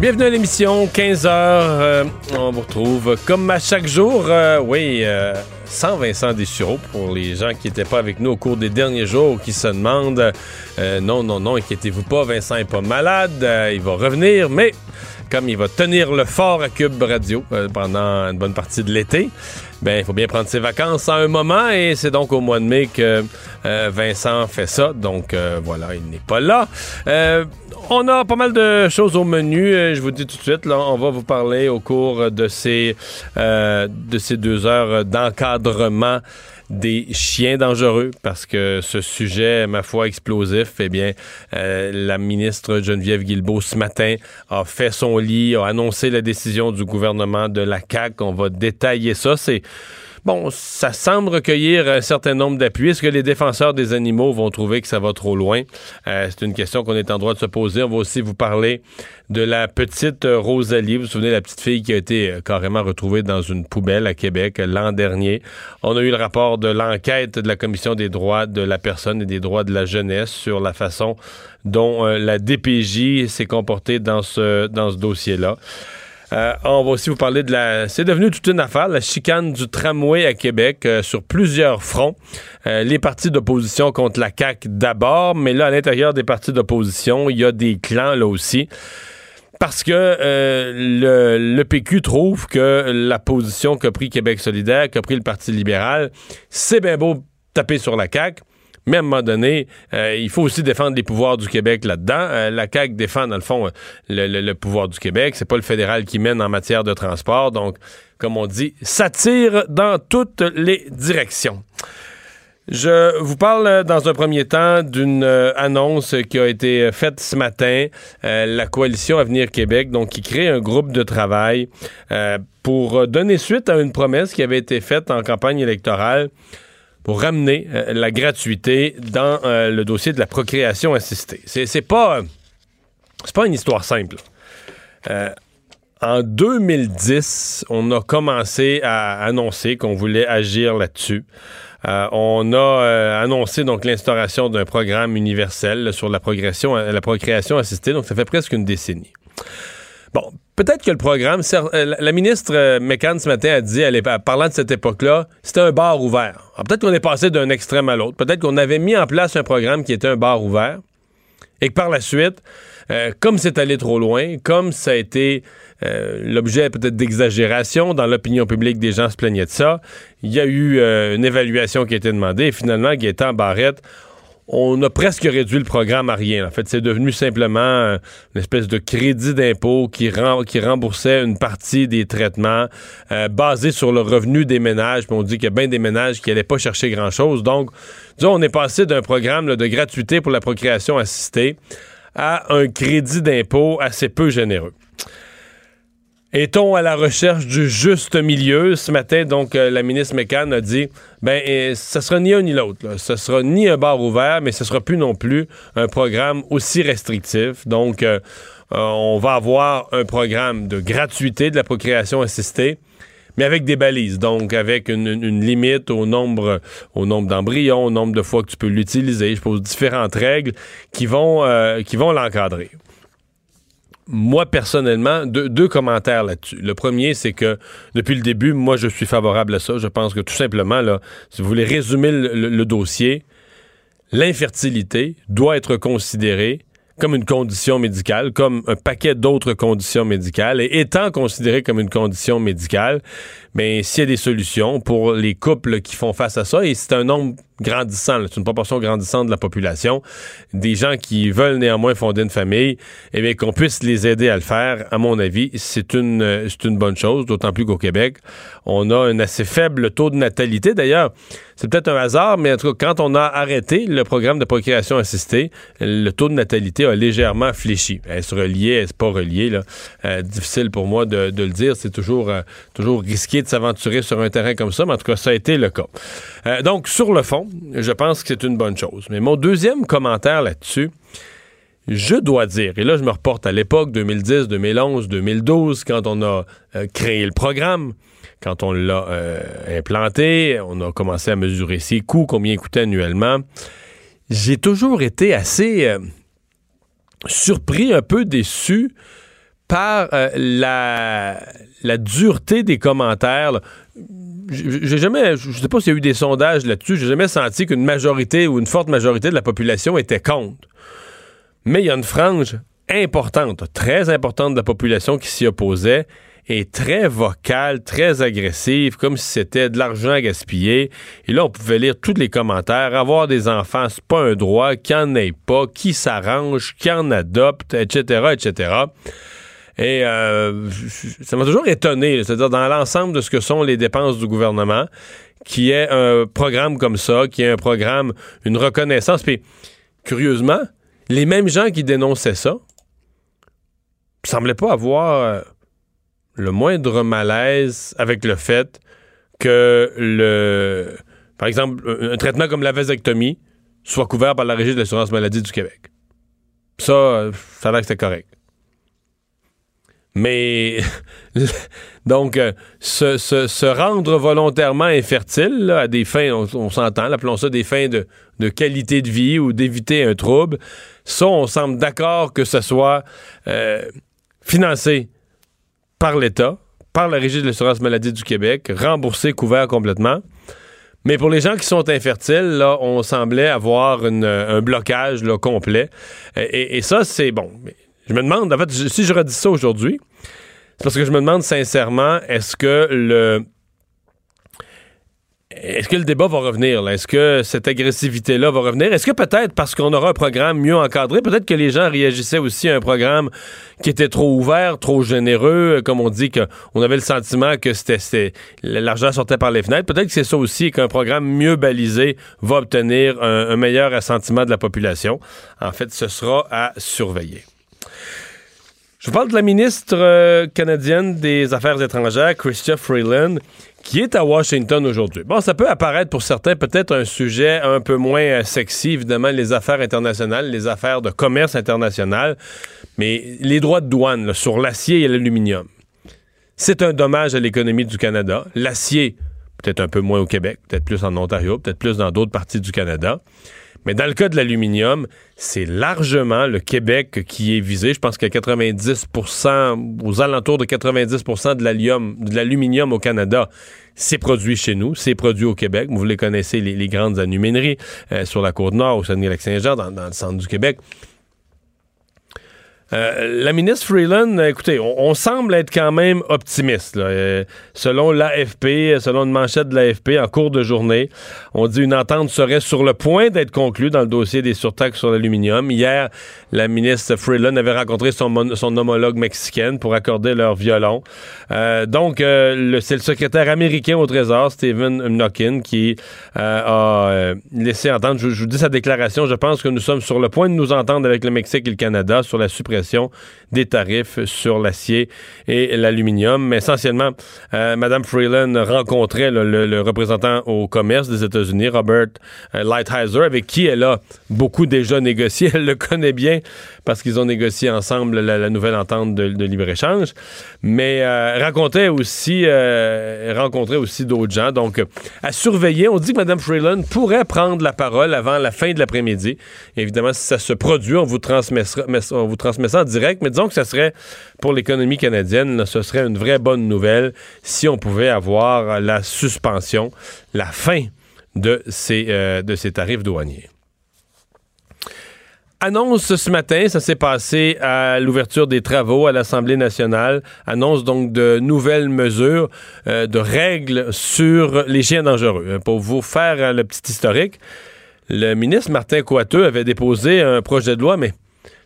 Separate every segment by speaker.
Speaker 1: Bienvenue à l'émission, 15h. on vous retrouve comme à chaque jour, euh, oui, euh, sans Vincent Dessureau pour les gens qui n'étaient pas avec nous au cours des derniers jours, qui se demandent euh, non, non, non, inquiétez-vous pas, Vincent est pas malade, euh, il va revenir, mais comme il va tenir le fort à Cube Radio euh, pendant une bonne partie de l'été, ben il faut bien prendre ses vacances à un moment et c'est donc au mois de mai que euh, Vincent fait ça. Donc euh, voilà, il n'est pas là. Euh, on a pas mal de choses au menu. Euh, je vous dis tout de suite, là, on va vous parler au cours de ces euh, de ces deux heures d'encadrement des chiens dangereux parce que ce sujet, ma foi, explosif, eh bien, euh, la ministre Geneviève Guilbeault ce matin a fait son lit, a annoncé la décision du gouvernement de la CAQ. On va détailler ça. C'est Bon, ça semble recueillir un certain nombre d'appuis. Est-ce que les défenseurs des animaux vont trouver que ça va trop loin? Euh, c'est une question qu'on est en droit de se poser. On va aussi vous parler de la petite euh, Rosalie. Vous vous souvenez, la petite fille qui a été euh, carrément retrouvée dans une poubelle à Québec l'an dernier. On a eu le rapport de l'enquête de la Commission des droits de la personne et des droits de la jeunesse sur la façon dont la DPJ s'est comportée dans ce, dans ce dossier-là. Euh, on va aussi vous parler de la. C'est devenu toute une affaire, la chicane du tramway à Québec euh, sur plusieurs fronts. Euh, les partis d'opposition contre la CAQ d'abord, mais là, à l'intérieur des partis d'opposition, il y a des clans là aussi. Parce que euh, le, le PQ trouve que la position qu'a pris Québec solidaire, qu'a pris le Parti libéral, c'est bien beau taper sur la CAQ, mais à un moment donné, euh, il faut aussi défendre les pouvoirs du Québec là-dedans. Euh, la CAQ défend, dans le fond, euh, le, pouvoir du Québec. C'est pas le fédéral qui mène en matière de transport. Donc, comme on dit, ça tire dans toutes les directions. Je vous parle dans un premier temps d'une annonce qui a été faite ce matin. La coalition Avenir Québec, donc qui crée un groupe de travail pour donner suite à une promesse qui avait été faite en campagne électorale pour ramener euh, la gratuité dans euh, le dossier de la procréation assistée. C'est c'est pas, pas une histoire simple. Euh, en 2010, on a commencé à annoncer qu'on voulait agir là-dessus. On a annoncé donc l'instauration d'un programme universel sur la progression, la procréation assistée. Donc ça fait presque une décennie. Bon, peut-être que le programme, euh, la- ministre euh, McCann ce matin a dit, elle parlant de cette époque-là, c'était un bar ouvert. Alors, peut-être qu'on est passé d'un extrême à l'autre. Peut-être qu'on avait mis en place un programme qui était un bar ouvert et que par la suite, euh, comme c'est allé trop loin, comme ça a été l'objet peut-être d'exagération dans l'opinion publique, des gens se plaignaient de ça, il y a eu une évaluation qui a été demandée et finalement, Gaétan Barrette, on a presque réduit le programme à rien. En fait, c'est devenu simplement euh, une espèce de crédit d'impôt qui, rem- qui remboursait une partie des traitements euh, basé sur le revenu des ménages. Puis on dit qu'il y a bien des ménages qui n'allaient pas chercher grand-chose. Donc, disons, on est passé d'un programme de gratuité pour la procréation assistée à un crédit d'impôt assez peu généreux. Est-on à la recherche du juste milieu? Ce matin, donc, euh, la ministre McCann a dit, ben, euh, sera ni un ni l'autre. là. Ce sera ni un bar ouvert, mais ce sera plus non plus un programme aussi restrictif. Donc, euh, euh, on va avoir un programme de gratuité de la procréation assistée, mais avec des balises, donc avec une, une- limite au nombre, au nombre d'embryons, au nombre de fois que tu peux l'utiliser. Je pose différentes règles qui vont, qui vont l'encadrer moi, personnellement, deux, commentaires là-dessus. Le premier, c'est que depuis le début, moi, je suis favorable à ça. Je pense que tout simplement, si vous voulez résumer le dossier, l'infertilité doit être considérée comme une condition médicale, comme un paquet d'autres conditions médicales, et étant considérée comme une condition médicale, mais s'il y a des solutions pour les couples qui font face à ça, et c'est un nombre grandissant, c'est une proportion grandissante de la population, des gens qui veulent néanmoins fonder une famille, eh bien qu'on puisse les aider à le faire, à mon avis, c'est une, c'est une bonne chose, d'autant plus qu'au Québec, on a un assez faible taux de natalité. D'ailleurs, c'est peut-être un hasard, mais en tout cas, quand on a arrêté le programme de procréation assistée, le taux de natalité a légèrement fléchi. Est-ce relié, est-ce pas relié? Euh, difficile pour moi de, le dire. C'est toujours, euh, toujours risqué de s'aventurer sur un terrain comme ça, mais en tout cas, ça a été le cas. Euh, donc, sur le fond, je pense que c'est une bonne chose. Mais mon deuxième commentaire là-dessus, je dois dire, et là je me reporte à l'époque 2010, 2011, 2012, quand on a créé le programme, quand on l'a euh, implanté, on a commencé à mesurer ses coûts, combien il coûtait annuellement. J'ai toujours été assez euh, surpris, un peu déçu par euh, la, la dureté des commentaires. J'ai jamais, je sais pas s'il y a eu des sondages là-dessus, j'ai jamais senti qu'une majorité ou une forte majorité de la population était contre. Mais il y a une frange importante, très importante de la population qui s'y opposait est très vocale, très agressive, comme si c'était de l'argent à gaspiller. Et là, on pouvait lire tous les commentaires. Avoir des enfants, c'est pas un droit, qu'il en ait pas, qui s'arrange, qui en adopte, etc., etc. Et euh, ça m'a toujours étonné, c'est-à-dire dans l'ensemble de ce que sont les dépenses du gouvernement, qui est un programme comme ça, qui est un programme, une reconnaissance. Puis, curieusement, les mêmes gens qui dénonçaient ça semblaient pas avoir euh, le moindre malaise avec le fait que le par exemple un traitement comme la vasectomie soit couvert par la Régie de l'assurance maladie du Québec. Ça, ça a l'air que c'était correct. Mais donc euh, se, rendre volontairement infertile à des fins, on, s'entend, appelons ça des fins de, qualité de vie ou d'éviter un trouble, ça, on semble d'accord que ce soit euh, financé par l'État, par la Régie de l'assurance maladie du Québec, remboursé, couvert complètement. Mais pour les gens qui sont infertiles, là, on semblait avoir un blocage là, complet. Et, ça, c'est bon. Je me demande, en fait, si je redis ça aujourd'hui, c'est parce que je me demande sincèrement, est-ce que le est-ce que le débat va revenir? Est-ce que cette agressivité-là va revenir? Est-ce que peut-être parce qu'on aura un programme mieux encadré, peut-être que les gens réagissaient aussi à un programme qui était trop ouvert, trop généreux, comme on dit qu'on avait le sentiment que c'était l'argent sortait par les fenêtres. Peut-être que c'est ça aussi qu'un programme mieux balisé va obtenir un, meilleur assentiment de la population. En fait, ce sera à surveiller. Je parle de la ministre euh, canadienne des Affaires étrangères, Chrystia Freeland qui est à Washington aujourd'hui. Bon, ça peut apparaître pour certains peut-être un sujet un peu moins euh, sexy, évidemment, les affaires internationales, les affaires de commerce international, mais les droits de douane sur l'acier et l'aluminium, c'est un dommage à l'économie du Canada. L'acier, peut-être un peu moins au Québec, peut-être plus en Ontario, peut-être plus dans d'autres parties du Canada. Mais dans le cas de l'aluminium, c'est largement le Québec qui est visé. Je pense a 90 aux alentours de 90% de l'aluminium au Canada, c'est produit chez nous, c'est produit au Québec. Vous les connaissez, les, grandes alumineries euh, sur la côte nord, au Saguenay-Lac-Saint-Jean, dans le centre du Québec. Euh, la ministre Freeland, écoutez, on, semble être quand même optimiste. Euh, selon l'AFP, selon une manchette de l'AFP en cours de journée, on dit une entente serait sur le point d'être conclue dans le dossier des surtaxes sur l'aluminium. Hier, la ministre Freeland avait rencontré son, homologue mexicaine pour accorder leur violon. Euh, donc, c'est le secrétaire américain au Trésor, Stephen Mnuchin, qui a laissé entendre, je, je vous dis sa déclaration, je pense que nous sommes sur le point de nous entendre avec le Mexique et le Canada sur la suppression des tarifs sur l'acier et l'aluminium. Mais essentiellement, euh, Mme Freeland rencontrait le, représentant au commerce des États-Unis, Robert euh, Lighthizer, avec qui elle a beaucoup déjà négocié. Elle le connaît bien parce qu'ils ont négocié ensemble la, nouvelle entente de, libre-échange. Mais euh, rencontrait aussi, euh, rencontrait aussi d'autres gens. Donc, à surveiller, on dit que Mme Freeland pourrait prendre la parole avant la fin de l'après-midi. Évidemment, si ça se produit, on vous transmettra, on vous transmettra en direct, mais disons que ça serait, pour l'économie canadienne, ce serait une vraie bonne nouvelle si on pouvait avoir la suspension, la fin de ces, euh, de ces tarifs douaniers. Annonce ce matin, ça s'est passé à l'ouverture des travaux à l'Assemblée nationale. Annonce donc de nouvelles mesures, euh, de règles sur les chiens dangereux. Euh, pour vous faire euh, le petit historique, le ministre Martin Coiteux avait déposé un projet de loi, mais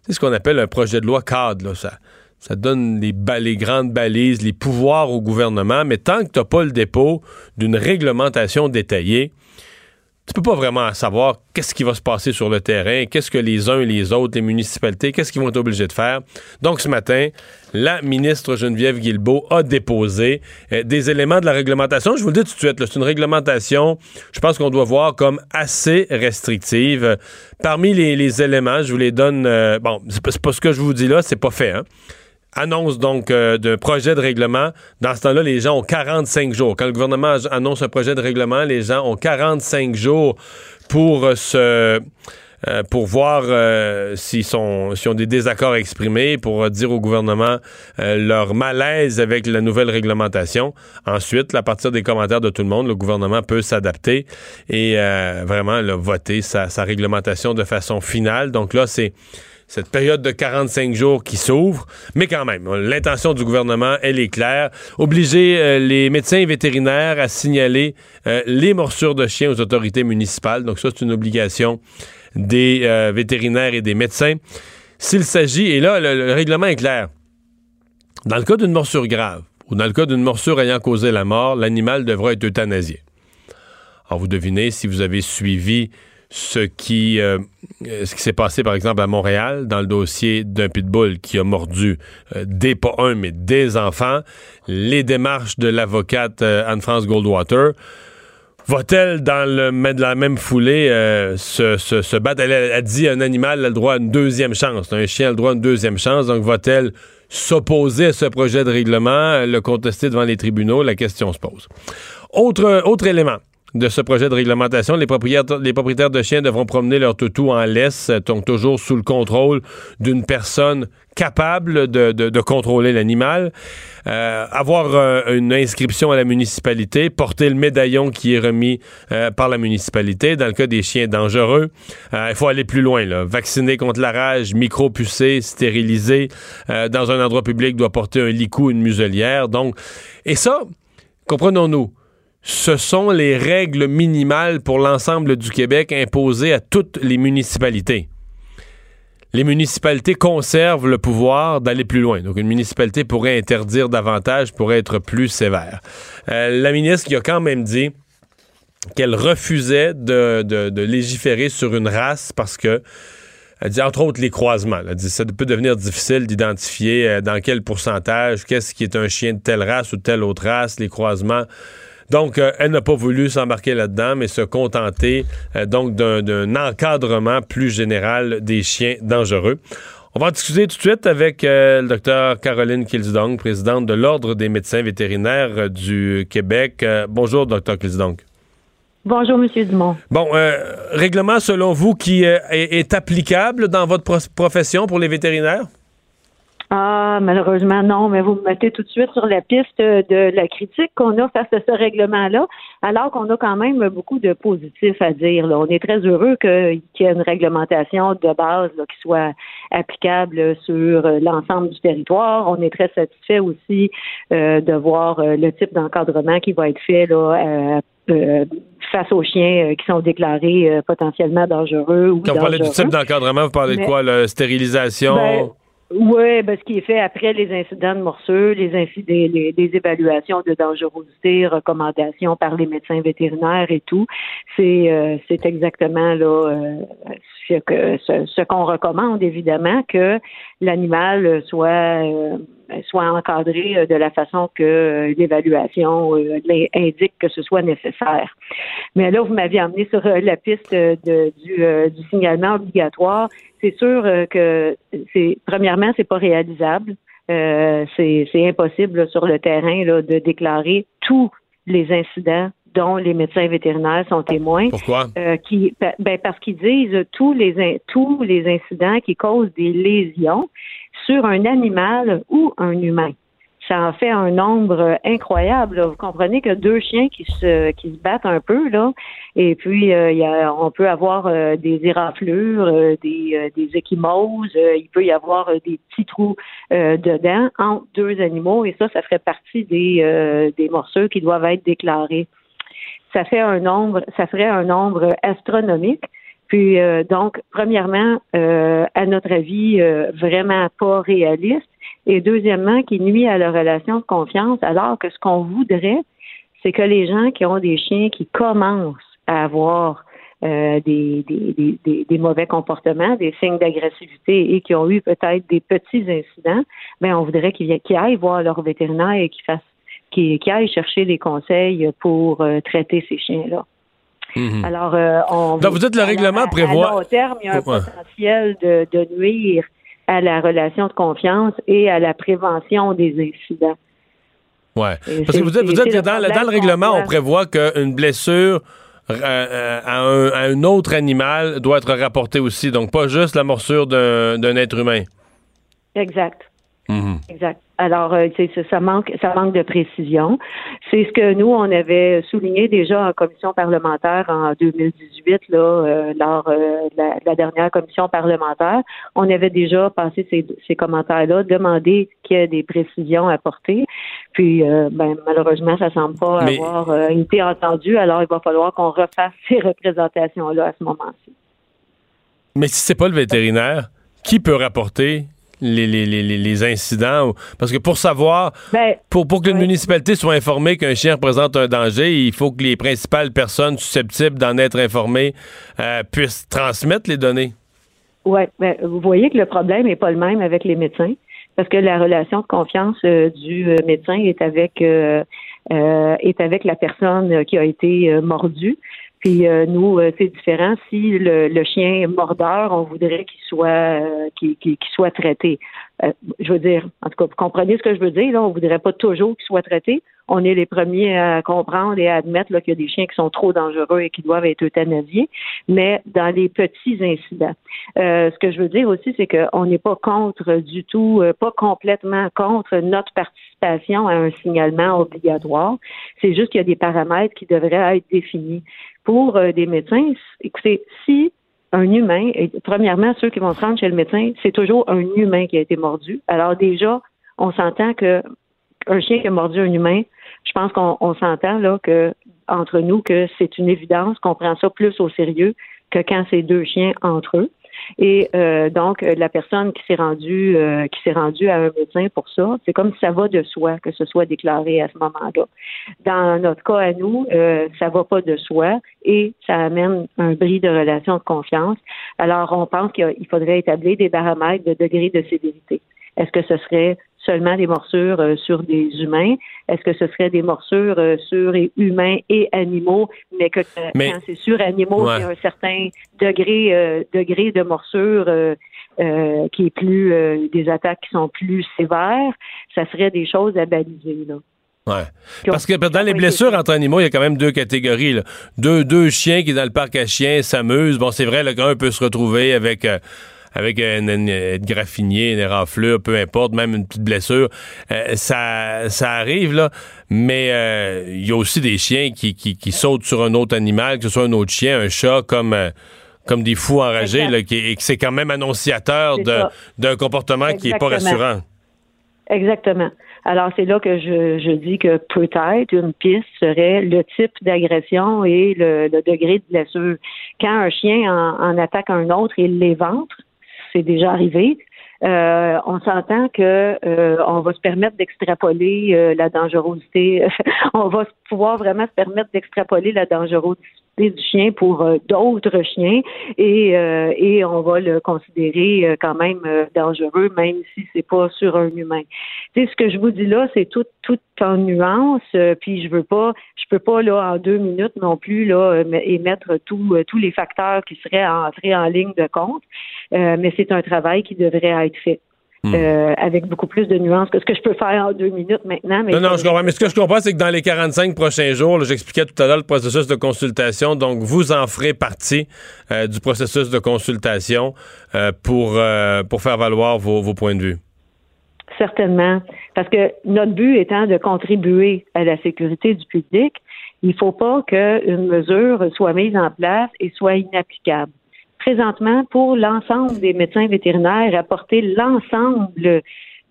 Speaker 1: c'est ce qu'on appelle un projet de loi cadre. Là, ça, ça donne les, les, grandes balises, les pouvoirs au gouvernement, mais tant que tu n'as pas le dépôt d'une réglementation détaillée, tu peux pas vraiment savoir qu'est-ce qui va se passer sur le terrain, qu'est-ce que les uns et les autres, les municipalités, qu'est-ce qu'ils vont être obligés de faire. Donc ce matin, la ministre Geneviève Guilbeault a déposé euh, des éléments de la réglementation. Je vous le dis tout de suite, c'est une réglementation, je pense qu'on doit voir comme assez restrictive. Parmi les, éléments, je vous les donne, euh, bon, c'est pas, ce que je vous dis là, c'est pas fait, hein? Annonce donc euh, d'un projet de règlement. Dans ce temps-là, les gens ont 45 jours. Quand le gouvernement annonce un projet de règlement, les gens ont 45 jours pour euh, se... Euh, pour voir s'ils sont s'ils ont des désaccords exprimés, pour dire au gouvernement leur malaise avec la nouvelle réglementation. Ensuite, à partir des commentaires de tout le monde, le gouvernement peut s'adapter et vraiment voter sa, sa réglementation de façon finale. Donc là, c'est cette période de 45 jours qui s'ouvre. Mais quand même, l'intention du gouvernement, elle est claire. Obliger euh, les médecins vétérinaires à signaler euh, les morsures de chiens aux autorités municipales. Donc ça, c'est une obligation des euh, vétérinaires et des médecins. S'il s'agit, et là, le, règlement est clair. Dans le cas d'une morsure grave ou dans le cas d'une morsure ayant causé la mort, l'animal devra être euthanasié. Alors, vous devinez, si vous avez suivi ce qui, euh, ce qui s'est passé, par exemple, à Montréal, dans le dossier d'un pitbull qui a mordu euh, des, pas un, mais des enfants, les démarches de l'avocate euh, Anne-France Goldwater, va-t-elle, dans le, la même foulée, se, battre? Elle a, dit un animal a le droit à une deuxième chance. Un chien a le droit à une deuxième chance. Donc, va-t-elle s'opposer à ce projet de règlement, le contester devant les tribunaux? La question se pose. Autre élément de ce projet de réglementation. Les propriétaires, de chiens devront promener leur toutou en laisse, donc toujours sous le contrôle d'une personne capable de, contrôler l'animal, euh, avoir euh, une inscription à la municipalité, porter le médaillon qui est remis euh, par la municipalité dans le cas des chiens dangereux. il faut aller plus loin, là. vacciner contre la rage, micro-pucer, stériliser, dans un endroit public doit porter un licou, une muselière. Donc, et ça, comprenons-nous, ce sont les règles minimales pour l'ensemble du Québec imposées à toutes les municipalités. Les municipalités conservent le pouvoir d'aller plus loin. Donc, une municipalité pourrait interdire davantage, pourrait être plus sévère. Euh, la ministre qui a quand même dit qu'elle refusait de, légiférer sur une race parce que elle dit entre autres les croisements. Elle dit ça peut devenir difficile d'identifier euh, dans quel pourcentage, qu'est-ce qui est un chien de telle race ou de telle autre race, les croisements. Donc, euh, elle n'a pas voulu s'embarquer là-dedans, mais se contenter euh, donc d'un encadrement plus général des chiens dangereux. On va en discuter tout de suite avec euh, le docteur Caroline Kilsdong, présidente de l'Ordre des médecins vétérinaires du Québec. bonjour, docteur Kilsdong.
Speaker 2: Bonjour, M. Dumont.
Speaker 1: Bon, règlement selon vous qui est, applicable dans votre profession pour les vétérinaires?
Speaker 2: Ah, malheureusement, non, mais vous me mettez tout de suite sur la piste de la critique qu'on a face à ce règlement-là, alors qu'on a quand même beaucoup de positifs à dire. On est très heureux qu'il y ait une réglementation de base qui soit applicable sur l'ensemble du territoire. On est très satisfait aussi euh, de voir euh, le type d'encadrement qui va être fait là, euh, face aux chiens qui sont déclarés potentiellement dangereux.
Speaker 1: Quand vous parlez du type d'encadrement, vous parlez de quoi? La stérilisation?
Speaker 2: Ben, oui, ben, ce qui est fait après les incidents de morsure, les, les, les, évaluations de dangerosité, recommandations par les médecins vétérinaires et tout, c'est euh, c'est exactement là euh, ce que ce, qu'on recommande évidemment que l'animal soit euh, soit encadré de la façon que l'évaluation indique que ce soit nécessaire. Mais là, vous m'aviez amené sur la piste de, du, du signalement obligatoire c'est sûr euh, que c'est premièrement, c'est pas réalisable. Euh, c'est impossible sur le terrain là, de déclarer tous les incidents dont les médecins vétérinaires sont témoins.
Speaker 1: Pourquoi?
Speaker 2: Euh, qui, ben, parce qu'ils disent tous les tous les incidents qui causent des lésions sur un animal ou un humain. ça en fait un nombre incroyable. Vous comprenez que deux chiens qui se qui se battent un peu là, et puis euh, y a, on peut avoir euh, des éraflures, euh, des des échymoses, il peut y avoir des petits trous dedans entre deux animaux, et ça, ça ferait partie des des morsures qui doivent être déclarées. Ça fait un nombre, ça ferait un nombre astronomique. Puis donc, premièrement, à notre avis, vraiment pas réaliste et deuxièmement, qui nuit à la relation de confiance, alors que ce qu'on voudrait, c'est que les gens qui ont des chiens qui commencent à avoir euh, des, des, des, des, mauvais comportements, des signes d'agressivité et qui ont eu peut-être des petits incidents, ben on voudrait qu'ils aillent voir leur vétérinaire et qu'ils fassent qu'ils aillent chercher des conseils pour euh, traiter ces chiens-là.
Speaker 1: Mhm.
Speaker 2: Alors, euh, on.
Speaker 1: Donc, vous dites le règlement prévoit.
Speaker 2: À long terme, il y a un potentiel de, de nuire à la relation de confiance et à la prévention des incidents.
Speaker 1: Oui. Parce que vous dites, vous dites que dans, dans, le règlement, on prévoit qu'une blessure euh, euh, à, un, à, un, autre animal doit être rapportée aussi. Donc, pas juste la morsure d'un être humain.
Speaker 2: Exact.
Speaker 1: Mhm.
Speaker 2: Exact. Alors, euh, ça manque, ça manque de précision. C'est ce que nous, on avait souligné déjà en commission parlementaire en 2018, là, euh, lors euh, de la, dernière commission parlementaire. On avait déjà passé ces, ces commentaires-là, demandé qu'il y ait des précisions apportées. Puis, ben, malheureusement, ça semble pas avoir été entendu. Alors, il va falloir qu'on refasse ces représentations-là à ce moment-ci.
Speaker 1: Mais si c'est pas le vétérinaire, qui peut rapporter les, les, les, les, incidents? Parce que pour savoir, ben, pour, pour que une municipalité soit informée qu'un chien représente un danger, il faut que les principales personnes susceptibles d'en être informées euh, puissent transmettre les données.
Speaker 2: Oui, ben, vous voyez que le problème n'est pas le même avec les médecins, parce que la relation de confiance euh, du euh, médecin est avec est avec la personne qui a été mordue. Puis euh, nous, euh, c'est différent. Si le, le, chien est mordeur, on voudrait qu'il soit euh, qu'il soit traité. je veux dire, en tout cas, vous comprenez ce que je veux dire. Là, on voudrait pas toujours qu'il soit traité. On est les premiers à comprendre et à admettre qu'il y a des chiens qui sont trop dangereux et qui doivent être euthanasiés. Mais dans les petits incidents, ce que je veux dire aussi, c'est qu'on n'est pas contre du tout, pas complètement contre notre participation à un signalement obligatoire. C'est juste qu'il y a des paramètres qui devraient être définis pour euh, des médecins, écoutez, si un humain, et premièrement, ceux qui vont se rendre chez le médecin, c'est toujours un humain qui a été mordu. Alors déjà, on s'entend que un chien qui a mordu un humain, je pense qu'on s'entend là que entre nous que c'est une évidence qu'on prend ça plus au sérieux que quand c'est deux chiens entre eux. Et euh, donc, la personne qui s'est rendue, euh, qui s'est rendue à un médecin pour ça, c'est comme ça va de soi que ce soit déclaré à ce moment-là. Dans notre cas à nous, euh, ça va pas de soi et ça amène un bris de relation de confiance. Alors, on pense qu'il faudrait établir des paramètres de degré de sévérité. Est-ce que ce serait seulement des morsures euh, sur des humains? Est-ce que ce serait des morsures euh, sur humains et animaux, mais que quand c'est sur animaux, il y a un certain degré, euh, degré de morsure qui est plus des attaques qui sont plus sévères, ça serait des choses à baliser là.
Speaker 1: Ouais. Parce que dans les blessures entre animaux, il y a quand même deux catégories. Deux, deux chiens qui, dans le parc à chiens, s'amusent. Bon, c'est vrai, qu'un peut se retrouver avec avec une, une, graffinier, une éraflure, peu importe, même une petite blessure. Euh, ça, ça arrive, là. Mais euh, il y a aussi des chiens qui, qui, qui, sautent sur un autre animal, que ce soit un autre chien, un chat, comme... Euh, comme des fous enragés, là, qui, et que c'est quand même annonciateur d'un comportement qui n'est pas rassurant.
Speaker 2: Exactement. Alors, c'est là que je, je dis que peut-être une piste serait le type d'agression et le, le, degré de blessure. Quand un chien en, en attaque un autre, il l'éventre, c'est déjà arrivé. Euh, on s'entend que euh, on va se permettre d'extrapoler euh, la dangerosité. on va pouvoir vraiment se permettre d'extrapoler la dangerosité du chien pour euh, d'autres chiens et, euh, et on va le considérer euh, quand même dangereux, même si c'est pas sur un humain. Tu sais, ce que je vous dis là, c'est tout, tout en nuance, puis je veux pas, je peux pas là en deux minutes non plus là émettre tous tous les facteurs qui seraient entrés en ligne de compte, mais c'est un travail qui devrait être fait. Hmm. Euh, avec beaucoup plus de nuances que ce que je peux faire en deux minutes maintenant.
Speaker 1: Mais non, non, je comprends. Mais ce que je comprends, c'est que dans les 45 prochains jours, j'expliquais tout à l'heure le processus de consultation, donc vous en ferez partie euh, du processus de consultation euh, pour, pour faire valoir vos, vos points de vue.
Speaker 2: certainement. Parce que notre but étant de contribuer à la sécurité du public, il ne faut pas qu'une mesure soit mise en place et soit inapplicable. Présentement, pour l'ensemble des médecins vétérinaires, apporter l'ensemble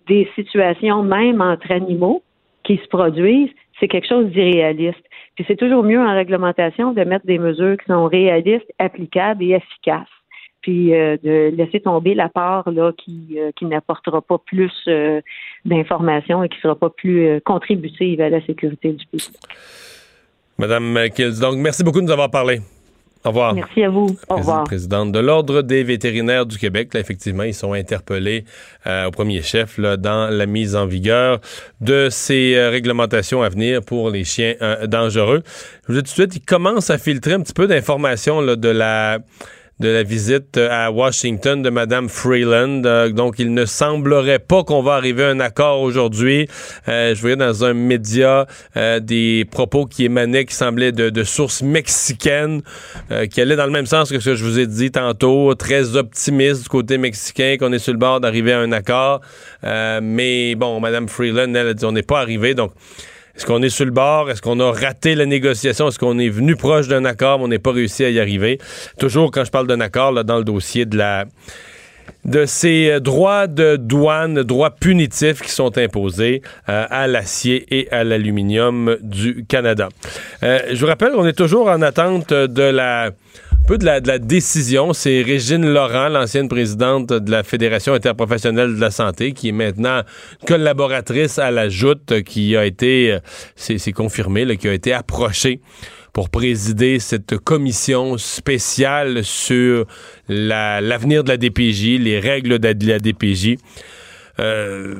Speaker 2: des situations, même entre animaux, qui se produisent, c'est quelque chose d'irréaliste. Puis c'est toujours mieux en réglementation de mettre des mesures qui sont réalistes, applicables et efficaces puis euh, de laisser tomber la part là qui, euh, qui n'apportera pas plus euh, d'informations et qui sera pas plus contributive à la sécurité du pays.
Speaker 1: Madame Kills, donc merci beaucoup de nous avoir parlé. Au revoir.
Speaker 2: Merci à vous. Au revoir.
Speaker 1: Présidente de l'Ordre des vétérinaires du Québec. Là, effectivement, ils sont interpellés au premier chef là, dans la mise en vigueur de ces réglementations à venir pour les chiens dangereux. Je vous dis tout de suite, ils commencent à filtrer un petit peu d'informations de la de la visite euh, à Washington de Mme Freeland. Euh, donc, il ne semblerait pas qu'on va arriver à un accord aujourd'hui. Euh, je voyais dans un média des propos qui émanaient, qui semblaient de, sources mexicaines, qui allaient dans le même sens que ce que je vous ai dit tantôt, très optimiste du côté mexicain, qu'on est sur le bord d'arriver à un accord. mais bon, Mme Freeland, elle a dit on n'est pas arrivé. Donc, est-ce qu'on est sur le bord? Est-ce qu'on a raté la négociation? Est-ce qu'on est venu proche d'un accord, mais on n'est pas réussi à y arriver? Toujours quand je parle d'un accord, là, dans le dossier de la de ces euh, droits de douane, droits punitifs qui sont imposés euh, à l'acier et à l'aluminium du Canada. Euh, je vous rappelle qu'on est toujours en attente de la peu de la, décision. C'est Régine Laurent, l'ancienne présidente de la Fédération interprofessionnelle de la santé, qui est maintenant collaboratrice à la joute, qui a été, c'est confirmé, qui a été approchée pour présider cette commission spéciale sur l'avenir de la DPJ, les règles de la DPJ. Euh,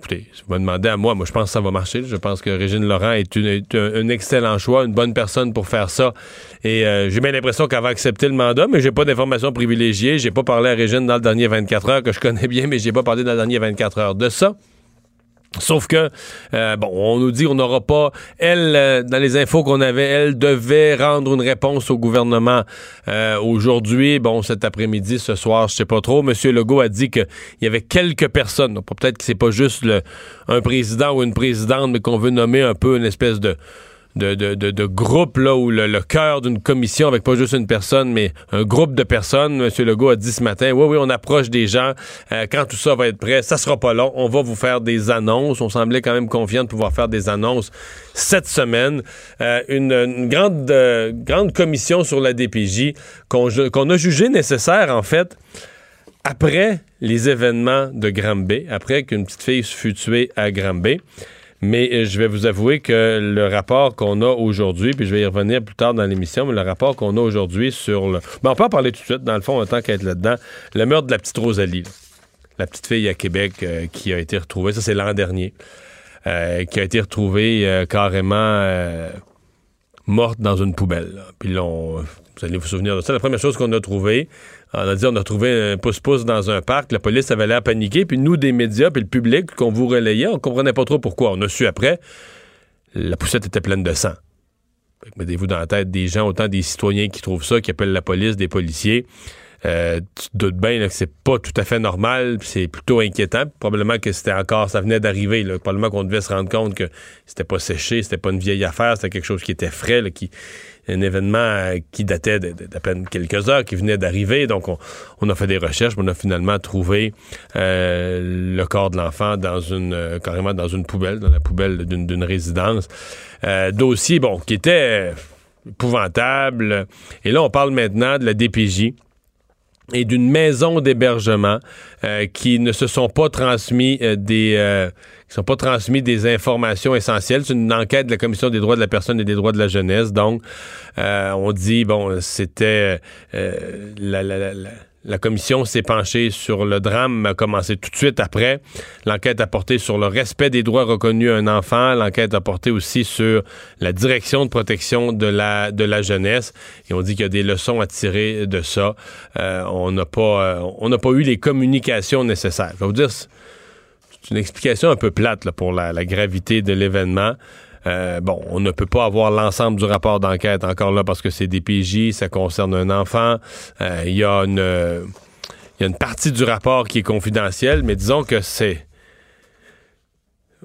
Speaker 1: écoutez, si vous me à moi, moi je pense que ça va marcher. Je pense que Régine Laurent est, un, excellent choix, une bonne personne pour faire ça. Et euh, j'ai bien l'impression qu'elle va accepter le mandat, mais j'ai pas d'informations privilégiées. J'ai pas parlé à Régine dans le dernier 24 heures, que je connais bien, mais j'ai pas parlé dans le dernier 24 heures de ça. Sauf que, euh, bon, on nous dit qu'on n'aura pas, elle, euh, dans les infos qu'on avait, elle devait rendre une réponse au gouvernement euh, aujourd'hui. Bon, cet après-midi, ce soir, je sais pas trop. Monsieur Legault a dit qu'il y avait quelques personnes. Peut-être que c'est pas juste le, un président ou une présidente, mais qu'on veut nommer un peu une espèce de de, de, de, groupe là où le, cœur d'une commission avec pas juste une personne mais un groupe de personnes. M. Legault a dit ce matin, oui oui on approche des gens. Euh, quand tout ça va être prêt, ça sera pas long. On va vous faire des annonces. On semblait quand même confiant de pouvoir faire des annonces cette semaine. Euh, une, grande euh, grande commission sur la DPJ qu'on qu'on a jugé nécessaire en fait après les événements de Granby, après qu'une petite fille fut tuée à Granby. Mais euh, je vais vous avouer que le rapport qu'on a aujourd'hui, puis je vais y revenir plus tard dans l'émission, mais le rapport qu'on a aujourd'hui sur le. Ben, on peut en parler tout de suite, dans le fond, en tant qu'être là-dedans. Le meurtre de la petite Rosalie, la petite fille à Québec euh, qui a été retrouvée, ça c'est l'an dernier, euh, qui a été retrouvée carrément morte dans une poubelle. Puis là, vous allez vous souvenir de ça. La première chose qu'on a trouvée, on a dit on a trouvé un pouce-pouce dans un parc, la police avait l'air paniquée, puis nous, des médias, puis le public qu'on vous relayait, on comprenait pas trop pourquoi. On a su après, la poussette était pleine de sang. Mettez-vous dans la tête des gens, autant des citoyens qui trouvent ça, qui appellent la police, des policiers. Euh, tu te doutes bien que c'est pas tout à fait normal, c'est plutôt inquiétant. Probablement que c'était encore, ça venait d'arriver. Probablement qu'on devait se rendre compte que c'était pas séché, c'était pas une vieille affaire, c'était quelque chose qui était frais, qui, un événement euh, qui datait d'à peine quelques heures, qui venait d'arriver. Donc, on, a fait des recherches, mais on a finalement trouvé euh, le corps de l'enfant dans une euh, carrément dans une poubelle, dans la poubelle d'une résidence. dossier, bon, qui était épouvantable. Et là, on parle maintenant de la DPJ et d'une maison d'hébergement qui ne se sont pas transmis des qui sont pas transmis des informations essentielles. C'est une enquête de la Commission des droits de la personne et des droits de la jeunesse. Donc, euh, on dit, bon, c'était euh, la, la, la, la, commission s'est penchée sur le drame, a commencé tout de suite après. L'enquête a porté sur le respect des droits reconnus à un enfant. L'enquête a porté aussi sur la direction de protection de la, jeunesse. Et on dit qu'il y a des leçons à tirer de ça. Euh, on n'a pas, on n'a pas eu les communications nécessaires. Je vais vous dire c'est une explication un peu plate pour la, gravité de l'événement. Euh, bon, on ne peut pas avoir l'ensemble du rapport d'enquête encore là parce que c'est des PJ, ça concerne un enfant. Euh, il y a une, une partie du rapport qui est confidentielle, mais disons que c'est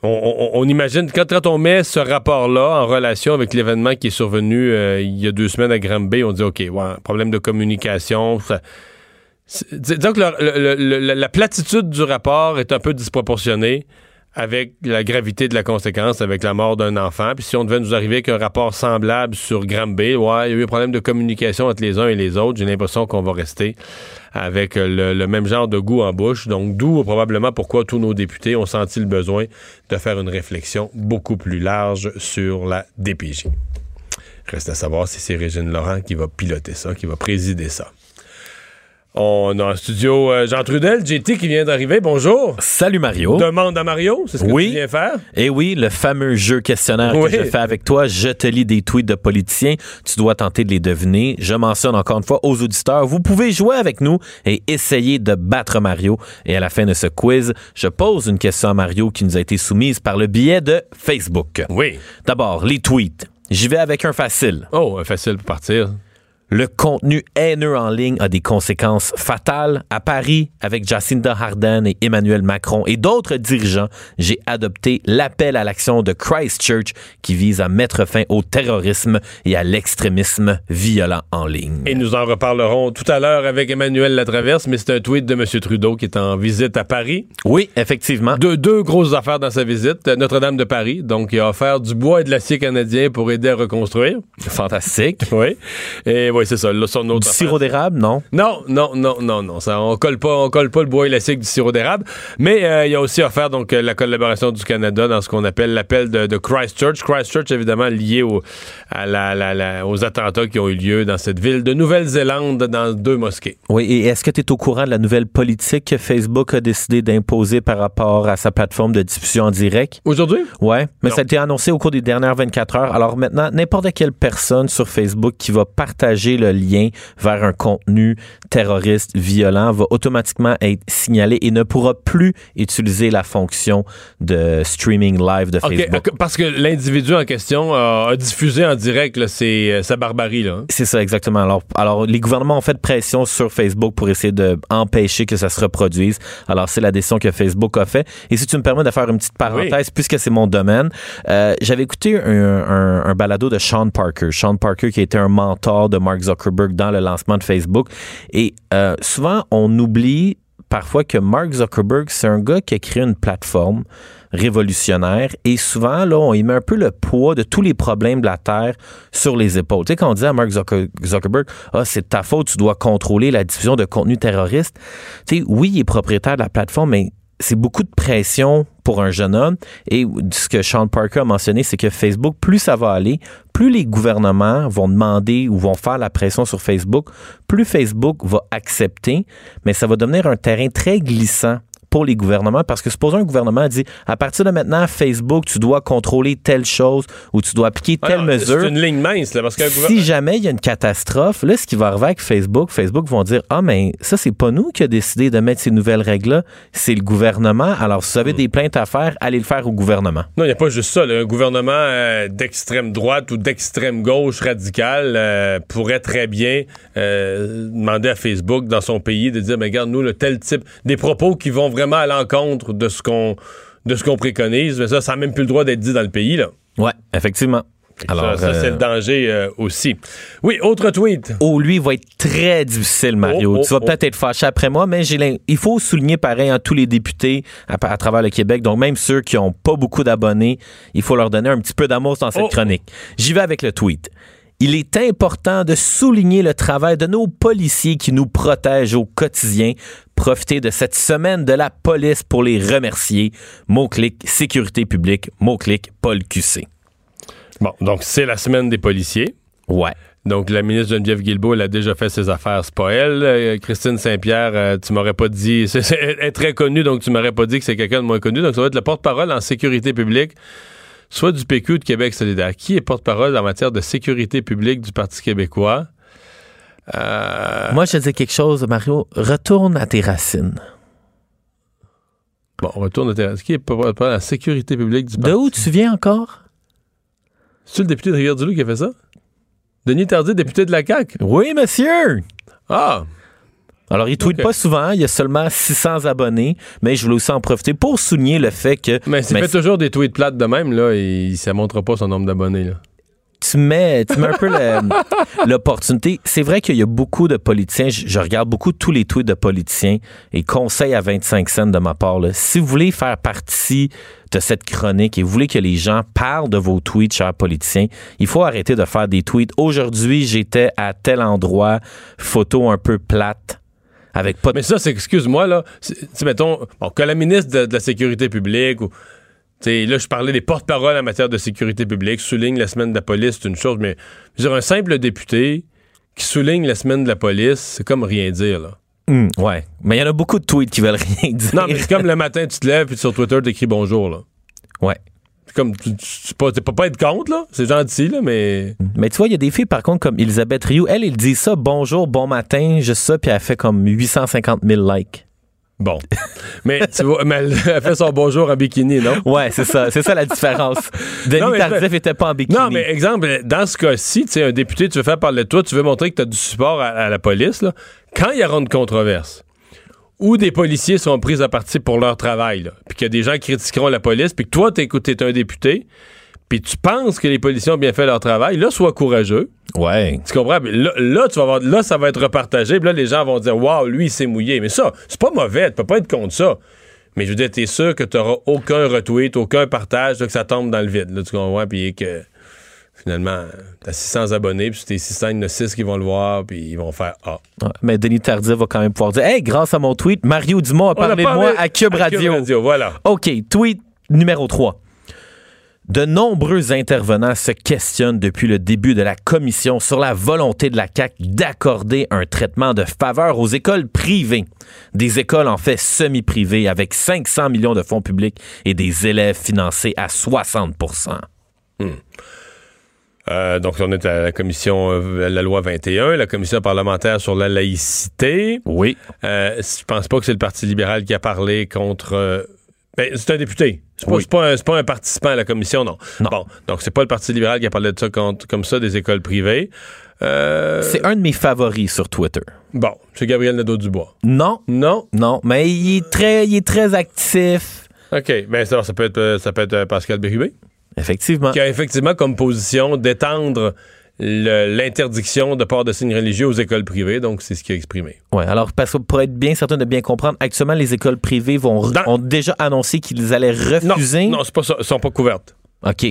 Speaker 1: on, imagine, quand, on met ce rapport-là en relation avec l'événement qui est survenu euh, il y a deux semaines à Granby, on dit, OK, ouais, problème de communication. ça- la platitude du rapport est un peu disproportionnée avec la gravité de la conséquence, avec la mort d'un enfant. Puis si on devait nous arriver avec un rapport semblable sur Granby, ouais, il y a eu un problème de communication entre les uns et les autres, j'ai l'impression qu'on va rester avec le, le même genre de goût en bouche. Donc, d'où probablement pourquoi tous nos députés ont senti le besoin de faire une réflexion beaucoup plus large sur la DPJ. Reste à savoir si c'est Régine Laurent qui va piloter ça, qui va présider ça. On a en studio euh, Jean Trudel, JT qui vient d'arriver. Bonjour.
Speaker 3: Salut Mario.
Speaker 1: Demande à Mario, c'est ce que
Speaker 3: Oui.
Speaker 1: tu viens faire?
Speaker 3: Et oui, le fameux jeu questionnaire
Speaker 1: Oui.
Speaker 3: que je fais avec toi, je te lis des tweets de politiciens, tu dois tenter de les deviner. Je mentionne encore une fois aux auditeurs, vous pouvez jouer avec nous et essayer de battre Mario. Et à la fin de ce quiz, je pose une question à Mario qui nous a été soumise par le biais de Facebook.
Speaker 1: Oui.
Speaker 3: D'abord, les tweets. J'y vais avec un facile.
Speaker 1: Oh, facile pour partir.
Speaker 3: Le contenu haineux en ligne a des conséquences fatales. À Paris, avec Jacinda Ardern et Emmanuel Macron et d'autres dirigeants, j'ai adopté l'appel à l'action de Christchurch qui vise à mettre fin au terrorisme et à l'extrémisme violent en ligne.
Speaker 1: Et nous en reparlerons tout à l'heure avec Emmanuel Latraverse, mais c'est un tweet de M. Trudeau qui est en visite à Paris.
Speaker 3: Oui, effectivement.
Speaker 1: Deux, deux grosses affaires dans sa visite. Notre-Dame de Paris, donc il a offert du bois et de l'acier canadien pour aider à reconstruire.
Speaker 3: Fantastique.
Speaker 1: Oui. Et oui, c'est ça. Là, son autre
Speaker 3: Du
Speaker 1: affaire.
Speaker 3: sirop d'érable, non?
Speaker 1: Non, non, non, non, non. Ça, on colle pas, on colle pas le bois élastique du sirop d'érable. Mais euh, il a aussi offert donc euh, la collaboration du Canada dans ce qu'on appelle l'appel de, de Christchurch. Christchurch, évidemment, lié au, à la, la- la- aux attentats qui ont eu lieu dans cette ville de Nouvelle-Zélande dans deux mosquées.
Speaker 3: Oui, et est-ce que tu es au courant de la nouvelle politique que Facebook a décidé d'imposer par rapport à sa plateforme de diffusion en direct?
Speaker 1: Aujourd'hui?
Speaker 3: Ouais, mais
Speaker 1: Non.
Speaker 3: ça a été annoncé au cours des dernières 24 heures. Alors maintenant, n'importe quelle personne sur Facebook qui va partager le lien vers un contenu terroriste violent va automatiquement être signalé et ne pourra plus utiliser la fonction de streaming live de
Speaker 1: OK,
Speaker 3: Facebook.
Speaker 1: ok, parce que l'individu en question a, a diffusé en direct là, c'est, euh, sa barbarie. Là, hein.
Speaker 3: C'est ça, exactement. Alors, alors, les gouvernements ont fait pression sur Facebook pour essayer de empêcher que ça se reproduise. Alors, c'est la décision que Facebook a fait. Et si tu me permets de faire une petite parenthèse, puisque c'est mon domaine, euh, j'avais écouté un, un- un balado de Sean Parker. Sean Parker qui était un mentor de Mark Zuckerberg dans le lancement de Facebook. Et euh, souvent, on oublie parfois que Mark Zuckerberg, c'est un gars qui a créé une plateforme révolutionnaire et souvent, là, on y met un peu le poids de tous les problèmes de la Terre sur les épaules. Tu sais, quand on dit à Mark Zucker- Zuckerberg, ah, c'est ta faute, tu dois contrôler la diffusion de contenu terroriste. Tu sais, oui, il est propriétaire de la plateforme, mais c'est beaucoup de pression pour un jeune homme. Et ce que Sean Parker a mentionné, c'est que Facebook, plus ça va aller, plus les gouvernements vont demander ou vont faire la pression sur Facebook, plus Facebook va accepter, mais ça va devenir un terrain très glissant pour les gouvernements parce que supposons un gouvernement dit à partir de maintenant Facebook tu dois contrôler telle chose ou tu dois appliquer telle
Speaker 1: Ah non,
Speaker 3: mesure
Speaker 1: C'est une ligne mince, là, parce qu'un
Speaker 3: si jamais il y a une catastrophe, là, ce qui va arriver avec Facebook, Facebook vont dire Ah, mais ça, c'est pas nous qui a décidé de mettre ces nouvelles règles-là, c'est le gouvernement. Alors, si vous avez des plaintes à faire, allez le faire au gouvernement.
Speaker 1: Non, il n'y a pas juste ça. là. Un gouvernement euh, d'extrême droite ou d'extrême gauche radicale euh, pourrait très bien euh, demander à Facebook dans son pays de dire, mais regarde, nous, le tel type, des propos qui vont vraiment à l'encontre de ce qu'on de ce qu'on préconise, mais ça, ça n'a même plus le droit d'être dit dans le pays. Là.
Speaker 3: Ouais, effectivement. Alors,
Speaker 1: ça, ça, c'est
Speaker 3: euh,
Speaker 1: le danger euh, aussi. Oui, autre tweet.
Speaker 3: Oh, lui, il va être très difficile, Mario.
Speaker 1: Oh, oh,
Speaker 3: tu vas
Speaker 1: oh.
Speaker 3: peut-être être fâché après moi, mais il faut souligner pareil à tous les députés à, à travers le Québec. Donc, même ceux qui n'ont pas beaucoup d'abonnés, il faut leur donner un petit peu d'amour dans cette
Speaker 1: Oh.
Speaker 3: chronique. J'y vais avec le tweet. Il est important de souligner le travail de nos policiers qui nous protègent au quotidien. Profitez de cette semaine de la police pour les remercier. Mot-clic sécurité publique. Mot-clic Paul QC.
Speaker 1: Bon, donc c'est la semaine des policiers.
Speaker 3: Ouais.
Speaker 1: Donc, la ministre Geneviève Guilbeault, elle a déjà fait ses affaires. C'est pas elle. Euh, Christine Saint-Pierre, euh, tu m'aurais pas dit. c'est- c'est- elle est très connue, donc tu m'aurais pas dit que c'est quelqu'un de moins connu. Donc, ça va être le porte-parole en sécurité publique, soit du PQ ou de Québec solidaire. Qui est porte-parole en matière de sécurité publique du Parti québécois? Euh,
Speaker 3: Moi, je te dis quelque chose, Mario. Retourne à tes racines.
Speaker 1: bon, on retourne à terrain. Qui est porte-parole en sécurité publique du
Speaker 3: De
Speaker 1: Parti?
Speaker 3: où tu viens encore?
Speaker 1: C'est le député de Rivière-du-Loup qui a fait ça? Denis Tardy, député de la CAQ?
Speaker 3: Oui, monsieur.
Speaker 1: Ah!
Speaker 3: Alors, il tweet pas souvent, il y a seulement 600 abonnés, mais je voulais aussi en profiter pour souligner le fait que
Speaker 1: Mais s'il fait toujours des tweets plates de même, là, il, ça montrera pas son nombre d'abonnés. là.
Speaker 3: tu mets, tu mets un peu l'opportunité. C'est vrai qu'il y a beaucoup de politiciens, je, je regarde beaucoup tous les tweets de politiciens et conseil à 25 cents de ma part. là. Si vous voulez faire partie de cette chronique et vous voulez que les gens parlent de vos tweets, chers politiciens, il faut arrêter de faire des tweets. Aujourd'hui, j'étais à tel endroit, photo un peu plate, avec pas de
Speaker 1: Mais ça, c'est, excuse-moi, là, c'est, c'est, mettons, bon, que la ministre de, de la Sécurité publique ou. tu sais, là, je parlais des porte-paroles en matière de sécurité publique, souligne la semaine de la police, c'est une chose, mais je veux dire, un simple député qui souligne la semaine de la police, c'est comme rien dire, là.
Speaker 3: Hum, ouais. Mais il y en a beaucoup de tweets qui veulent rien dire.
Speaker 1: Non, mais c'est comme le matin, tu te lèves, puis sur Twitter, t'écris bonjour, là.
Speaker 3: Ouais.
Speaker 1: Comme, tu, tu, tu peux pas, être contre, là. C'est gentil, là, mais.
Speaker 3: Mais tu vois, il y a des filles, par contre, comme Elisabeth Rioux. Elle, elle dit ça, bonjour, bon matin, juste ça, puis elle fait comme 850 000 likes.
Speaker 1: Bon. mais tu vois, mais elle, fait son bonjour en bikini, non?
Speaker 3: Ouais, c'est ça. C'est ça la différence. Denis
Speaker 1: Non,
Speaker 3: Tardif était pas en bikini.
Speaker 1: Non, mais exemple, dans ce cas-ci, tu sais, un député, tu veux faire parler de toi, tu veux montrer que tu as du support à, à la police, là. Quand il y aura une controverse, où des policiers sont pris à partie pour leur travail, puis qu'il y a des gens qui critiqueront la police, puis que toi, t'es t'es un député, puis tu penses que les policiers ont bien fait leur travail, là, sois courageux.
Speaker 3: Ouais.
Speaker 1: Tu comprends? Là, là, tu vas avoir, là, ça va être repartagé, puis là, les gens vont dire, waouh, lui, il s'est mouillé. Mais ça, c'est pas mauvais, tu peux pas être contre ça. Mais je veux dire, t'es sûr que tu aucun retweet, aucun partage, là, que ça tombe dans le vide. Là, tu comprends? Puis que finalement, t'as 600 abonnés, puis tes 600, il y en a 6 qui vont le voir, puis ils vont faire Ah.
Speaker 3: Ouais, Mais Denis Tardif va quand même pouvoir dire Hey, grâce à mon tweet, Mario Dumont a parlé de moi à Cube
Speaker 1: à Cube
Speaker 3: Radio.
Speaker 1: Radio, voilà.
Speaker 3: OK, tweet numéro 3. De nombreux intervenants se questionnent depuis le début de la commission sur la volonté de la CAQ d'accorder un traitement de faveur aux écoles privées. Des écoles en fait semi-privées avec 500 millions de fonds publics et des élèves financés à 60
Speaker 1: Euh, donc, on est à la commission, euh, la loi 21, la commission parlementaire sur la laïcité.
Speaker 3: Oui.
Speaker 1: Euh, je pense pas que c'est le Parti libéral qui a parlé contre. euh, ben, c'est un député. C'est pas,
Speaker 3: Oui.
Speaker 1: pas un, c'est pas un participant à la commission, non.
Speaker 3: Non.
Speaker 1: Bon, donc c'est pas le Parti libéral qui a parlé de ça contre- comme ça des écoles privées. Euh,
Speaker 3: C'est un de mes favoris sur Twitter.
Speaker 1: bon, c'est Gabriel Nadeau-Dubois.
Speaker 3: Non,
Speaker 1: Non?
Speaker 3: non, mais il est très, il est très actif.
Speaker 1: OK. Ben, ça, ça peut être, ça peut être Pascal Bérubé,
Speaker 3: Effectivement.
Speaker 1: qui a effectivement comme position d'étendre l'interdiction de port de signes religieux aux écoles privées. Donc, c'est ce qu'il a exprimé.
Speaker 3: Ouais, alors parce que pour être bien certain de bien comprendre, actuellement les écoles privées vont
Speaker 1: Dans-
Speaker 3: ont déjà annoncé qu'ils allaient
Speaker 1: Non,
Speaker 3: refuser.
Speaker 1: non c'est pas ça. Elles sont pas couvertes.
Speaker 3: OK.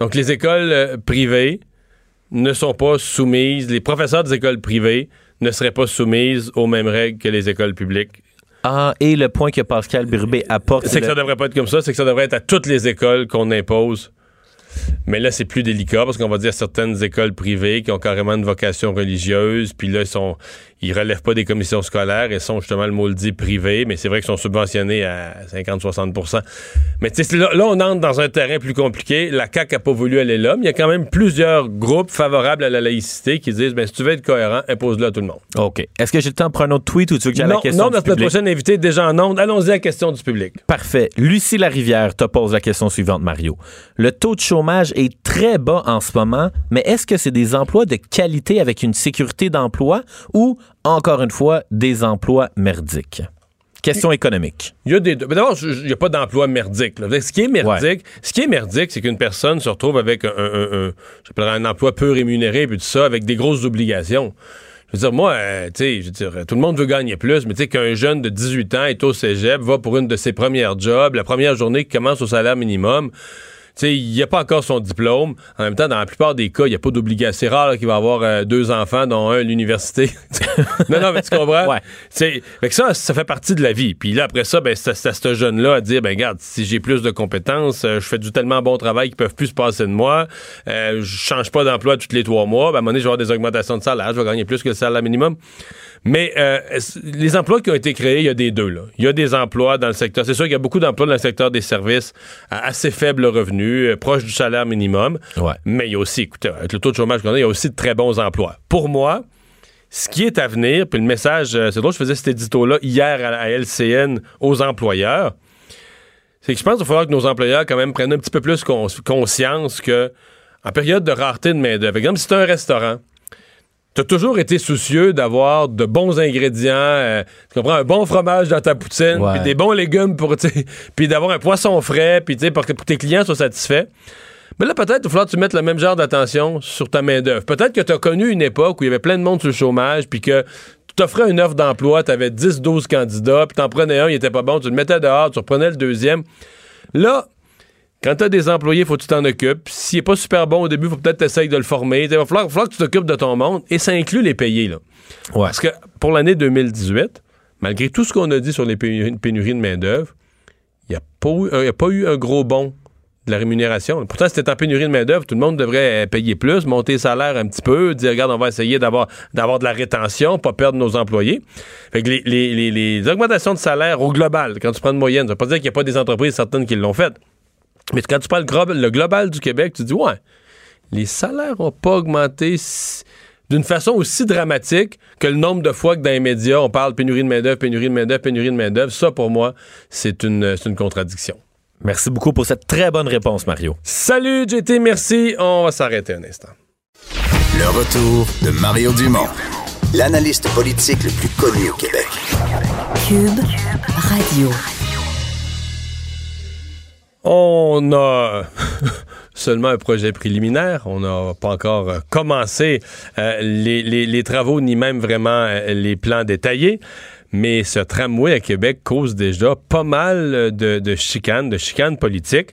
Speaker 1: Donc, les écoles euh, privées ne sont pas soumises, les professeurs des écoles privées ne seraient pas soumises aux mêmes règles que les écoles publiques.
Speaker 3: Ah, et le point que Pascal Birubé apporte
Speaker 1: C'est que ça
Speaker 3: le-
Speaker 1: devrait pas être comme ça, c'est que ça devrait être à toutes les écoles qu'on impose. Mais là, c'est plus délicat parce qu'on va dire certaines écoles privées qui ont carrément une vocation religieuse, puis là, ils sont, ils relèvent pas des commissions scolaires et sont justement le mot le dit privés, mais c'est vrai qu'ils sont subventionnés à 50-60% Mais tu sais, là, là, on entre dans un terrain plus compliqué. La CAQ a pas voulu aller là, mais il y a quand même plusieurs groupes favorables à la laïcité qui disent, ben, si tu veux être cohérent, impose-le à tout le monde.
Speaker 3: OK. Est-ce que j'ai le temps pour un autre tweet ou tu veux que j'aille à la
Speaker 1: Non,
Speaker 3: question
Speaker 1: non,
Speaker 3: du
Speaker 1: notre
Speaker 3: public?
Speaker 1: prochaine invité est déjà en onde. Allons-y à la question du public.
Speaker 3: Parfait. Lucie Larivière te pose la question suivante, Mario. Le taux de chômage est très bas en ce moment, mais est-ce que c'est des emplois de qualité avec une sécurité d'emploi ou, encore une fois, des emplois merdiques? Question économique.
Speaker 1: Il y a des. D'abord, il n'y a pas d'emploi merdique. là. Ce qui est merdique, ce qui est merdique, c'est qu'une personne se retrouve avec un, un- un- j'appellerais un emploi peu rémunéré, puis tout ça, avec des grosses obligations. Je veux dire, moi, euh, tu sais, je veux dire, tout le monde veut gagner plus, mais tu sais, qu'un jeune de 18 ans est au cégep, va pour une de ses premières jobs, la première journée qui commence au salaire minimum, sais, il n'y a pas encore son diplôme. En même temps, dans la plupart des cas, il n'y a pas d'obligation. C'est rare qu'il va avoir euh, deux enfants, dont un à l'université. non, non, mais tu comprends?
Speaker 3: Ouais.
Speaker 1: C'est, fait que ça, ça fait partie de la vie. Puis là, après ça, ben, c'est c'est à ce jeune-là à dire, ben, regarde, si j'ai plus de compétences, euh, je fais du tellement bon travail qu'ils peuvent plus se passer de moi, euh, je change pas d'emploi tous les trois mois, ben, à un moment donné, je vais avoir des augmentations de salaire, je vais gagner plus que le salaire minimum. Mais euh, les emplois qui ont été créés, il y a des deux. Là. Il y a des emplois dans le secteur. C'est sûr qu'il y a beaucoup d'emplois dans le secteur des services à assez faible revenu, euh, proche du salaire minimum.
Speaker 3: Ouais.
Speaker 1: Mais il y a aussi, écoutez, avec le taux de chômage qu'on a, il y a aussi de très bons emplois. Pour moi, ce qui est à venir, puis le message, euh, c'est drôle, je faisais cet édito-là hier à, à LCN aux employeurs, c'est que je pense qu'il va falloir que nos employeurs quand même prennent un petit peu plus cons- conscience que en période de rareté de main-d'œuvre, par exemple, si c'est un restaurant, T'as toujours été soucieux d'avoir de bons ingrédients, euh, tu comprends, un bon fromage dans ta poutine, puis des bons légumes pour, puis d'avoir un poisson frais, puis tu sais, pour que tes clients soient satisfaits. Mais là, peut-être il va falloir que tu mettes le même genre d'attention sur ta main-d'œuvre. Peut-être que tu as connu une époque où il y avait plein de monde sur le chômage, puis que tu t'offrais une offre d'emploi, tu avais 10-12 candidats, puis t'en prenais un, il était pas bon, tu le mettais dehors, tu reprenais le deuxième. Là, quand tu as des employés, faut que tu t'en occupes. S'il n'est pas super bon au début, faut peut-être t'essayer de le former. Il va falloir, falloir que tu t'occupes de ton monde et ça inclut les payer. Là.
Speaker 3: Ouais.
Speaker 1: Parce que pour l'année 2018, malgré tout ce qu'on a dit sur les pénuries, de main-d'œuvre, il n'y a, a pas eu un gros bond de la rémunération. Pourtant, c'était en pénurie de main-d'œuvre, tout le monde devrait euh, payer plus, monter le salaire un petit peu, dire regarde, on va essayer d'avoir, d'avoir de la rétention, pas perdre nos employés. Fait que les, les- les- les augmentations de salaire au global, quand tu prends une moyenne, ça veut pas dire qu'il n'y a pas des entreprises certaines qui l'ont fait. Mais quand tu parles gro- le global du Québec, tu dis ouais, les salaires n'ont pas augmenté si- d'une façon aussi dramatique que le nombre de fois que dans les médias, on parle pénurie de main-d'œuvre, pénurie de main-d'œuvre, pénurie de main-d'œuvre. Ça, pour moi, c'est une, c'est une contradiction.
Speaker 3: Merci beaucoup pour cette très bonne réponse, Mario.
Speaker 1: Salut, JT, merci. On va s'arrêter un instant.
Speaker 4: Le retour de Mario Dumont, l'analyste politique le plus connu au Québec.
Speaker 5: Cube Radio.
Speaker 1: On a seulement un projet préliminaire. On n'a pas encore euh, commencé euh, les, travaux, ni même vraiment euh, les plans détaillés. Mais ce tramway à Québec cause déjà pas mal de, chicanes, de chicanes politiques.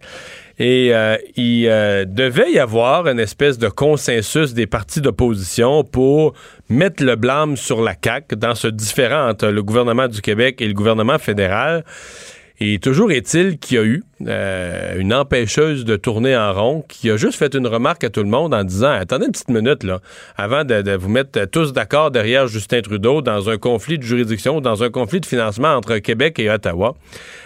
Speaker 1: Et il devait y avoir une espèce de consensus des partis d'opposition pour mettre le blâme sur la CAQ dans ce différent entre le gouvernement du Québec et le gouvernement fédéral. Et toujours est-il qu'il y a eu euh, une empêcheuse de tourner en rond qui a juste fait une remarque à tout le monde en disant Attendez une petite minute, là, avant de, de vous mettre tous d'accord derrière Justin Trudeau dans un conflit de juridiction dans un conflit de financement entre Québec et Ottawa.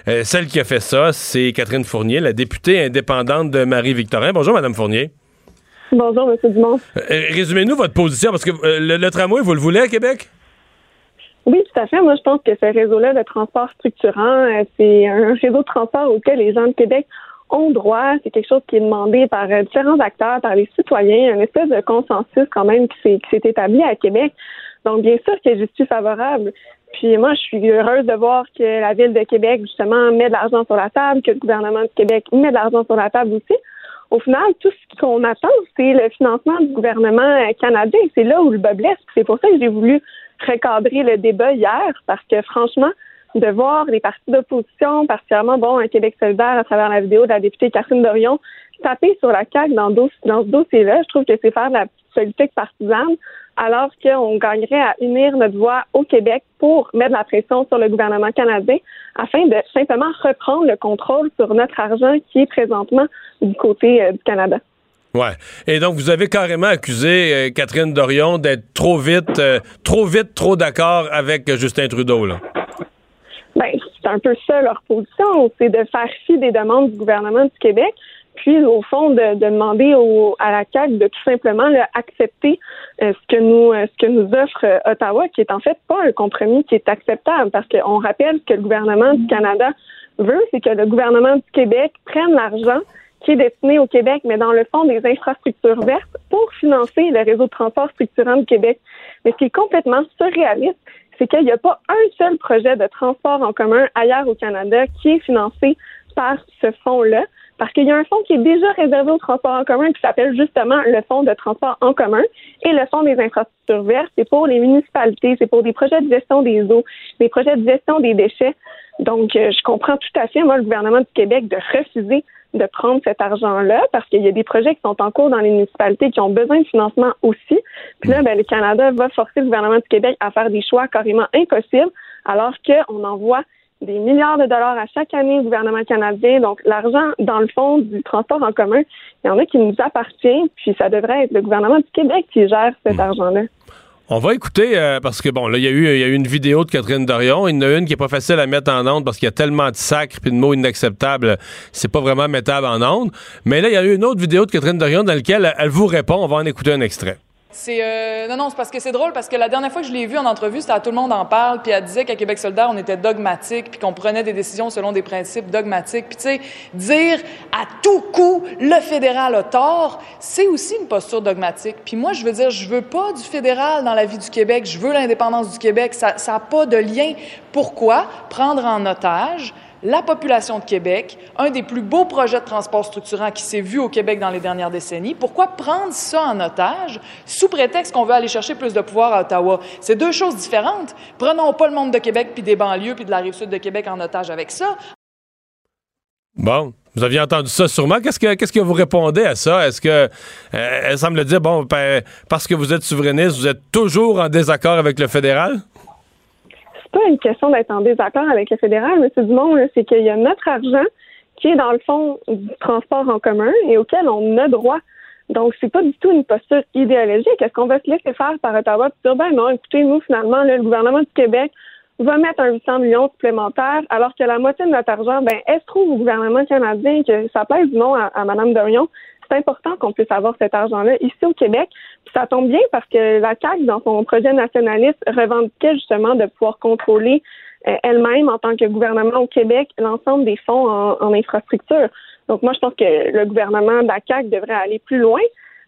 Speaker 1: Euh, celle qui a fait ça, c'est Catherine Fournier, la députée indépendante de Marie-Victorin. Bonjour, Madame Fournier.
Speaker 6: Bonjour, M. Dumont.
Speaker 1: Euh, Résumez-nous votre position, parce que le, le tramway, vous le voulez à Québec?
Speaker 6: Oui, tout à fait. Moi, je pense que ce réseau-là de transport structurant, euh, c'est un réseau de transport auquel les gens de Québec ont droit. C'est quelque chose qui est demandé par euh, différents acteurs, par les citoyens, un espèce de consensus quand même qui s'est, qui s'est établi à Québec. Donc, bien sûr que je suis favorable. Puis moi, je suis heureuse de voir que la Ville de Québec, justement, met de l'argent sur la table, que le gouvernement du Québec met de l'argent sur la table aussi. Au final, tout ce qu'on attend, c'est le financement du gouvernement euh, canadien. C'est là où le bas blesse. C'est pour ça que j'ai voulu recadrer le débat hier, parce que franchement, de voir les partis d'opposition, particulièrement bon, un Québec solidaire à travers la vidéo de la députée Catherine Dorion, taper sur la CAQ dans, dans ce dossier-là, je trouve que c'est faire de la politique partisane, alors qu'on gagnerait à unir notre voix au Québec pour mettre la pression sur le gouvernement canadien afin de simplement reprendre le contrôle sur notre argent qui est présentement du côté euh, du Canada.
Speaker 1: Ouais. Et donc, vous avez carrément accusé euh, Catherine Dorion d'être trop vite, euh, trop vite, trop d'accord avec euh, Justin Trudeau, là.
Speaker 6: Ben, c'est un peu ça leur position, c'est de faire fi des demandes du gouvernement du Québec, puis au fond de, de demander au, à la CAQ de tout simplement accepter ce que nous ce que nous offre Ottawa, qui est en fait pas un compromis qui est acceptable, parce qu'on rappelle que le gouvernement du Canada veut, c'est que le gouvernement du Québec prenne l'argent qui est destiné au Québec, mais dans le fond des infrastructures vertes pour financer le réseau de transport structurant du Québec. Mais ce qui est complètement surréaliste, c'est qu'il n'y a pas un seul projet de transport en commun ailleurs au Canada qui est financé par ce fonds-là, parce qu'il y a un fonds qui est déjà réservé au transport en commun qui s'appelle justement le Fonds de transport en commun et le Fonds des infrastructures vertes, c'est pour les municipalités, c'est pour des projets de gestion des eaux, des projets de gestion des déchets. Donc, euh, je comprends tout à fait, moi, le gouvernement du Québec de refuser de prendre cet argent-là parce qu'il y a des projets qui sont en cours dans les municipalités qui ont besoin de financement aussi. Puis là, ben, le Canada va forcer le gouvernement du Québec à faire des choix carrément impossibles alors qu'on envoie des milliards de dollars à chaque année au gouvernement canadien. Donc, l'argent, dans le fond, du transport en commun, il y en a qui nous appartient, puis ça devrait être le gouvernement du Québec qui gère cet argent-là.
Speaker 1: On va écouter, euh, parce que bon, là, il y, a eu- y a eu une vidéo de Catherine Dorion. Il y en a une qui est pas facile à mettre en onde parce qu'il y a tellement de sacres et de mots inacceptables. C'est pas vraiment mettable en onde. Mais là, il y a eu une autre vidéo de Catherine Dorion dans laquelle elle, elle vous répond. On va en écouter un extrait.
Speaker 7: C'est euh, non non c'est parce que c'est drôle parce que la dernière fois que je l'ai vu en entrevue c'était à tout le monde en parle puis elle disait qu'à Québec solidaire on était dogmatique puis qu'on prenait des décisions selon des principes dogmatiques. Puis tu sais dire à tout coup le fédéral a tort c'est aussi une posture dogmatique. Puis moi je veux dire je veux pas du fédéral dans la vie du Québec je veux l'indépendance du Québec ça ça a pas de lien. Pourquoi? Prendre en otage la population de Québec, un des plus beaux projets de transport structurant qui s'est vu au Québec dans les dernières décennies. Pourquoi prendre ça en otage sous prétexte qu'on veut aller chercher plus de pouvoir à Ottawa? C'est deux choses différentes. Prenons pas le monde de Québec puis des banlieues puis de la rive sud de Québec en otage avec ça.
Speaker 1: Bon, vous aviez entendu ça sûrement. Qu'est-ce que, vous répondez à ça? Est-ce que euh, elle semble dire, bon, ben, parce que vous êtes souverainiste, vous êtes toujours en désaccord avec le fédéral?
Speaker 6: Pas une question d'être en désaccord avec le fédéral, M. Dumont, c'est qu'il y a notre argent qui est dans le fond du transport en commun et auquel on a droit. Donc, c'est pas du tout une posture idéologique. Est-ce qu'on va se laisser faire par Ottawa et dire, ben non, écoutez, nous, finalement, le gouvernement du Québec va mettre un 800 millions supplémentaires, alors que la moitié de notre argent, ben, elle se trouve au gouvernement canadien, que ça plaise ou non à, à Mme Dorion c'est important qu'on puisse avoir cet argent-là ici au Québec. Ça tombe bien parce que la CAQ, dans son projet nationaliste, revendiquait justement de pouvoir contrôler euh, elle-même, en tant que gouvernement au Québec, l'ensemble des fonds en, infrastructure. Donc moi, je pense que le gouvernement de la CAQ devrait aller plus loin.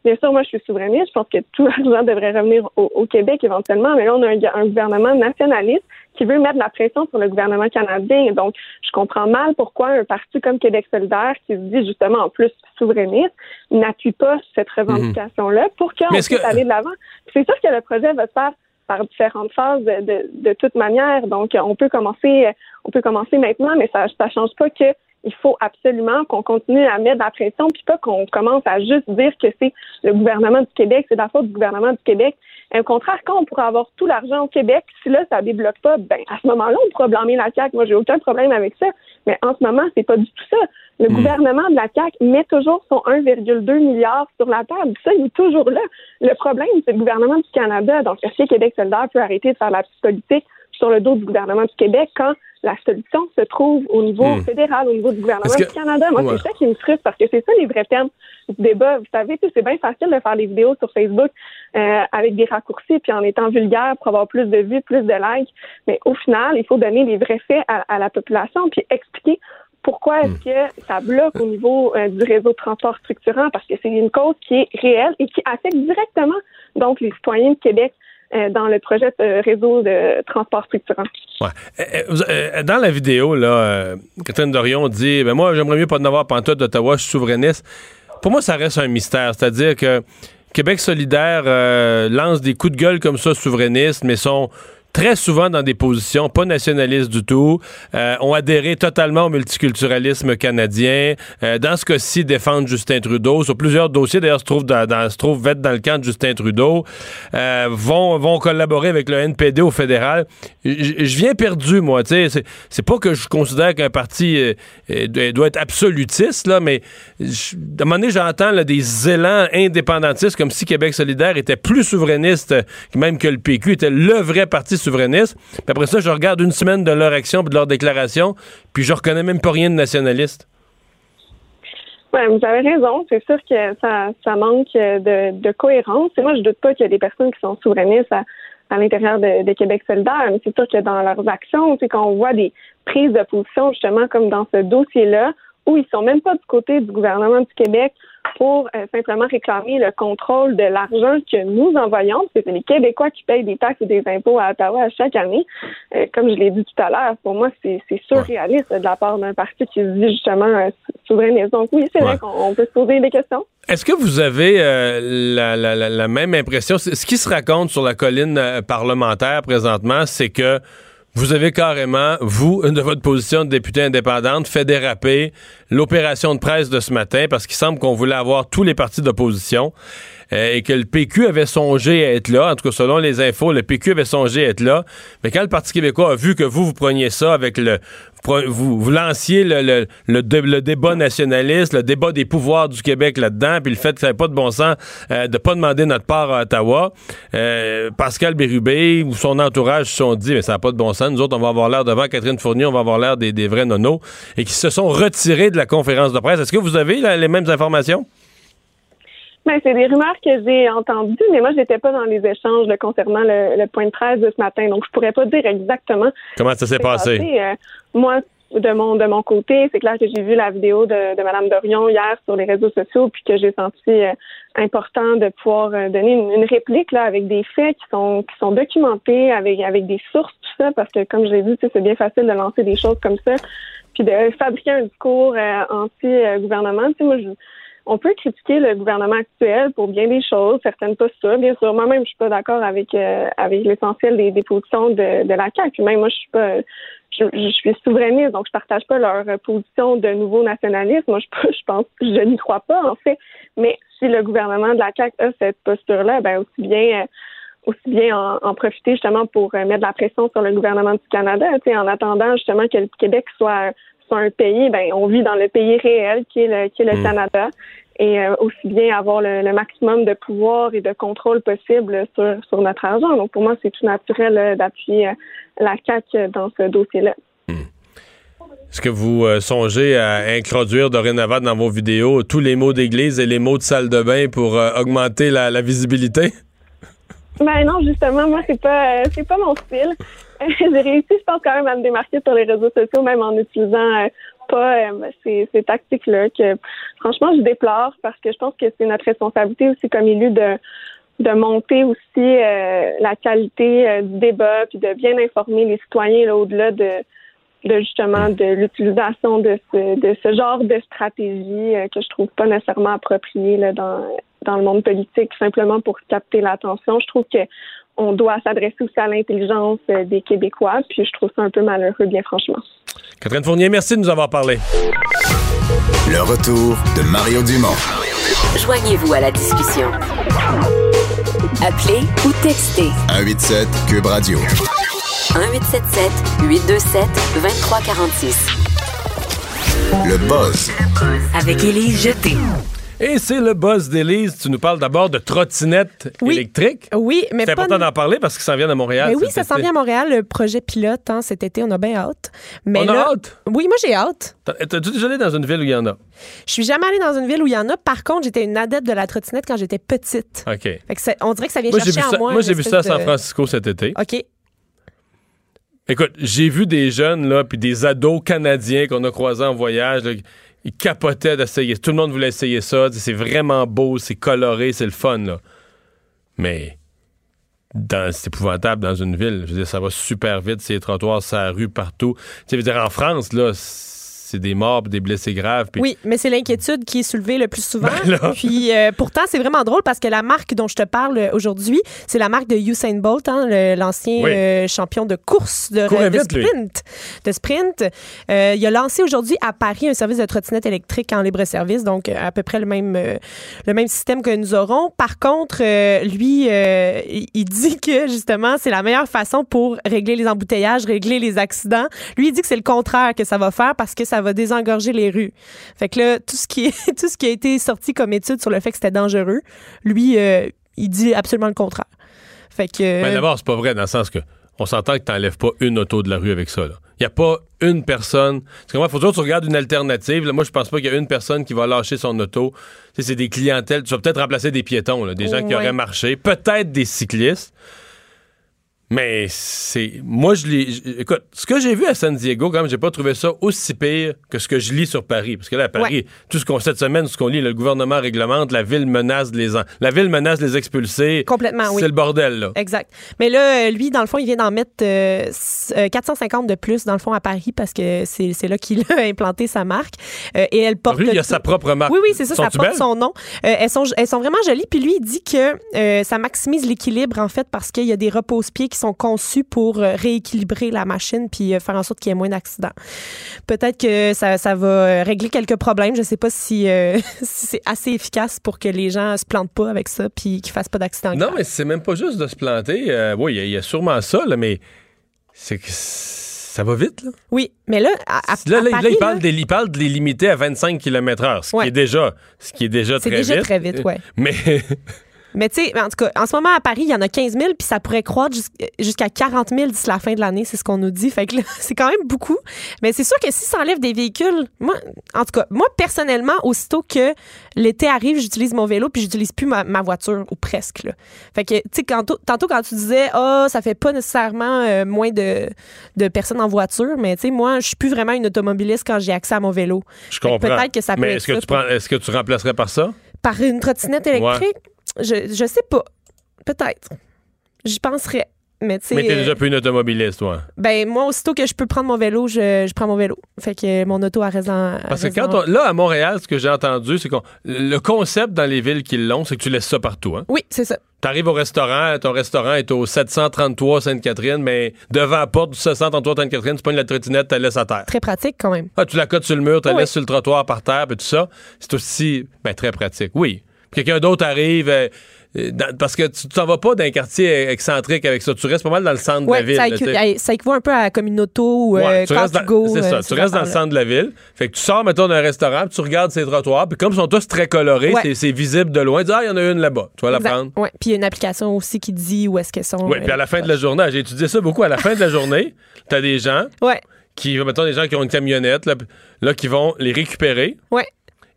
Speaker 6: Bien sûr, moi, je suis souverainiste. Je pense que tout l'argent devrait revenir au, Québec éventuellement. Mais là, on a un gouvernement nationaliste qui veut mettre la pression sur le gouvernement canadien. Donc, je comprends mal pourquoi un parti comme Québec solidaire, qui se dit justement en plus souverainiste, n'appuie pas cette revendication-là pour qu'on puisse aller de l'avant. C'est sûr que le projet va se faire par différentes phases de, de, toute manière. Donc, on peut commencer, on peut commencer maintenant, mais ça ne change pas que il faut absolument qu'on continue à mettre de la pression, puis pas qu'on commence à juste dire que c'est le gouvernement du Québec, c'est la faute du gouvernement du Québec. Au contraire, quand on pourrait avoir tout l'argent au Québec, si là, ça débloque pas, ben à ce moment-là, on pourra blâmer la CAQ. Moi, j'ai aucun problème avec ça. Mais en ce moment, c'est pas du tout ça. Le hmm. gouvernement de la CAQ met toujours son 1,2 milliard sur la table. Ça, il est toujours là. Le problème, c'est le gouvernement du Canada. Donc, est-ce que Québec solidaire peut arrêter de faire la petite politique sur le dos du gouvernement du Québec quand la solution se trouve au niveau hmm. fédéral, au niveau du gouvernement du Canada. Moi, c'est ça qui me frustre parce que c'est ça les vrais termes du débat. Vous savez, c'est bien facile de faire des vidéos sur Facebook euh, avec des raccourcis puis en étant vulgaire pour avoir plus de vues, plus de likes. Mais au final, il faut donner les vrais faits à, la population puis expliquer pourquoi est-ce hmm. que ça bloque au niveau euh, du réseau de transport structurant? Parce que c'est une cause qui est réelle et qui affecte directement donc les citoyens de Québec. Euh, dans le projet de réseau de transport structurant.
Speaker 1: Ouais. Euh, euh, dans la vidéo, là, Catherine Dorion dit ben Moi, j'aimerais mieux pas en avoir pantoute d'Ottawa, je suis souverainiste. Pour moi, ça reste un mystère. C'est-à-dire que Québec solidaire lance des coups de gueule comme ça souverainistes, mais sont très souvent dans des positions pas nationalistes du tout, euh, ont adhéré totalement au multiculturalisme canadien. Euh, dans ce cas-ci, défendent Justin Trudeau. Sur plusieurs dossiers, d'ailleurs, se trouvent dans, se trouvent dans le camp de Justin Trudeau. Euh, vont, vont collaborer avec le NPD au fédéral. Je viens perdu, moi. C'est, c'est pas que je considère qu'un parti doit être absolutiste, là, mais à un moment donné, j'entends des élans indépendantistes comme si Québec solidaire était plus souverainiste même que le PQ, était le vrai parti Puis après ça, je regarde une semaine de leur action puis de leur déclaration, puis je reconnais même pas rien de nationaliste.
Speaker 6: Oui, vous avez raison. C'est sûr que ça, ça manque de, cohérence. Et moi, je doute pas qu'il y a des personnes qui sont souverainistes à, l'intérieur de, Québec solidaire. Mais c'est sûr que dans leurs actions, c'est qu'on voit des prises de position, justement, comme dans ce dossier-là, où ils sont même pas du côté du gouvernement du Québec pour euh, simplement réclamer le contrôle de l'argent que nous envoyons, parce que c'est les Québécois qui payent des taxes et des impôts à Ottawa à chaque année. Euh, comme je l'ai dit tout à l'heure, pour moi, c'est surréaliste de la part d'un parti qui se dit justement euh, souverainiste. Donc oui, c'est vrai qu'on peut se poser des questions.
Speaker 1: Est-ce que vous avez la, la, la, même impression? Ce qui se raconte sur la colline parlementaire présentement, c'est que vous avez carrément, vous, de votre position de député indépendante, fait déraper l'opération de presse de ce matin parce qu'il semble qu'on voulait avoir tous les partis d'opposition euh, et que le PQ avait songé à être là. En tout cas, selon les infos, le PQ avait songé à être là. Mais quand le Parti québécois a vu que vous, vous preniez ça avec le... Vous, lanciez le, débat nationaliste, le débat des pouvoirs du Québec là-dedans, puis le fait que ça n'avait pas de bon sens euh, de pas demander notre part à Ottawa. Euh, Pascal Bérubé ou son entourage se sont dit, mais ça n'a pas de bon sens. Nous autres, on va avoir l'air devant Catherine Fournier, on va avoir l'air des vrais nonos. Et qui se sont retirés de la conférence de presse. Est-ce que vous avez les mêmes informations?
Speaker 6: Ben, c'est des rumeurs que j'ai entendues, mais moi, j'étais pas dans les échanges là, concernant le, le point de presse de ce matin, donc je pourrais pas dire exactement.
Speaker 1: Comment ça s'est passé?
Speaker 6: Euh, moi, de mon de mon côté, c'est clair que j'ai vu la vidéo de, de Mme Dorion hier sur les réseaux sociaux, puis que j'ai senti euh, important de pouvoir euh, donner une, une réplique là avec des faits qui sont qui sont documentés, avec avec des sources, tout ça, parce que comme je l'ai dit, c'est bien facile de lancer des choses comme ça, puis de fabriquer un discours anti-gouvernement. Tu sais, moi, je, on peut critiquer le gouvernement actuel pour bien des choses, certaines ça. Bien sûr, moi-même, je suis pas d'accord avec avec l'essentiel des, des positions de, de la CAQ. Même moi, je suis pas je, suis souverainiste, donc je partage pas leur position de nouveau nationalisme. Moi, je, je pense, je n'y crois pas en fait. Mais si le gouvernement de la CAQ a cette posture-là, ben aussi bien euh, aussi bien en, profiter justement pour euh, mettre de la pression sur le gouvernement du Canada. En attendant justement que le Québec soit, soit un pays, ben on vit dans le pays réel qui est le, qui est le mm. Canada et euh, aussi bien avoir le, maximum de pouvoir et de contrôle possible sur, sur notre argent. Donc pour moi, c'est tout naturel d'appuyer la CAQ dans ce dossier-là. Hmm.
Speaker 1: Est-ce que vous euh, songez à introduire dorénavant dans vos vidéos tous les mots d'église et les mots de salle de bain pour euh, augmenter la, visibilité?
Speaker 6: Ben non, justement, moi, c'est pas, euh, c'est pas mon style. J'ai réussi, je pense, quand même à me démarquer sur les réseaux sociaux, même en utilisant pas ces, ces tactiques-là que, franchement, je déplore parce que je pense que c'est notre responsabilité aussi comme élu de de monter aussi euh, la qualité euh, du débat, puis de bien informer les citoyens au-delà de, de justement de l'utilisation de ce, de ce genre de stratégie euh, que je trouve pas nécessairement appropriée là, dans, dans le monde politique, simplement pour capter l'attention. Je trouve que on doit s'adresser aussi à l'intelligence des Québécois, puis je trouve ça un peu malheureux, bien franchement.
Speaker 1: Catherine Fournier, merci de nous avoir parlé.
Speaker 4: Le retour de Mario Dumont.
Speaker 5: Joignez-vous à la discussion. Appelez ou textez.
Speaker 4: 187 Cube Radio.
Speaker 5: 1877 827 2346.
Speaker 4: Le buzz.
Speaker 5: Avec Élise Jeté.
Speaker 1: Et c'est le buzz d'Élise. Tu nous parles d'abord de trottinettes électriques.
Speaker 8: Oui, mais
Speaker 1: C'est important d'en parler parce que ça vient à Montréal.
Speaker 8: Mais oui, ça s'en vient à Montréal, le projet pilote. Hein, cet été, on a bien hâte. Mais
Speaker 1: on a hâte?
Speaker 8: Oui, moi, j'ai hâte.
Speaker 1: T'es-tu déjà allé dans une ville où il y en a?
Speaker 8: Je suis jamais allée dans une ville où il y en a. Par contre, j'étais une adepte de la trottinette quand j'étais petite.
Speaker 1: OK.
Speaker 8: Fait que on dirait que ça vient
Speaker 1: moi,
Speaker 8: chercher en
Speaker 1: ça,
Speaker 8: moi.
Speaker 1: Moi, j'ai vu ça à San
Speaker 8: de-
Speaker 1: Francisco cet été.
Speaker 8: OK.
Speaker 1: Écoute, j'ai vu des jeunes, là, puis des ados canadiens qu'on a croisés en voyage, là, ils capotaient d'essayer. Tout le monde voulait essayer ça. C'est vraiment beau, c'est coloré, c'est le fun, là. Mais c'est épouvantable dans une ville. Je veux ça va super vite, c'est les trottoirs, c'est la rue partout. Dire, en France, là, c'est des morts, des blessés graves.
Speaker 8: Oui, mais c'est l'inquiétude qui est soulevée le plus souvent.
Speaker 1: Ben là.
Speaker 8: Puis euh, pourtant, c'est vraiment drôle parce que la marque dont je te parle aujourd'hui, c'est la marque de Usain Bolt, hein, l'ancien
Speaker 1: Oui.
Speaker 8: euh, champion de course de,
Speaker 1: lui.
Speaker 8: sprint. De sprint. Euh, il a lancé aujourd'hui à Paris un service de trottinette électrique en libre service, donc à peu près le même le même système que nous aurons. Par contre, lui, il il dit que justement, c'est la meilleure façon pour régler les embouteillages, régler les accidents. Lui, il dit que c'est le contraire que ça va faire parce que ça va désengorger les rues. Fait que là, tout ce qui, est, tout ce qui a été sorti comme étude sur le fait que c'était dangereux, lui, euh, il dit absolument le contraire. Fait que.
Speaker 1: Mais Ben, d'abord, c'est pas vrai dans le sens que on s'entend que t'enlèves pas une auto de la rue avec ça. Il n'y a pas une personne. Parce que moi, il faut toujours que tu regardes une alternative. Là, moi, je pense pas qu'il y a une personne qui va lâcher son auto. Tu sais, c'est des clientèles. Tu vas peut-être remplacer des piétons, là, des gens qui auraient marché. Peut-être des cyclistes. Mais c'est. Moi, je l'ai. Écoute, ce que j'ai vu à San Diego, quand même, j'ai pas trouvé ça aussi pire que ce que je lis sur Paris. Parce que là, à Paris, tout ce qu'on cette semaine, ce qu'on lit, le gouvernement réglemente, la ville menace de les en- la ville menace les expulser.
Speaker 8: Complètement, oui.
Speaker 1: C'est le bordel, là.
Speaker 8: Exact. Mais là, euh, lui, dans le fond, il vient d'en mettre euh, s- euh, 450 de plus, dans le fond, à Paris, parce que c'est là qu'il a implanté sa marque. Euh, et elle porte.
Speaker 1: Lui, il a sa propre marque.
Speaker 8: Oui, oui, c'est ça, ça porte son nom. Euh, elles, sont, elles sont vraiment jolies. Puis lui, il dit que euh, ça maximise l'équilibre, en fait, parce qu'il y a des repose-pieds qui sont conçus pour euh, rééquilibrer la machine puis euh, faire en sorte qu'il y ait moins d'accidents. Peut-être que ça, ça va euh, régler quelques problèmes. Je sais pas si, euh, si c'est assez efficace pour que les gens se plantent pas avec ça puis qu'ils fassent pas d'accidents.
Speaker 1: Non,
Speaker 8: graves.
Speaker 1: mais c'est même pas juste de se planter. Euh, oui, il y a- il y, a sûrement ça, là, mais c'est que ça va vite, là.
Speaker 8: Oui, mais là, à, à-
Speaker 1: Là,
Speaker 8: à
Speaker 1: là, là,
Speaker 8: Paris,
Speaker 1: il, parle
Speaker 8: là,
Speaker 1: des, il parle de les limiter à 25 km/h, ce,
Speaker 8: Ouais.
Speaker 1: qui est déjà, ce qui est déjà
Speaker 8: C'est
Speaker 1: très
Speaker 8: déjà
Speaker 1: vite.
Speaker 8: très vite, ouais.
Speaker 1: Mais
Speaker 8: Mais tu sais, en tout cas, en ce moment à Paris, il y en a 15 000, puis ça pourrait croître jus- jusqu'à 40 000 d'ici la fin de l'année, c'est ce qu'on nous dit. Fait que là, c'est quand même beaucoup. Mais c'est sûr que si ça enlève des véhicules, moi, en tout cas, moi personnellement, aussitôt que l'été arrive, j'utilise mon vélo, puis j'utilise plus ma, ma voiture, ou presque. Là. Fait que, tu sais, tantôt quand tu disais, ah, ça fait pas nécessairement euh, moins de, de personnes en voiture, mais tu sais, moi, je suis plus vraiment une automobiliste quand j'ai accès à mon vélo.
Speaker 1: Je comprends.
Speaker 8: peut-être que ça peut
Speaker 1: Mais est-ce que, tu prends, est-ce que tu remplacerais par ça?
Speaker 8: Par une trottinette électrique, je, je sais pas. Peut-être. J'y penserais. Mais tu sais.
Speaker 1: Mais t'es
Speaker 8: euh,
Speaker 1: déjà plus une automobiliste, toi.
Speaker 8: Ben, moi, aussitôt que je peux prendre mon vélo, je, je prends mon vélo. Fait que mon auto, reste en.
Speaker 1: Parce que quand on- là, à Montréal, ce que j'ai entendu, c'est que le concept dans les villes qui l'ont, c'est que tu laisses ça partout. Hein?
Speaker 8: Oui, c'est ça.
Speaker 1: T'arrives au restaurant, ton restaurant est au 733 Sainte-Catherine, mais devant la porte du 733 Sainte-Catherine, tu prends la trottinette, tu la laisses à terre.
Speaker 8: Très pratique quand même.
Speaker 1: Ah, tu la cotes sur le mur, tu la
Speaker 8: Oui.
Speaker 1: laisses sur le trottoir par terre, puis tout ça. C'est aussi ben, très pratique. Oui. Quelqu'un d'autre arrive. euh, euh, dans- parce que tu t'en vas pas d'un quartier excentrique avec ça. Tu restes pas mal dans le centre de la ville.
Speaker 8: ça,
Speaker 1: là,
Speaker 8: équivaut un peu à comme une auto ou
Speaker 1: Ouais,
Speaker 8: euh,
Speaker 1: tu restes dans-
Speaker 8: go.
Speaker 1: Ça,
Speaker 8: euh,
Speaker 1: tu restes dans le centre de la ville. Fait que tu sors, mettons, d'un restaurant, puis tu regardes ces trottoirs, puis comme ils sont tous très colorés,
Speaker 8: Ouais.
Speaker 1: c'est- visible de loin. Tu dis, ah, il y en a une là-bas. Tu vas la
Speaker 8: Exact.
Speaker 1: prendre.
Speaker 8: Ouais. Puis il y a une application aussi qui dit où est-ce qu'elles sont.
Speaker 1: Oui, puis à la fin de la journée, j'ai étudié ça beaucoup. À la fin de la journée, t'as des gens
Speaker 8: Ouais,
Speaker 1: qui, mettons, des gens qui ont une camionnette, là, là, qui vont les récupérer
Speaker 8: ouais.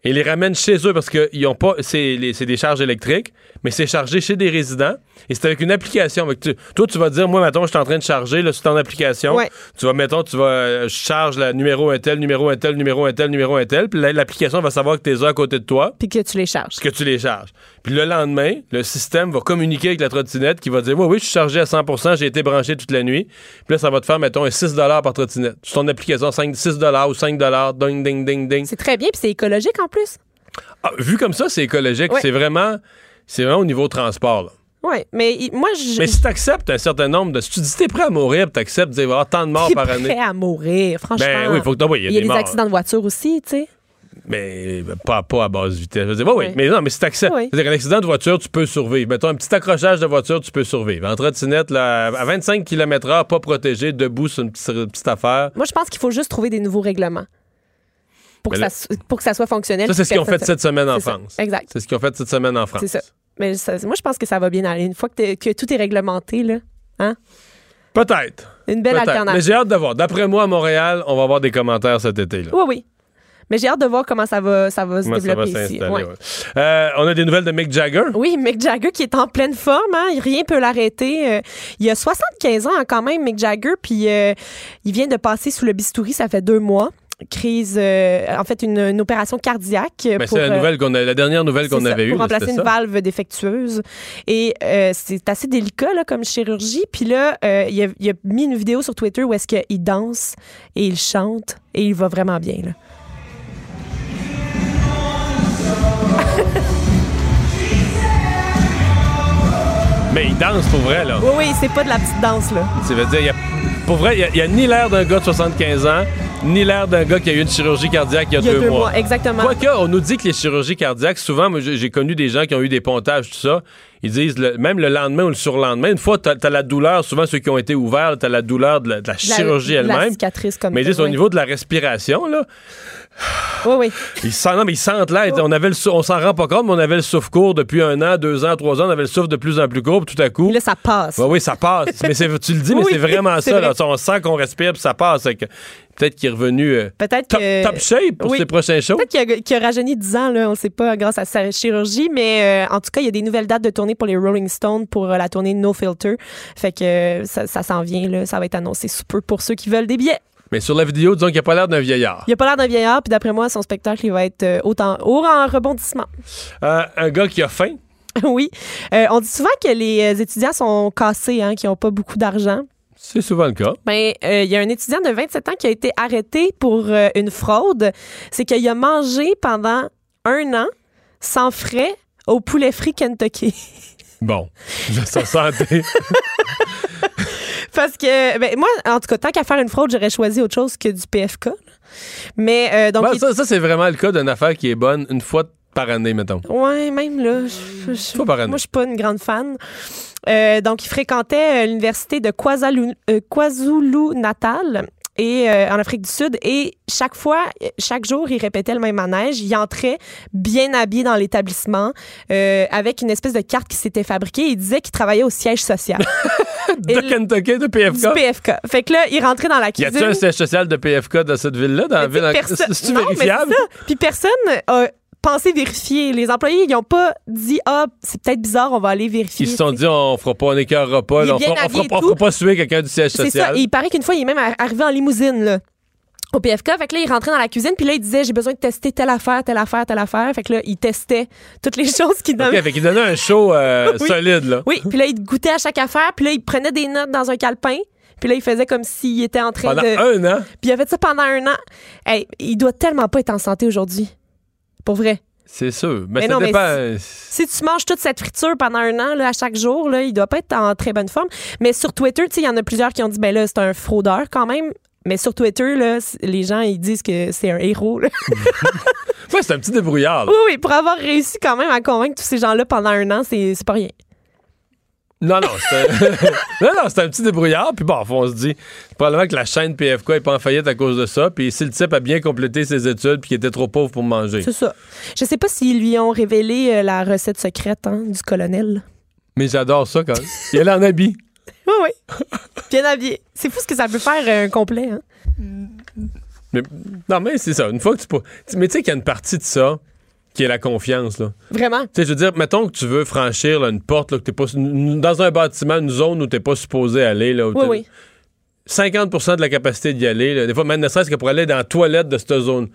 Speaker 1: Et les ramènent chez eux parce que ils ont pas, c'est des charges électriques, mais c'est chargé chez des résidents et c'est avec une application. Tu- toi, tu vas dire, moi, mettons, je suis en train de charger là, sur ton application.
Speaker 8: Ouais.
Speaker 1: Tu vas, mettons, tu vas, euh, je charge la numéro un tel, numéro un tel, numéro un tel, numéro un tel, puis là, l'application va savoir que t'es à côté de toi.
Speaker 8: Puis que tu les charges.
Speaker 1: que tu les charges. Puis le lendemain, le système va communiquer avec la trottinette qui va dire Oui, oui, je suis chargé à 100% j'ai été branché toute la nuit. Puis là, ça va te faire, mettons, un 6 par trottinette. Sur ton application, 5, 6 ou 5 ding, ding, ding, ding.
Speaker 8: C'est très bien, puis c'est écologique en plus.
Speaker 1: Ah, vu comme ça, c'est écologique.
Speaker 8: Ouais.
Speaker 1: C'est vraiment, c'est vraiment au niveau transport. Là.
Speaker 8: Oui, mais il- moi, je.
Speaker 1: Mais si tu acceptes un certain nombre de. Si tu dis t'es prêt à mourir, tu acceptes de dire avoir tant de morts par
Speaker 8: prêt
Speaker 1: année.
Speaker 8: à mourir, franchement.
Speaker 1: Ben oui, faut que oui, il y a,
Speaker 8: Il y a
Speaker 1: des
Speaker 8: accidents de voiture aussi, tu sais.
Speaker 1: Mais pas, pas à basse vitesse. Je veux dire, oui, oui,
Speaker 8: Oui.
Speaker 1: mais non, mais si t'acceptes.
Speaker 8: Oui.
Speaker 1: C'est-à-dire qu'un accident de voiture, tu peux survivre. Mettons un petit accrochage de voiture, tu peux survivre. En trottinette, là, à 25 km/h, pas protégé, debout sur une petite, petite affaire.
Speaker 8: Moi, je pense qu'il faut juste trouver des nouveaux règlements pour, que
Speaker 1: là-
Speaker 8: ça, pour que ça soit fonctionnel.
Speaker 1: Ça, c'est ce qu'ils ont fait cette semaine en. France.
Speaker 8: Exact.
Speaker 1: C'est ce qu'ils ont fait cette semaine en France.
Speaker 8: C'est ça. Mais ça- moi, je pense que ça va bien aller. Une fois que, tout est réglementé, là,
Speaker 1: Peut-être.
Speaker 8: une belle
Speaker 1: Peut-être. Mais
Speaker 8: alternative.
Speaker 1: j'ai hâte de voir. D'après moi, à Montréal, on va avoir des commentaires cet été. Là.
Speaker 8: Oui, oui. Mais j'ai hâte de voir comment ça va, ça va se
Speaker 1: Comment ça va
Speaker 8: développer ici.
Speaker 1: s'installer.
Speaker 8: Ouais.
Speaker 1: ouais. Euh, on a des nouvelles de Mick Jagger.
Speaker 8: Oui, Mick Jagger qui est en pleine forme, hein, rien peut l'arrêter. Euh, il a 75 ans hein, quand même, Mick Jagger, puis euh, il vient de passer sous le bistouri, ça fait deux mois. Crise, euh, en fait, une, une opération cardiaque.
Speaker 1: Ben, c'est la,
Speaker 8: euh,
Speaker 1: nouvelle qu'on a, la dernière nouvelle qu'on avait eue.
Speaker 8: Pour remplacer une
Speaker 1: ça.
Speaker 8: valve défectueuse. Et euh, c'est assez délicat là, comme chirurgie. Puis là, euh, il, a, il a mis une vidéo sur Twitter où est-ce qu'il danse et il chante et il va vraiment bien. Là.
Speaker 1: Mais il danse pour vrai, là.
Speaker 8: Oui, oui, c'est pas de la petite danse. là.
Speaker 1: Ça veut dire, y a- pour vrai, il y a- ni l'air d'un gars de 75 ans, ni l'air d'un gars qui a eu une chirurgie cardiaque il y a,
Speaker 8: Il y a
Speaker 1: deux,
Speaker 8: deux
Speaker 1: mois.
Speaker 8: mois, exactement.
Speaker 1: Quoique, on nous dit que les chirurgies cardiaques, souvent, j'ai connu des gens qui ont eu des pontages, tout ça. Ils disent, le- même le lendemain ou le surlendemain, une fois, t'as as la douleur, souvent ceux qui ont été ouverts, t'as la douleur de la, de la chirurgie elle-même. Mais ils disent au niveau de la respiration, là,
Speaker 8: Oui, oui.
Speaker 1: ils sentent, non, mais ils sentent l'air. On avait le on s'en rend pas compte, mais on avait le souffle court depuis un an, deux ans, trois ans, on avait le souffle de plus en plus court, puis tout à coup.
Speaker 8: Puis là, ça passe.
Speaker 1: Oui, oui, ça passe. mais c'est- tu le dis, mais
Speaker 8: Oui,
Speaker 1: c'est vraiment ça.
Speaker 8: vrai.
Speaker 1: Là. On sent qu'on respire, puis ça passe. Peut-être qu'il est revenu euh,
Speaker 8: Peut-être
Speaker 1: top,
Speaker 8: que.
Speaker 1: top shape pour
Speaker 8: Oui.
Speaker 1: ses prochains shows.
Speaker 8: Peut-être qu'il a, rajeuni 10 ans, là, on ne sait pas, grâce à sa chirurgie, mais euh, en tout cas, il y a des nouvelles dates de tournée pour les Rolling Stones pour euh, la tournée No Filter. Fait que ça, ça s'en vient, là, ça va être annoncé sous peu pour ceux qui veulent des billets.
Speaker 1: Mais sur la vidéo, disons qu'il n'a pas l'air d'un vieillard.
Speaker 8: Il a pas l'air d'un vieillard, puis d'après moi, son spectacle, il va être euh, autant, haut en rebondissement.
Speaker 1: Euh, un gars qui a faim.
Speaker 8: oui. Euh, on dit souvent que les étudiants sont cassés, hein, qui n'ont pas beaucoup d'argent.
Speaker 1: C'est souvent le cas.
Speaker 8: Ben, euh, il y a un étudiant de 27 ans qui a été arrêté pour une fraude. C'est qu'il a mangé pendant un an, sans frais, au poulet frit Kentucky.
Speaker 1: Bon, de sa santé.
Speaker 8: Parce que, ben, moi, en tout cas, tant qu'à faire une fraude, j'aurais choisi autre chose que du PFK. Mais, euh, donc.
Speaker 1: Ben,
Speaker 8: il-
Speaker 1: ça, ça, c'est vraiment le cas d'une affaire qui est bonne une fois par année, mettons.
Speaker 8: Ouais, même là. je- je-
Speaker 1: par année.
Speaker 8: moi, je suis pas une grande fan. Euh, donc, il fréquentait euh, l'université de KwaZulu- KwaZulu-Natal. Et euh, en Afrique du Sud. Et chaque fois, chaque jour, il répétait le même manège. Il entrait bien habillé dans l'établissement euh, avec une espèce de carte qui s'était fabriquée. Il disait qu'il travaillait au siège social.
Speaker 1: de
Speaker 8: Et-
Speaker 1: Kentucky, de
Speaker 8: du
Speaker 1: PFK.
Speaker 8: PFK. Fait que là, il rentrait dans la
Speaker 1: Y
Speaker 8: cuisine.
Speaker 1: a-t-il un siège social de PFK dans cette ville-là, dans la
Speaker 8: Mais
Speaker 1: ville? en-
Speaker 8: personne-
Speaker 1: C'est
Speaker 8: non, mais
Speaker 1: vérifiable?
Speaker 8: Puis personne a pensé vérifier. Les employés, ils n'ont pas dit Ah, c'est peut-être bizarre, on va aller vérifier.
Speaker 1: Ils se sont dit, on fera pas, on écœurera pas, là, on fera, on fera- on pas suer quelqu'un du siège
Speaker 8: C'est ça.
Speaker 1: social.
Speaker 8: Et il paraît qu'une fois, il est même ar- arrivé en limousine, là. Au PFK, fait que là, il rentrait dans la cuisine, puis là, il disait J'ai besoin de tester telle affaire, telle affaire, telle affaire. Fait que là, il testait toutes les choses qu'il
Speaker 1: OK,
Speaker 8: donnait.
Speaker 1: fait qu'il donnait un show euh,
Speaker 8: Oui.
Speaker 1: solide, là.
Speaker 8: Oui, puis là, il goûtait à chaque affaire, puis là, il prenait des notes dans un calepin. Puis là, il faisait comme s'il était en train
Speaker 1: Pendant
Speaker 8: de.
Speaker 1: un an?
Speaker 8: Puis il a fait ça pendant un an. Hey, il doit tellement pas être en santé aujourd'hui. Pour vrai.
Speaker 1: C'est sûr. Mais,
Speaker 8: Mais
Speaker 1: ça
Speaker 8: non, mais
Speaker 1: dépend. euh,
Speaker 8: Si tu manges toute cette friture pendant un an, là, à chaque jour, là, il doit pas être en très bonne forme. Mais sur Twitter, il y en a plusieurs qui ont dit, ben là, c'est un fraudeur quand même. Mais sur Twitter, là, les gens, ils disent que c'est un héros. là.
Speaker 1: Ouais, c'est un petit débrouillard. là.
Speaker 8: oui, oui, pour avoir réussi quand même à convaincre tous ces gens-là pendant un an, c'est pas rien.
Speaker 1: Non, non, un... non, un petit débrouillard. Puis bon, on se dit, probablement que la chaîne PFK est pas en faillite à cause de ça. Puis si le type a bien complété ses études puis qu'il était trop pauvre pour manger.
Speaker 8: C'est ça. Je sais pas s'ils lui ont révélé euh, la recette secrète hein, du colonel.
Speaker 1: Mais j'adore ça quand même. Il est en habit.
Speaker 8: Oui, oui. Bien habillé. C'est fou ce que ça peut faire euh, un complet. Hein?
Speaker 1: Mais, non, mais c'est ça. Une fois que tu peux. Mais tu sais qu'il y a une partie de ça qui est la confiance, là.
Speaker 8: Vraiment.
Speaker 1: Tu sais, je veux dire, mettons que tu veux franchir là, une porte, là, que t'es pas. Dans un bâtiment, une zone où t'es pas supposé aller, là.
Speaker 8: Oui, oui.
Speaker 1: 50% de la capacité d'y aller, là. Des fois, même ne serait-ce que pour aller dans la toilette de cette zone.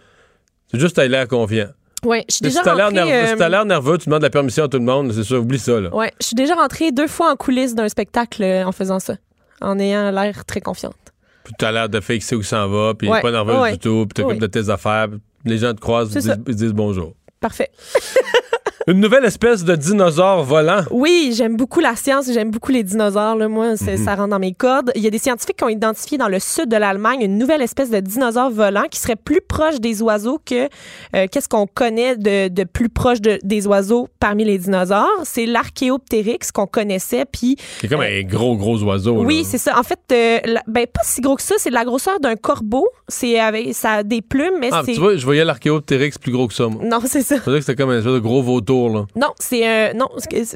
Speaker 1: C'est juste à l'air confiant.
Speaker 8: Ouais, je suis
Speaker 1: Si
Speaker 8: déjà
Speaker 1: l'air
Speaker 8: rentrée,
Speaker 1: nerveux, si
Speaker 8: euh,
Speaker 1: t'as l'air nerveux, tu demandes la permission à tout le monde, c'est sûr, oublie ça.
Speaker 8: Ouais, je suis déjà rentrée deux fois en coulisses d'un spectacle euh, en faisant ça, en ayant l'air très confiante.
Speaker 1: Puis t'as l'air de sait où s'en va, puis
Speaker 8: Ouais,
Speaker 1: pas nerveuse
Speaker 8: ouais.
Speaker 1: du tout, puis t'occupes
Speaker 8: Ouais.
Speaker 1: de tes affaires, les gens te croisent, ils
Speaker 8: ça.
Speaker 1: disent, ils disent bonjour.
Speaker 8: Parfait.
Speaker 1: Une nouvelle espèce de dinosaure volant.
Speaker 8: Oui, j'aime beaucoup la science, j'aime beaucoup les dinosaures. Là. Moi, c'est-
Speaker 1: Mhm.
Speaker 8: ça rentre dans mes cordes. Il y a des scientifiques qui ont identifié dans le sud de l'Allemagne une nouvelle espèce de dinosaure volant qui serait plus proche des oiseaux que euh, qu'est-ce qu'on connaît de, de plus proche de- des oiseaux parmi les dinosaures. C'est l'archéoptérix qu'on connaissait, puis
Speaker 1: C'est comme un gros, gros oiseau.
Speaker 8: Euh, Oui, c'est ça. En fait, euh, la- ben, pas si gros que ça. C'est de la grosseur d'un corbeau. C'est avec, ça a des plumes, mais
Speaker 1: Ah,
Speaker 8: c'est.
Speaker 1: tu vois, je voyais l'archéoptérix plus gros que ça, moi.
Speaker 8: Non, c'est ça.
Speaker 1: Pensais que c'était comme un espèce de gros vautour,
Speaker 8: Non, c'est euh, non,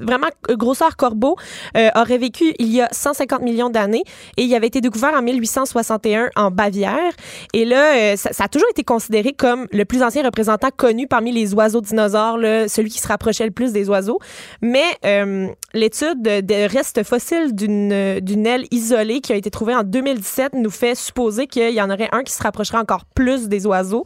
Speaker 8: vraiment euh, grosseur corbeau euh, aurait vécu il y a 150 millions d'années et il avait été découvert en 1861 en Bavière. Et là, euh, ça, a toujours été considéré comme le plus ancien représentant connu parmi les oiseaux dinosaures, celui qui se rapprochait le plus des oiseaux. Mais l'étude de, de restes fossiles d'une aile isolée qui a été trouvée en 2017 nous fait supposer qu'il y en aurait un qui se rapprocherait encore plus des oiseaux.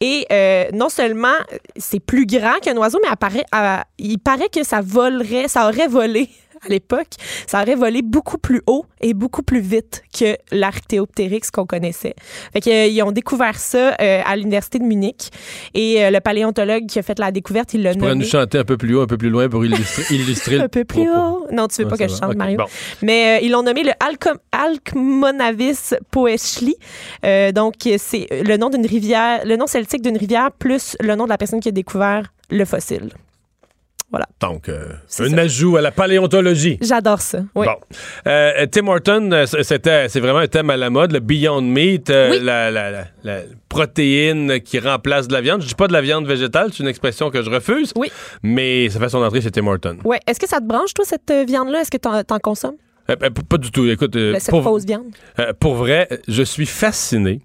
Speaker 8: Et non seulement c'est plus grand qu'un oiseau, mais apparaît, à- il paraît que ça volerait, ça aurait volé à l'époque, ça aurait volé beaucoup plus haut et beaucoup plus vite que l'archéoptérix qu'on connaissait. Fait que, euh, ils ont découvert ça euh, à l'université de Munich et euh, le paléontologue qui a fait la découverte, il l'a
Speaker 1: Tu pourrais nous
Speaker 8: nommé
Speaker 1: chanter un peu plus haut, un peu plus loin pour illustrer,
Speaker 8: un peu plus
Speaker 1: propos.
Speaker 8: haut. Non, tu veux
Speaker 1: Ouais,
Speaker 8: pas que je chante, Mario?
Speaker 1: bon.
Speaker 8: Mais euh, ils l'ont nommé le Alcmonavis poeschli. Donc, c'est le nom d'une rivière, le nom celtique d'une rivière plus le nom de la personne qui a découvert le fossile.
Speaker 1: Donc, euh,
Speaker 8: C'est
Speaker 1: un
Speaker 8: ça.
Speaker 1: ajout à la paléontologie.
Speaker 8: J'adore ça. Oui.
Speaker 1: Bon. Euh, Tim Horton, euh, c'était, c'est vraiment un thème à la mode, le Beyond Meat, euh,
Speaker 8: Oui.
Speaker 1: la, la- la- la protéine qui remplace de la viande. Je dis pas de la viande végétale, c'est une expression que je refuse.
Speaker 8: Oui.
Speaker 1: Mais ça fait son entrée chez Tim Horton.
Speaker 8: Ouais. Est-ce que ça te branche, toi, cette viande-là? Est-ce que t'en, t'en consommes?
Speaker 1: Euh, euh, pas du tout. Écoute, euh,
Speaker 8: Le- cette
Speaker 1: pour,
Speaker 8: fausse viande?
Speaker 1: euh, pour vrai, je suis fasciné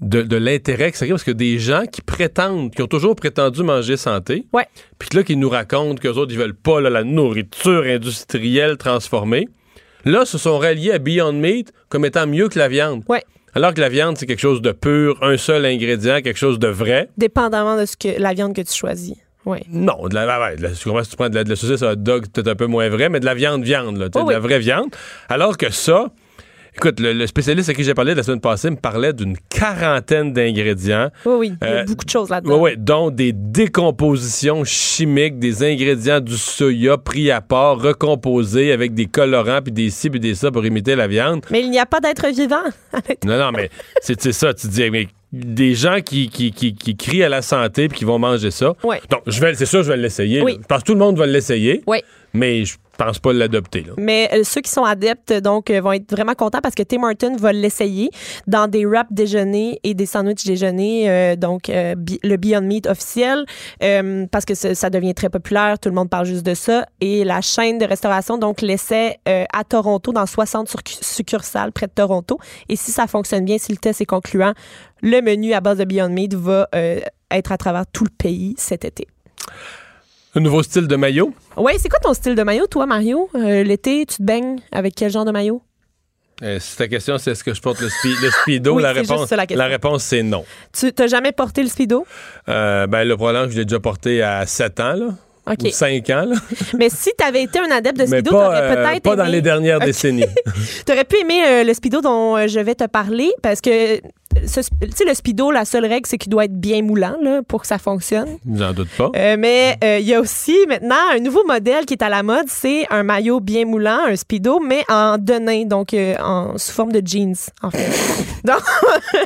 Speaker 1: de, de l'intérêt que ça crée parce que des gens qui prétendent, qui ont toujours prétendu manger santé,
Speaker 8: Ouais.
Speaker 1: puis là, qui nous racontent qu'eux autres, ils veulent pas là, la nourriture industrielle transformée, là, se sont ralliés à Beyond Meat comme étant mieux que la viande.
Speaker 8: Ouais.
Speaker 1: Alors que la viande, c'est quelque chose de pur, un seul ingrédient, quelque chose de vrai.
Speaker 8: Dépendamment de ce que, la viande que tu choisis. Oui.
Speaker 1: Non, de la, ouais, ouais, de la- si tu prends de la, de la saucisse à hot dog, c'est peut-être un peu moins vrai, mais de la viande, viande, là,
Speaker 8: Oh
Speaker 1: de la vraie viande. Alors que ça, écoute, le, le spécialiste à qui j'ai parlé la semaine passée me parlait d'une quarantaine d'ingrédients.
Speaker 8: Oui, oui. Il y a
Speaker 1: Euh,
Speaker 8: beaucoup de choses là-dedans.
Speaker 1: ouais, dont des décompositions chimiques des ingrédients du soya pris à part, recomposés avec des colorants, puis des ci, puis des ça pour imiter la viande.
Speaker 8: Mais il n'y a pas d'être vivant.
Speaker 1: Non, non, mais c'est ça, tu dis, mais des gens qui, qui, qui, qui crient à la santé puis qui vont manger ça.
Speaker 8: Ouais.
Speaker 1: Donc, je vais, c'est sûr, je vais l'essayer.
Speaker 8: Oui.
Speaker 1: Je pense que tout le monde va l'essayer.
Speaker 8: Oui.
Speaker 1: Mais je pense pas l'adopter.
Speaker 8: Mais euh, ceux qui sont adeptes, donc, euh, vont être vraiment contents parce que Tim Horton va l'essayer dans des wraps déjeuners et des sandwichs déjeuners, euh, donc le Beyond Meat officiel, parce que ça devient très populaire, tout le monde parle juste de ça. Et la chaîne de restauration, donc, l'essaie à Toronto, dans 60 succursales près de Toronto. Et si ça fonctionne bien, si le test est concluant, le menu à base de Beyond Meat va être à travers tout le pays cet été.
Speaker 1: Un nouveau style de maillot?
Speaker 8: Oui, c'est quoi ton style de maillot, toi, Mario? Euh, l'été, tu te baignes avec quel genre de maillot?
Speaker 1: Euh, si ta question, c'est est-ce que je porte le, speedo, la, réponse, la, réponse, c'est non.
Speaker 8: Tu n'as jamais porté le speedo?
Speaker 1: Euh, ben, le problème, je l'ai déjà porté à 7 ans. Là. Ou 5 ans. Là.
Speaker 8: Mais si tu avais été un adepte de Speedo, tu aurais peut-être.
Speaker 1: Pas dans les dernières décennies.
Speaker 8: tu aurais pu aimer le Speedo dont je vais te parler parce que tu sais, le speedo, la seule règle, c'est qu'il doit être bien moulant là, pour que ça fonctionne.
Speaker 1: J'en doute pas.
Speaker 8: Euh, mais euh, il y a aussi maintenant un nouveau modèle qui est à la mode, c'est un maillot bien moulant, un speedo, mais en denain, donc euh, en, sous forme de jeans, en fait. donc,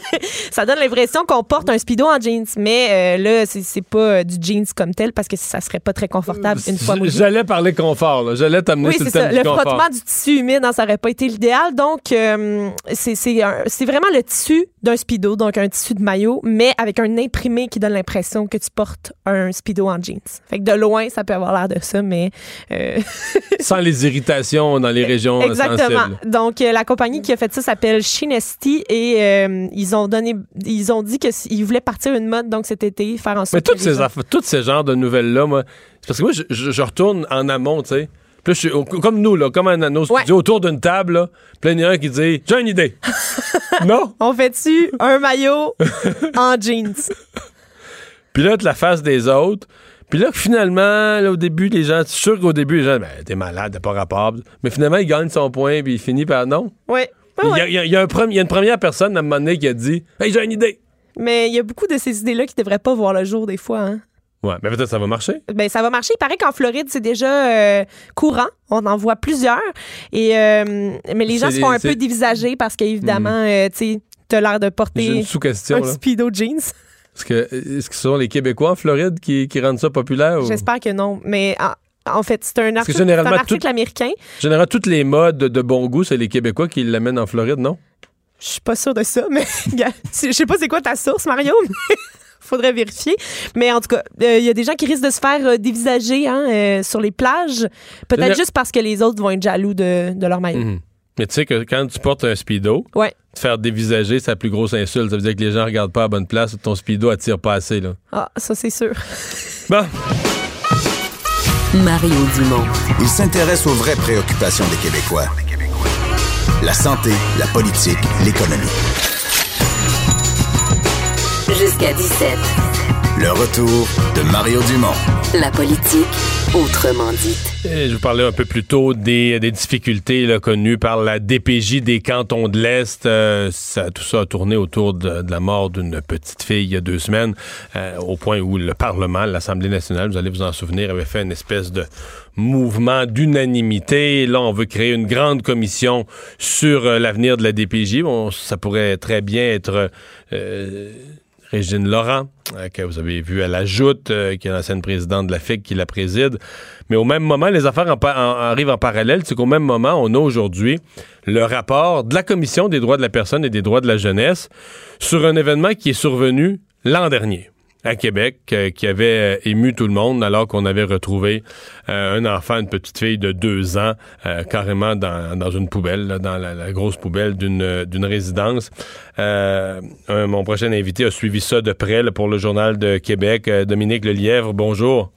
Speaker 8: ça donne l'impression qu'on porte un speedo en jeans, mais là, c'est pas du jeans comme tel parce que ça serait pas très confortable une fois mouillé.
Speaker 1: J'allais parler confort, j'allais t'amener
Speaker 8: oui,
Speaker 1: sur
Speaker 8: le
Speaker 1: thème
Speaker 8: ça. Le frottement du tissu humide, hein, ça aurait pas été l'idéal. Donc, c'est vraiment le tissu d'un speedo, donc un tissu de maillot, mais avec un imprimé qui donne l'impression que tu portes un speedo en jeans. Fait que de loin, ça peut avoir l'air de ça, mais euh,
Speaker 1: sans les irritations dans les régions
Speaker 8: Exactement. Donc euh, la compagnie qui a fait ça s'appelle Shinesti et euh, ils ont donné, ils ont dit qu'ils voulaient partir une mode donc cet été, faire en sorte.
Speaker 1: Mais toutes ces toutes ces genres de nouvelles là, moi, parce que moi je, je retourne en amont, tu sais. Suis, comme nous, là, comme un nos studios, autour d'une table, là, plein de qui dit J'ai une idée. non?
Speaker 8: On fait-tu un maillot en jeans?
Speaker 1: Puis là, tu la face des autres. Puis là, finalement, là, au début, les gens, suis sûr qu'au début, les gens, ben, t'es malade, t'es pas rapport. Mais finalement, il gagne son point, puis il finit par non.
Speaker 8: Oui.
Speaker 1: Il y, a, y, a une première personne à un moment donné qui a dit Hey, j'ai une idée.
Speaker 8: Mais il y a beaucoup de ces idées-là qui devraient pas voir le jour des fois. Hein?
Speaker 1: Ouais, mais peut-être ça va marcher.
Speaker 8: Ben ça va marcher. Il paraît qu'en Floride, c'est déjà euh, courant. On en voit plusieurs. Et euh, mais les gens se font un peu dévisager parce qu'évidemment, mm. euh, tu as l'air de porter un speedo jeans.
Speaker 1: Est-ce que, est-ce que ce sont les Québécois en Floride qui, qui rendent ça populaire?
Speaker 8: J'espère que non. Mais en, fait, c'est un article, un article américain.
Speaker 1: Généralement, toutes les modes de bon goût, c'est les Québécois qui l'amènent en Floride, non?
Speaker 8: Je suis pas sûre de ça, mais je sais pas c'est quoi ta source, Mario. Faudrait vérifier. Mais en tout cas, il euh, y a des gens qui risquent de se faire euh, dévisager hein, euh, sur les plages, peut-être juste parce que les autres vont être jaloux de, leur maillot. Mhm.
Speaker 1: Mais tu sais que quand tu portes un speedo,
Speaker 8: ouais.
Speaker 1: te faire dévisager, c'est la plus grosse insulte. Ça veut dire que les gens regardent pas à bonne place, ton speedo attire pas assez. Là.
Speaker 8: Ah, ça c'est sûr.
Speaker 1: Bon.
Speaker 5: Mario Dumont.
Speaker 4: Il s'intéresse aux vraies préoccupations des Québécois. La santé, la politique, l'économie.
Speaker 5: Jusqu'à 17.
Speaker 4: Le retour de Mario Dumont.
Speaker 5: La politique autrement dite.
Speaker 1: je vous parlais un peu plus tôt des, difficultés là, connues par la DPJ des cantons de l'Est. Euh, ça, tout ça a tourné autour de, la mort d'une petite fille il y a deux semaines, euh, au point où le Parlement, l'Assemblée nationale, vous allez vous en souvenir, avait fait une espèce de mouvement d'unanimité. Là, on veut créer une grande commission sur euh, l'avenir de la DPJ. Bon, ça pourrait très bien être Régine Laurent, euh, que vous avez vu à la Joute, euh, qui est l'ancienne présidente de la FIC qui la préside. Mais au même moment, les affaires arrivent en parallèle. C'est qu'au même moment, on a aujourd'hui le rapport de la Commission des droits de la personne et des droits de la jeunesse sur un événement qui est survenu l'an dernier à Québec euh, qui avait euh, ému tout le monde alors qu'on avait retrouvé euh, un enfant, une petite fille de deux ans, carrément dans, dans, une poubelle, dans la, grosse poubelle d'une, d'une résidence. mon prochain invité a suivi ça de près pour le Journal de Québec. Dominique Lelièvre, bonjour.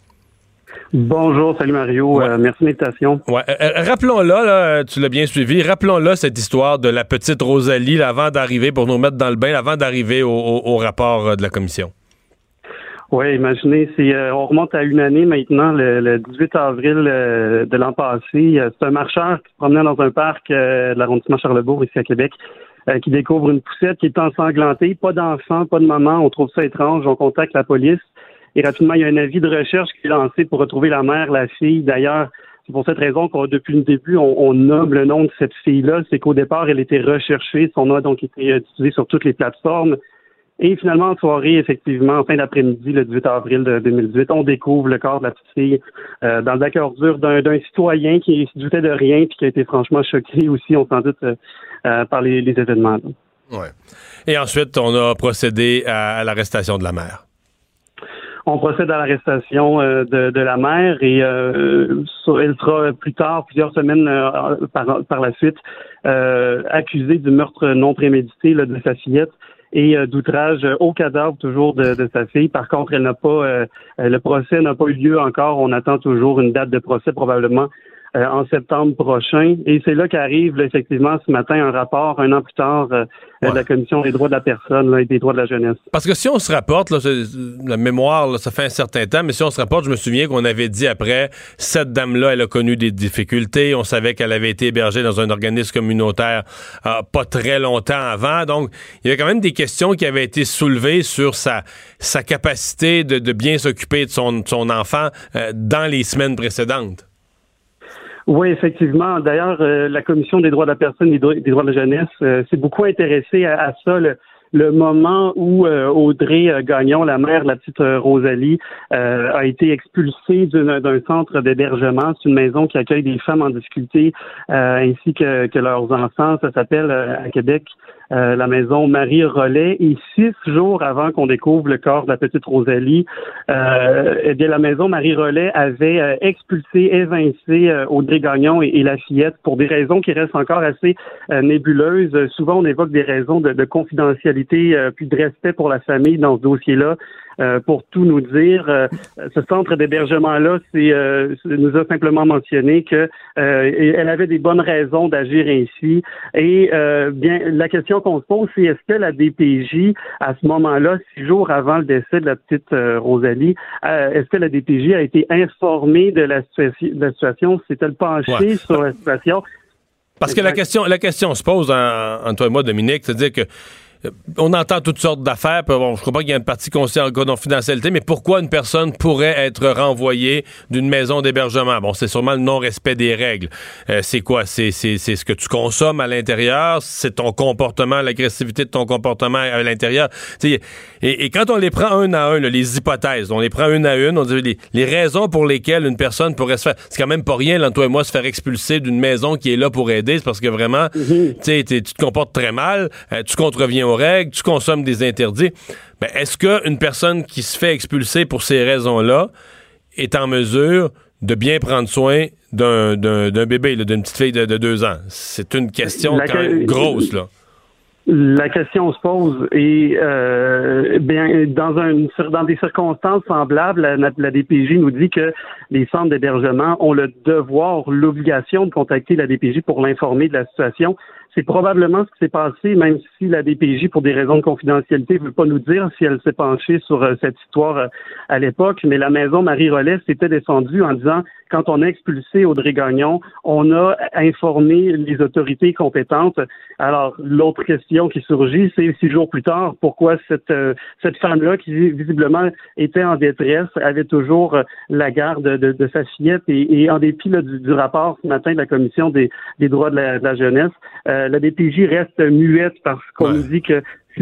Speaker 9: Bonjour, salut Mario, merci de l'invitation.
Speaker 1: Ouais, rappelons-là, là, tu l'as bien suivi, rappelons-là cette histoire de la petite Rosalie avant d'arriver, pour nous mettre dans le bain, avant d'arriver au rapport de la commission.
Speaker 9: Oui, imaginez, c'est euh, on remonte à une année maintenant, le, 18 avril euh, de l'an passé. Euh, c'est un marcheur qui se promenait dans un parc de l'arrondissement Charlebourg, ici à Québec, qui découvre une poussette qui est ensanglantée, pas d'enfant, pas de maman. On trouve ça étrange, on contacte la police. Et rapidement, il y a un avis de recherche qui est lancé pour retrouver la mère, la fille. D'ailleurs, c'est pour cette raison qu'on, depuis le début, on, on, nomme le nom de cette fille-là. C'est qu'au départ, elle était recherchée. Son nom a donc été utilisé sur toutes les plateformes. Et finalement, en soirée, effectivement, en fin d'après-midi, le 18 avril de 2018, on découvre le corps de la petite fille euh, dans le dur d'un, citoyen qui se doutait de rien puis qui a été franchement choqué aussi, on s'en doute, euh, euh, par les, événements.
Speaker 1: Ouais. Et ensuite, on a procédé à, l'arrestation de la mère.
Speaker 9: On procède à l'arrestation de, la mère et elle sera plus tard, plusieurs semaines par, par, la suite, accusée du meurtre non prémédité de sa fillette et euh, d'outrage au cadavre toujours de, sa fille. Par contre, elle n'a pas euh, le procès n'a pas eu lieu encore. On attend toujours une date de procès probablement euh, en septembre prochain. Et c'est là qu'arrive effectivement ce matin un rapport, un an plus tard, euh, de la Commission des droits de la personne et des droits de la jeunesse.
Speaker 1: Parce que si on se rapporte, la mémoire, ça fait un certain temps, mais si on se rapporte, je me souviens qu'on avait dit après, cette dame-là, elle a connu des difficultés. On savait qu'elle avait été hébergée dans un organisme communautaire euh, pas très longtemps avant. Donc, il y avait quand même des questions qui avaient été soulevées sur sa, sa capacité de, bien s'occuper de son, son enfant dans les semaines précédentes.
Speaker 9: Oui, effectivement. D'ailleurs, euh, la Commission des droits de la personne et des droits de la jeunesse euh, s'est beaucoup intéressée à, ça. Le, moment où euh, Audrey Gagnon, la mère de la petite Rosalie, a été expulsée d'un centre d'hébergement. C'est une maison qui accueille des femmes en difficulté ainsi que, que leurs enfants. Ça s'appelle à Québec euh, la maison Marie Rollet. Et six jours avant qu'on découvre le corps de la petite Rosalie, euh, eh bien, la maison Marie Rollet avait euh, expulsé, évincé Audrey Gagnon et, la fillette pour des raisons qui restent encore assez nébuleuses. Souvent, on évoque des raisons de, de confidentialité puis de respect pour la famille dans ce dossier-là. Euh, pour tout nous dire. Euh, ce centre d'hébergement-là euh, nous a simplement mentionné que elle avait des bonnes raisons d'agir ainsi. Et bien, la question qu'on se pose, c'est est-ce que la DPJ, à ce moment-là, six jours avant le décès de la petite Rosalie, est-ce que la DPJ a été informée de la situation, de la situation? S'est-elle penchée sur la situation?
Speaker 1: Parce que la question, la question se pose entre toi et moi, Dominique, c'est-à-dire que on entend toutes sortes d'affaires. Bon, je crois pas qu'il y ait une partie consciente en confidentialité, mais pourquoi une personne pourrait être renvoyée d'une maison d'hébergement? Bon, c'est sûrement le non-respect des règles. Euh, c'est quoi? C'est, ce que tu consommes à l'intérieur? C'est ton comportement, l'agressivité de ton comportement à l'intérieur? Et, et, quand on les prend un à un, les hypothèses, on les prend une à une, on dit les, raisons pour lesquelles une personne pourrait se faire... C'est quand même pas rien, là, toi et moi, se faire expulser d'une maison qui est là pour aider. C'est parce que vraiment, mm-hmm. tu te comportes très mal, euh, tu contreviens aux règles, tu consommes des interdits. Ben, est-ce qu'une personne qui se fait expulser pour ces raisons-là est en mesure de bien prendre soin d'un, bébé, d'une petite fille de, deux ans? C'est une question quand même grosse, là.
Speaker 9: La question se pose et euh, bien dans un dans des circonstances semblables, la, la, DPJ nous dit que les centres d'hébergement ont le devoir, l'obligation de contacter la DPJ pour l'informer de la situation. C'est probablement ce qui s'est passé, même si la DPJ, pour des raisons de confidentialité, ne veut pas nous dire si elle s'est penchée sur euh, cette histoire euh, à l'époque, mais la maison Marie-Rollet s'était descendue en disant quand on a expulsé Audrey Gagnon, on a informé les autorités compétentes. Alors, l'autre question qui surgit, c'est six jours plus tard, pourquoi cette, euh, cette femme-là, qui visiblement était en détresse, avait toujours la garde de, sa fillette et, en dépit du, rapport ce matin de la Commission des, droits de la, jeunesse, la DPJ reste muette parce qu'on nous dit que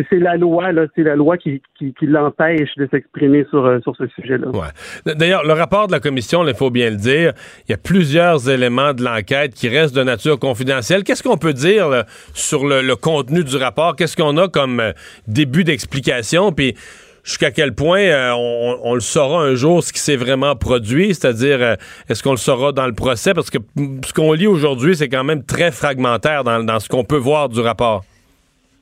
Speaker 9: c'est la loi, là, c'est la loi qui, qui, l'empêche de s'exprimer sur, euh, sur ce sujet-là.
Speaker 1: Ouais. D'ailleurs, le rapport de la commission, il faut bien le dire, il y a plusieurs éléments de l'enquête qui restent de nature confidentielle. Qu'est-ce qu'on peut dire sur le, contenu du rapport? Qu'est-ce qu'on a comme euh, début d'explication? Puis jusqu'à quel point on, le saura un jour ce qui s'est vraiment produit, c'est-à-dire est-ce qu'on le saura dans le procès, parce que ce qu'on lit aujourd'hui, c'est quand même très fragmentaire dans, dans ce qu'on peut voir du rapport.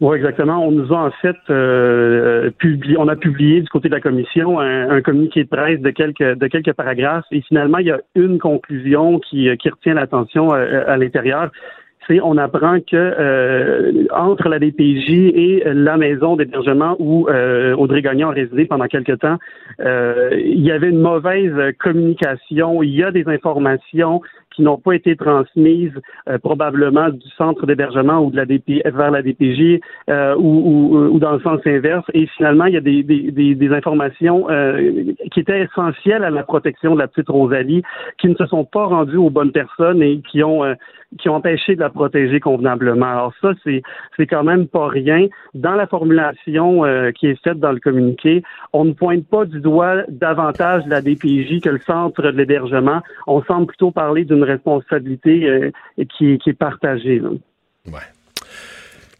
Speaker 9: Oui, exactement. On nous a en fait euh, publié, on a publié du côté de la commission un, communiqué de presse de quelques de quelques paragraphes et finalement il y a une conclusion qui, qui retient l'attention euh, à l'intérieur on apprend que euh, entre la DPJ et la maison d'hébergement où euh, Audrey Gagnon a résidé pendant quelque temps, euh, il y avait une mauvaise communication. Il y a des informations qui n'ont pas été transmises euh, probablement du centre d'hébergement ou de la DP, vers la DPJ euh, ou, ou, ou, dans le sens inverse. Et finalement, il y a des, des, des, informations euh, qui étaient essentielles à la protection de la petite Rosalie qui ne se sont pas rendues aux bonnes personnes et qui ont qui ont empêché de la protéger convenablement. Alors ça, c'est c'est quand même pas rien. Dans la formulation qui est faite dans le communiqué, on ne pointe pas du doigt davantage la DPJ que le centre de l'hébergement. On semble plutôt parler d'une responsabilité euh, qui, est partagée.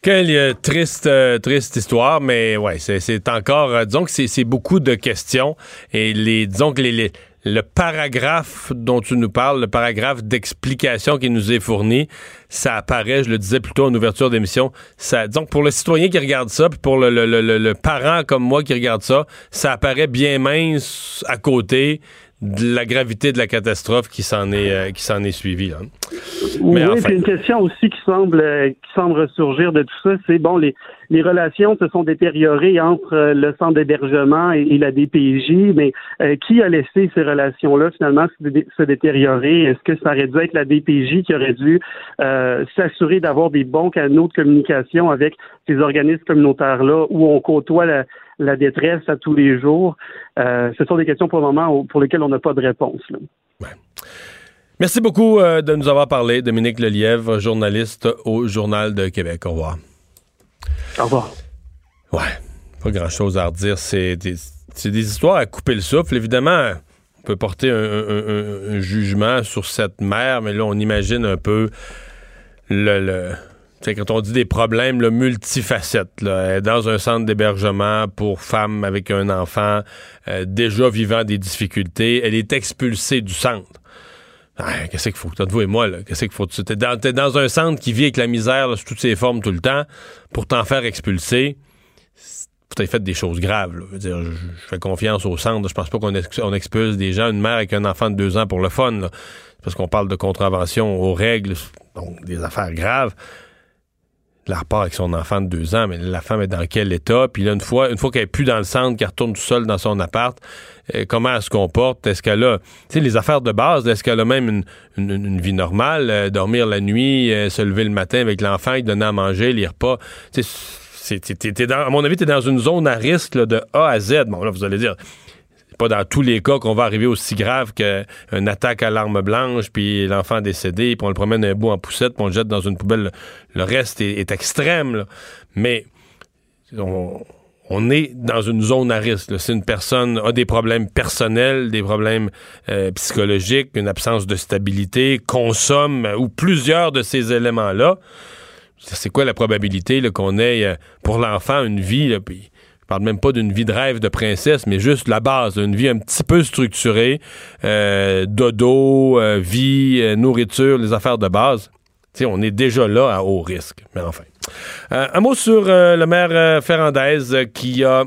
Speaker 1: Quelle euh, triste, euh, triste histoire, mais ouais, c'est encore, disons que c'est beaucoup de questions et les, disons que le paragraphe dont tu nous parles, le paragraphe d'explication qui nous est fourni, ça apparaît, je le disais plutôt en ouverture d'émission, ça, donc pour le citoyen qui regarde ça, puis pour le, parent comme moi qui regarde ça, ça apparaît bien mince à côté de la gravité de la catastrophe qui s'en est euh, qui s'en est suivie. Là.
Speaker 9: Mais oui, une question aussi qui semble euh, qui semble ressurgir de tout ça, c'est bon les les relations se sont détériorées entre euh, le centre d'hébergement et, la DPJ, mais qui a laissé ces relations-là finalement se, détériorer? Est-ce que ça aurait dû être la DPJ qui aurait dû s'assurer d'avoir des bons canaux de communication avec ces organismes communautaires-là où on côtoie la, la détresse à tous les jours. Euh, ce sont des questions pour le moment pour lesquelles on n'a pas de réponse.
Speaker 1: Merci beaucoup euh, de nous avoir parlé, Dominique Lelièvre, journaliste au Journal de Québec. Au revoir.
Speaker 9: Au revoir.
Speaker 1: Ouais, pas grand-chose à redire. C'est des, histoires à couper le souffle. Évidemment, on peut porter un, jugement sur cette mère, mais là, on imagine un peu le quand on dit des problèmes là, multifacettes, là, dans un centre d'hébergement pour femmes avec un enfant euh, déjà vivant des difficultés, elle est expulsée du centre. qu'est-ce qu'il faut? vous et moi, qu'est-ce qu'il faut? T'es dans, dans un centre qui vit avec la misère sous toutes ses formes tout le temps pour t'en faire expulser. Tu as fait des choses graves. Je, fais confiance au centre. Je pense pas qu'on expulse des gens, une mère avec un enfant de deux ans pour le fun. parce qu'on parle de contravention aux règles, donc des affaires graves la repart avec son enfant de deux ans, mais la femme est dans quel état? Puis là, une fois, une fois qu'elle est plus dans le centre, qu'elle retourne tout seule dans son appart, euh, comment elle se comporte? Est-ce qu'elle a, tu sais, les affaires de base, est-ce qu'elle a même une, vie normale? Euh, dormir la nuit, euh, se lever le matin avec l'enfant, donner à manger, les repas? Tu sais, à mon avis, tu es dans une zone à risque de A à Z. Bon, là, vous allez dire, pas dans tous les cas qu'on va arriver aussi grave qu'une attaque à l'arme blanche, puis l'enfant décédé, puis on le promène un bout en poussette, puis on le jette dans une poubelle. Le reste est, extrême, mais on, est dans une zone à risque. Si une personne a des problèmes personnels, des problèmes euh, psychologiques, une absence de stabilité, consomme ou plusieurs de ces éléments-là, c'est quoi la probabilité qu'on ait euh, pour l'enfant une vie, parle même pas d'une vie de rêve de princesse, mais juste la base, une vie un petit peu structurée, euh, dodo, euh, vie, euh, nourriture, les affaires de base. on est déjà là à haut risque. Mais enfin. un mot sur le maire Ferrandez qui a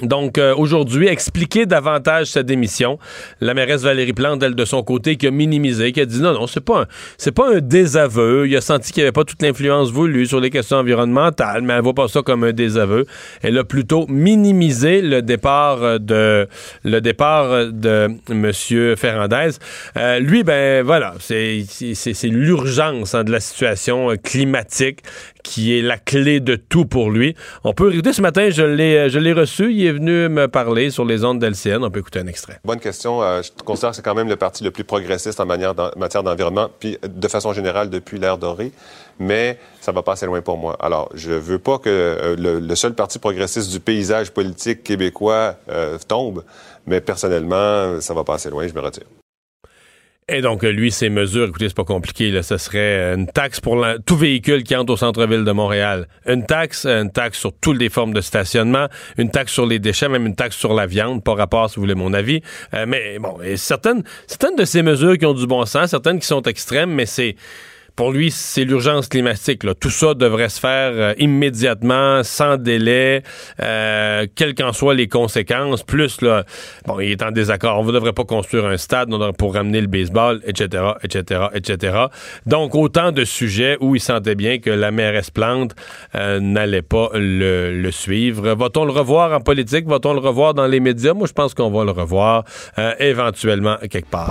Speaker 1: donc, euh, aujourd'hui, expliquer davantage sa démission. La mairesse Valérie Plante, elle, de son côté, qui a minimisé, qui a dit non, non, c'est pas un, c'est pas un désaveu. Il a senti qu'il n'y avait pas toute l'influence voulue sur les questions environnementales, mais elle voit pas ça comme un désaveu. Elle a plutôt minimisé le départ de, le départ de Monsieur Ferrandez. Euh, lui, ben, voilà, c'est, c'est, l'urgence hein, de la situation climatique qui est la clé de tout pour lui. On peut écouter ce matin, je l'ai, je l'ai reçu, il est venu me parler sur les ondes d'LCN. On peut écouter un extrait.
Speaker 10: Bonne question. Euh, je considère que c'est quand même le parti le plus progressiste en manière matière d'environnement, puis de façon générale depuis l'ère dorée. Mais ça va pas assez loin pour moi. Alors, je veux pas que euh, le, seul parti progressiste du paysage politique québécois euh, tombe, mais personnellement, ça va pas assez loin. Je me retire.
Speaker 1: Et donc, lui, ces mesures, écoutez, c'est pas compliqué, là, ce serait une taxe pour tout véhicule qui entre au centre-ville de Montréal. Une taxe, une taxe sur toutes les formes de stationnement, une taxe sur les déchets, même une taxe sur la viande, pas rapport, si vous voulez mon avis. Euh, mais bon, certaines, certaines de ces mesures qui ont du bon sens, certaines qui sont extrêmes, mais c'est pour lui, c'est l'urgence climatique. Tout ça devrait se faire euh, immédiatement, sans délai, euh, quelles qu'en soient les conséquences. Plus, là, bon, il est en désaccord. On ne devrait pas construire un stade pour ramener le baseball, etc., etc., etc. Donc, autant de sujets où il sentait bien que la mairesse Plante euh, n'allait pas le, suivre. Va-t-on le revoir en politique? Va-t-on le revoir dans les médias? Moi, je pense qu'on va le revoir éventuellement quelque part.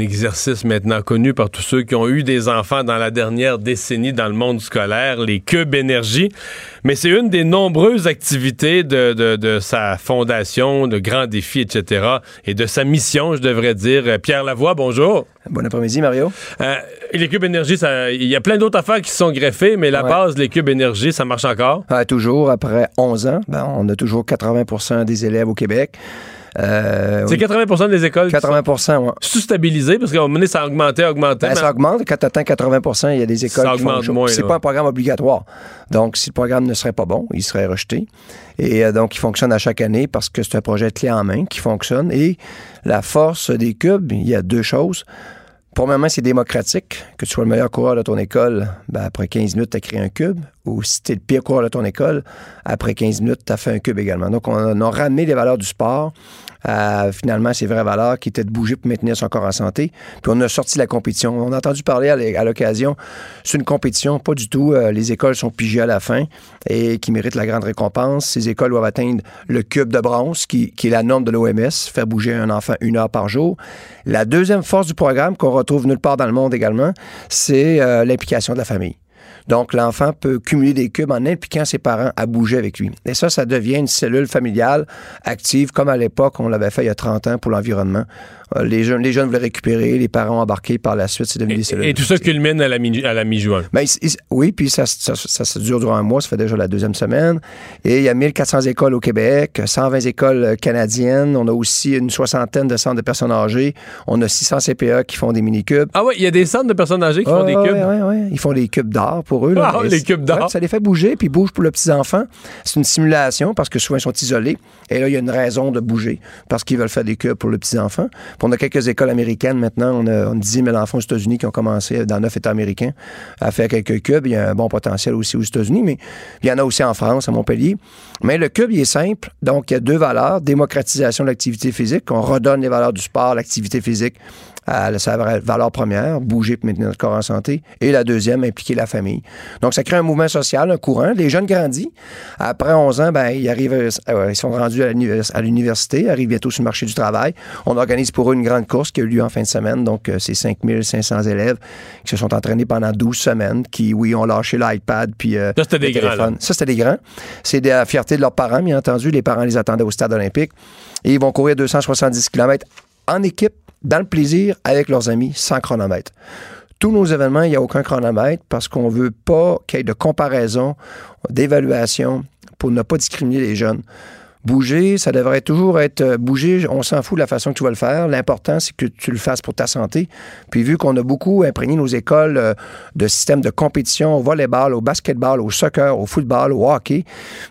Speaker 1: exercice maintenant connu par tous ceux qui ont eu des enfants dans la dernière décennie dans le monde scolaire, les cubes énergie. Mais c'est une des nombreuses activités de, de, de, sa fondation, de grands défis, etc. et de sa mission, je devrais dire. Pierre Lavoie, bonjour.
Speaker 11: Bon après-midi, Mario.
Speaker 1: Euh, les cubes énergie, il y a plein d'autres affaires qui se sont greffées, mais la
Speaker 11: Ouais.
Speaker 1: base, les cubes énergie, ça marche encore?
Speaker 11: Ah, toujours, après 11 ans, ben, on a toujours 80% des élèves au Québec. Euh,
Speaker 1: C'est
Speaker 11: oui,
Speaker 1: 80% des écoles qui
Speaker 11: 80
Speaker 1: sont
Speaker 11: ouais.
Speaker 1: sous-stabilisées, parce qu'à un moment donné, ça augmentait, augmentait.
Speaker 11: Ben,
Speaker 1: mais-
Speaker 11: ça augmente. Quand tu atteins 80 il y a des écoles
Speaker 1: Ça
Speaker 11: qui font
Speaker 1: augmente
Speaker 11: show.
Speaker 1: moins,
Speaker 11: C'est pas un programme obligatoire. Donc, si le programme ne serait pas bon, il serait rejeté. Et euh, donc, il fonctionne à chaque année parce que c'est un projet clé en main qui fonctionne. Et la force des cubes, il y a deux choses. Premièrement, c'est démocratique. Que tu sois le meilleur coureur de ton école, ben, après 15 minutes, tu as créé un cube. Ou si tu es le pire coureur de ton école, après 15 minutes, tu as fait un cube également. Donc, on a, on a ramené les valeurs du sport à finalement ces vraies valeurs qui étaient de bouger pour maintenir son corps en santé. Puis on a sorti la compétition. On a entendu parler à l'occasion, c'est une compétition, pas du tout. Euh, les écoles sont pigées à la fin et qui méritent la grande récompense. Ces écoles doivent atteindre le cube de bronze, qui, qui est la norme de l'OMS, faire bouger un enfant une heure par jour. La deuxième force du programme, qu'on retrouve nulle part dans le monde également, c'est euh, l'implication de la famille. Donc, l'enfant peut cumuler des cubes en impliquant ses parents à bouger avec lui. Et ça, ça devient une cellule familiale active, comme à l'époque, on l'avait fait il y a 30 ans pour l'environnement. Euh, Les jeunes, les jeunes voulaient récupérer, les parents ont embarqué par la suite, c'est devenu des cellules.
Speaker 1: Et tout ça culmine à la mi- à la mi-juin.
Speaker 11: Ben, oui, puis ça, ça, ça, ça dure durant un mois, ça fait déjà la deuxième semaine. Et il y a 1400 écoles au Québec, 120 écoles euh, canadiennes. On a aussi une soixantaine de centres de personnes âgées. On a 600 CPA qui font des mini-cubes.
Speaker 1: Ah oui, il y a des centres de personnes âgées qui font des cubes?
Speaker 11: Oui, oui, Ils font des cubes d'art pour eux. là.
Speaker 1: Ah, les cubes
Speaker 11: ouais, ça les fait bouger, puis ils bougent pour le petit enfant. C'est une simulation parce que souvent ils sont isolés. Et là, il y a une raison de bouger parce qu'ils veulent faire des cubes pour le petit enfant. On a quelques écoles américaines maintenant. On a, on a 10 000 enfants aux États-Unis qui ont commencé dans neuf États américains à faire quelques cubes. Il y a un bon potentiel aussi aux États-Unis, mais il y en a aussi en France, à Montpellier. Mais le cube, il est simple. Donc, il y a deux valeurs. Démocratisation de l'activité physique. On redonne les valeurs du sport, l'activité physique à sa valeur première, bouger pour maintenir notre corps en santé. Et la deuxième, impliquer la famille. Donc, ça crée un mouvement social, un courant. Les jeunes grandissent. Après 11 ans, ben, ils arrivent, euh, ils sont rendus à l'univers- à l'université, arrivent bientôt sur le marché du travail. On organise pour eux une grande course qui a eu lieu en fin de semaine. Donc, euh, c'est 5500 élèves qui se sont entraînés pendant 12 semaines, qui, oui, ont lâché l'iPad puis euh,
Speaker 1: Ça, c'était des grands, là.
Speaker 11: Ça, c'était des grands. C'est de la fierté de leurs parents, bien entendu. Les parents les attendaient au stade olympique. Et ils vont courir 270 km en équipe, dans le plaisir, avec leurs amis, sans chronomètre. Tous nos événements, il n'y a aucun chronomètre parce qu'on ne veut pas qu'il y ait de comparaison, d'évaluation pour ne pas discriminer les jeunes. Bouger, ça devrait toujours être euh, bouger. On s'en fout de la façon que tu vas le faire. L'important, c'est que tu le fasses pour ta santé. Puis vu qu'on a beaucoup imprégné nos écoles euh, de systèmes de compétition au volleyball, au basketball, au soccer, au football, au hockey,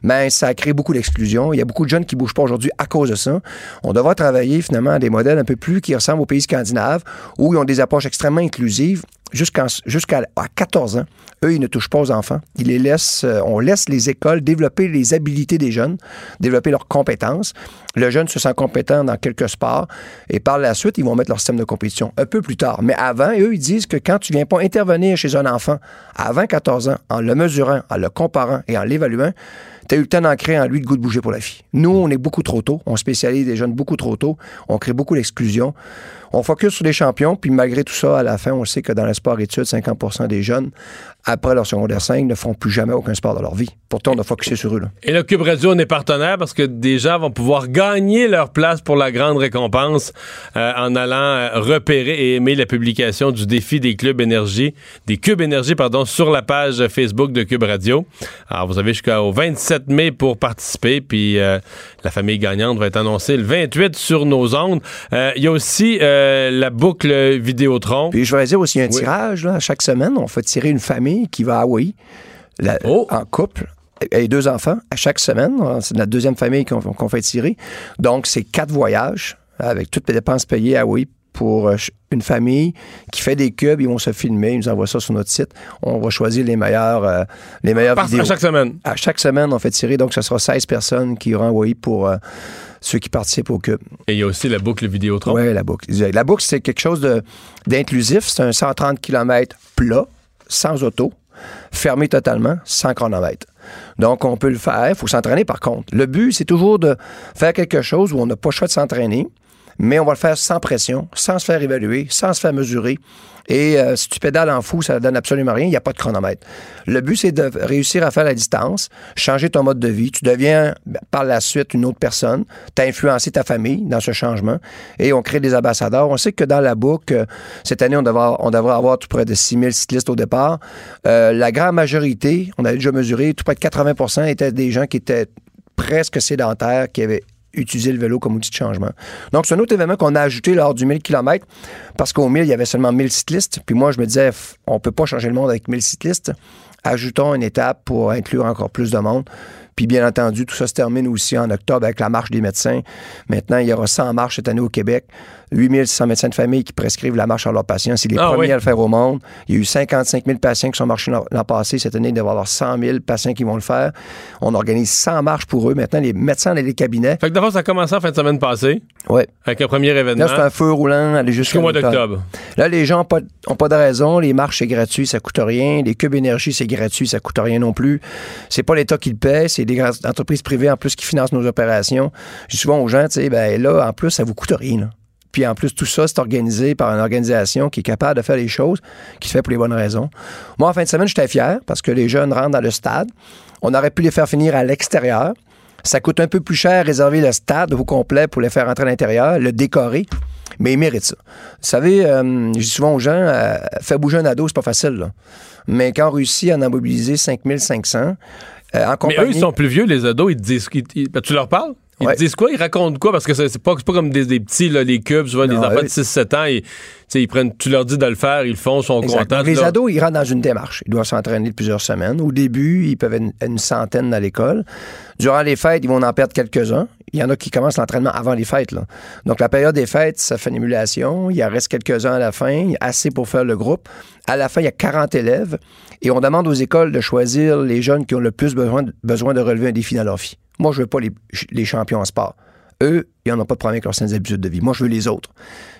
Speaker 11: ben ça a créé beaucoup d'exclusion. Il y a beaucoup de jeunes qui bougent pas aujourd'hui à cause de ça. On devra travailler finalement à des modèles un peu plus qui ressemblent aux pays scandinaves où ils ont des approches extrêmement inclusives jusqu'à jusqu'à à 14 ans. Eux, ils ne touchent pas aux enfants. Ils les laissent, euh, on laisse les écoles développer les habiletés des jeunes, développer leurs compétences. Le jeune se sent compétent dans quelques sports et par la suite, ils vont mettre leur système de compétition un peu plus tard. Mais avant, eux, ils disent que quand tu viens pas intervenir chez un enfant avant 14 ans, en le mesurant, en le comparant et en l'évaluant, tu as eu le temps d'en créer en lui le goût de bouger pour la fille. Nous, on est beaucoup trop tôt. On spécialise les jeunes beaucoup trop tôt. On crée beaucoup d'exclusion. On focus sur les champions, puis malgré tout ça, à la fin, on sait que dans le sport-études, 50% des jeunes, après leur secondaire 5, ne font plus jamais aucun sport de leur vie. Pourtant, on a focusé sur eux. Là.
Speaker 1: Et le Cube Radio, on est partenaire parce que des gens vont pouvoir gagner leur place pour la grande récompense euh, en allant euh, repérer et aimer la publication du défi des clubs énergie, des cubes énergie, pardon, sur la page Facebook de Cube Radio. Alors, vous avez jusqu'au 27 mai pour participer, puis euh, la famille gagnante va être annoncée le 28 sur nos ondes. Il y a aussi euh, la boucle Vidéotron.
Speaker 11: Puis je voudrais dire aussi un
Speaker 1: Oui.
Speaker 11: tirage. Là, chaque semaine, on fait tirer une famille qui va à Hawaï, la-
Speaker 1: Oh!
Speaker 11: en couple, et deux enfants à chaque semaine. C'est la deuxième famille qu'on qu'on fait tirer. Donc, c'est quatre voyages avec toutes les dépenses payées à Hawaï pour euh, une famille qui fait des cubes. Ils vont se filmer, ils nous envoient ça sur notre site. On va choisir les meilleurs, euh, les meilleures
Speaker 1: Par-
Speaker 11: vidéos.
Speaker 1: à chaque semaine.
Speaker 11: À chaque semaine, on fait tirer. Donc, ce sera 16 personnes qui auront envoyé pour euh, ceux qui participent au cube.
Speaker 1: Et il y a aussi la boucle Vidéotron.
Speaker 11: Oui, la boucle. La boucle, c'est quelque chose d'inclusif. C'est un 130 km plat, sans auto, fermé totalement, sans chronomètre. Donc, on peut le faire. Il faut s'entraîner, par contre. Le but, c'est toujours de faire quelque chose où on n'a pas le choix de s'entraîner, mais on va le faire sans pression, sans se faire évaluer, sans se faire mesurer. Et euh, si tu pédales en fou, ça ne donne absolument rien. Il n'y a pas de chronomètre. Le but, c'est de réussir à faire la distance, changer ton mode de vie. Tu deviens ben, par la suite une autre personne. Tu as influencé ta famille dans ce changement. Et on crée des ambassadeurs. On sait que dans la boucle, euh, cette année, on devrait, avoir- tout près de 6000 cyclistes au départ. Euh, la grande majorité, on avait déjà mesuré, tout près de 80% étaient des gens qui étaient presque sédentaires, qui avaient utilisé le vélo comme outil de changement. Donc, c'est un autre événement qu'on a ajouté lors du 1000 km parce qu'au 1000, il y avait seulement 1000 cyclistes. Puis moi, je me disais, on peut pas changer le monde avec 1000 cyclistes. Ajoutons une étape pour inclure encore plus de monde. Puis bien entendu, tout ça se termine aussi en octobre avec la marche des médecins. Maintenant, il y aura 100 marches cette année au Québec. 8600 médecins de famille qui prescrivent la marche à leurs patients. C'est les
Speaker 1: Ah
Speaker 11: premiers
Speaker 1: oui.
Speaker 11: à le faire au monde. Il y a eu 55 000 patients qui sont marchés l'an passé. Cette année, il devrait y avoir 100 000 patients qui vont le faire. On organise 100 marches pour eux. Maintenant, les médecins dans les cabinets.
Speaker 1: Fait que d'abord, ça a commencé en fin de semaine passée.
Speaker 11: Ouais.
Speaker 1: Avec un premier événement.
Speaker 11: Là, c'est un feu roulant, aller jusqu'au
Speaker 1: mois d'octobre.
Speaker 11: Là, les gens n'ont pas, ont pas de raison. Les marches, c'est gratuit, ça coûte rien. Les cubes énergie, c'est gratuit, ça coûte rien non plus. C'est pas l'État qui le paie, c'est des entreprises privées en plus qui financent nos opérations. Je dis souvent aux gens, tu sais, ben là, en plus, ça vous coûte rien. là. Puis en plus, tout ça, c'est organisé par une organisation qui est capable de faire les choses, qui se fait pour les bonnes raisons. Moi, en fin de semaine, j'étais fier parce que les jeunes rentrent dans le stade. On aurait pu les faire finir à l'extérieur. Ça coûte un peu plus cher réserver le stade au complet pour les faire rentrer à l'intérieur, le décorer, mais ils méritent ça. Vous savez, euh, je dis souvent aux gens, euh, faire bouger un ado, c'est pas facile. là. Mais quand on réussit à en mobiliser 5500, euh, en
Speaker 1: Mais
Speaker 11: compagnie...
Speaker 1: eux, ils sont plus vieux, les ados. Ils te disent. ils- ils- ben, tu leur parles? Ils
Speaker 11: Ouais.
Speaker 1: disent quoi? Ils racontent quoi? Parce que c'est pas, pas comme des, des petits, là, les cubes, souvent des
Speaker 11: Non,
Speaker 1: enfants de 6-7 ans. Ils, ils prennent, tu leur dis de le faire, ils le font, ils sont
Speaker 11: Exact.
Speaker 1: contents.
Speaker 11: Les
Speaker 1: leur-
Speaker 11: ados, ils rentrent dans une démarche. Ils doivent s'entraîner plusieurs semaines. Au début, ils peuvent être une, une centaine dans l'école. Durant les fêtes, ils vont en perdre quelques-uns. Il y en a qui commencent l'entraînement avant les fêtes. Donc, la période des fêtes, ça fait une émulation. Il en reste quelques-uns à la fin, assez pour faire le groupe. À la fin, il y a 40 élèves. Et on demande aux écoles de choisir les jeunes qui ont le plus besoin de, relever un défi dans leur vie. Moi, je veux pas les, les champions en sport. Eux, ils n'en ont pas de problème avec leurs saines habitudes de vie. Moi, je veux les autres.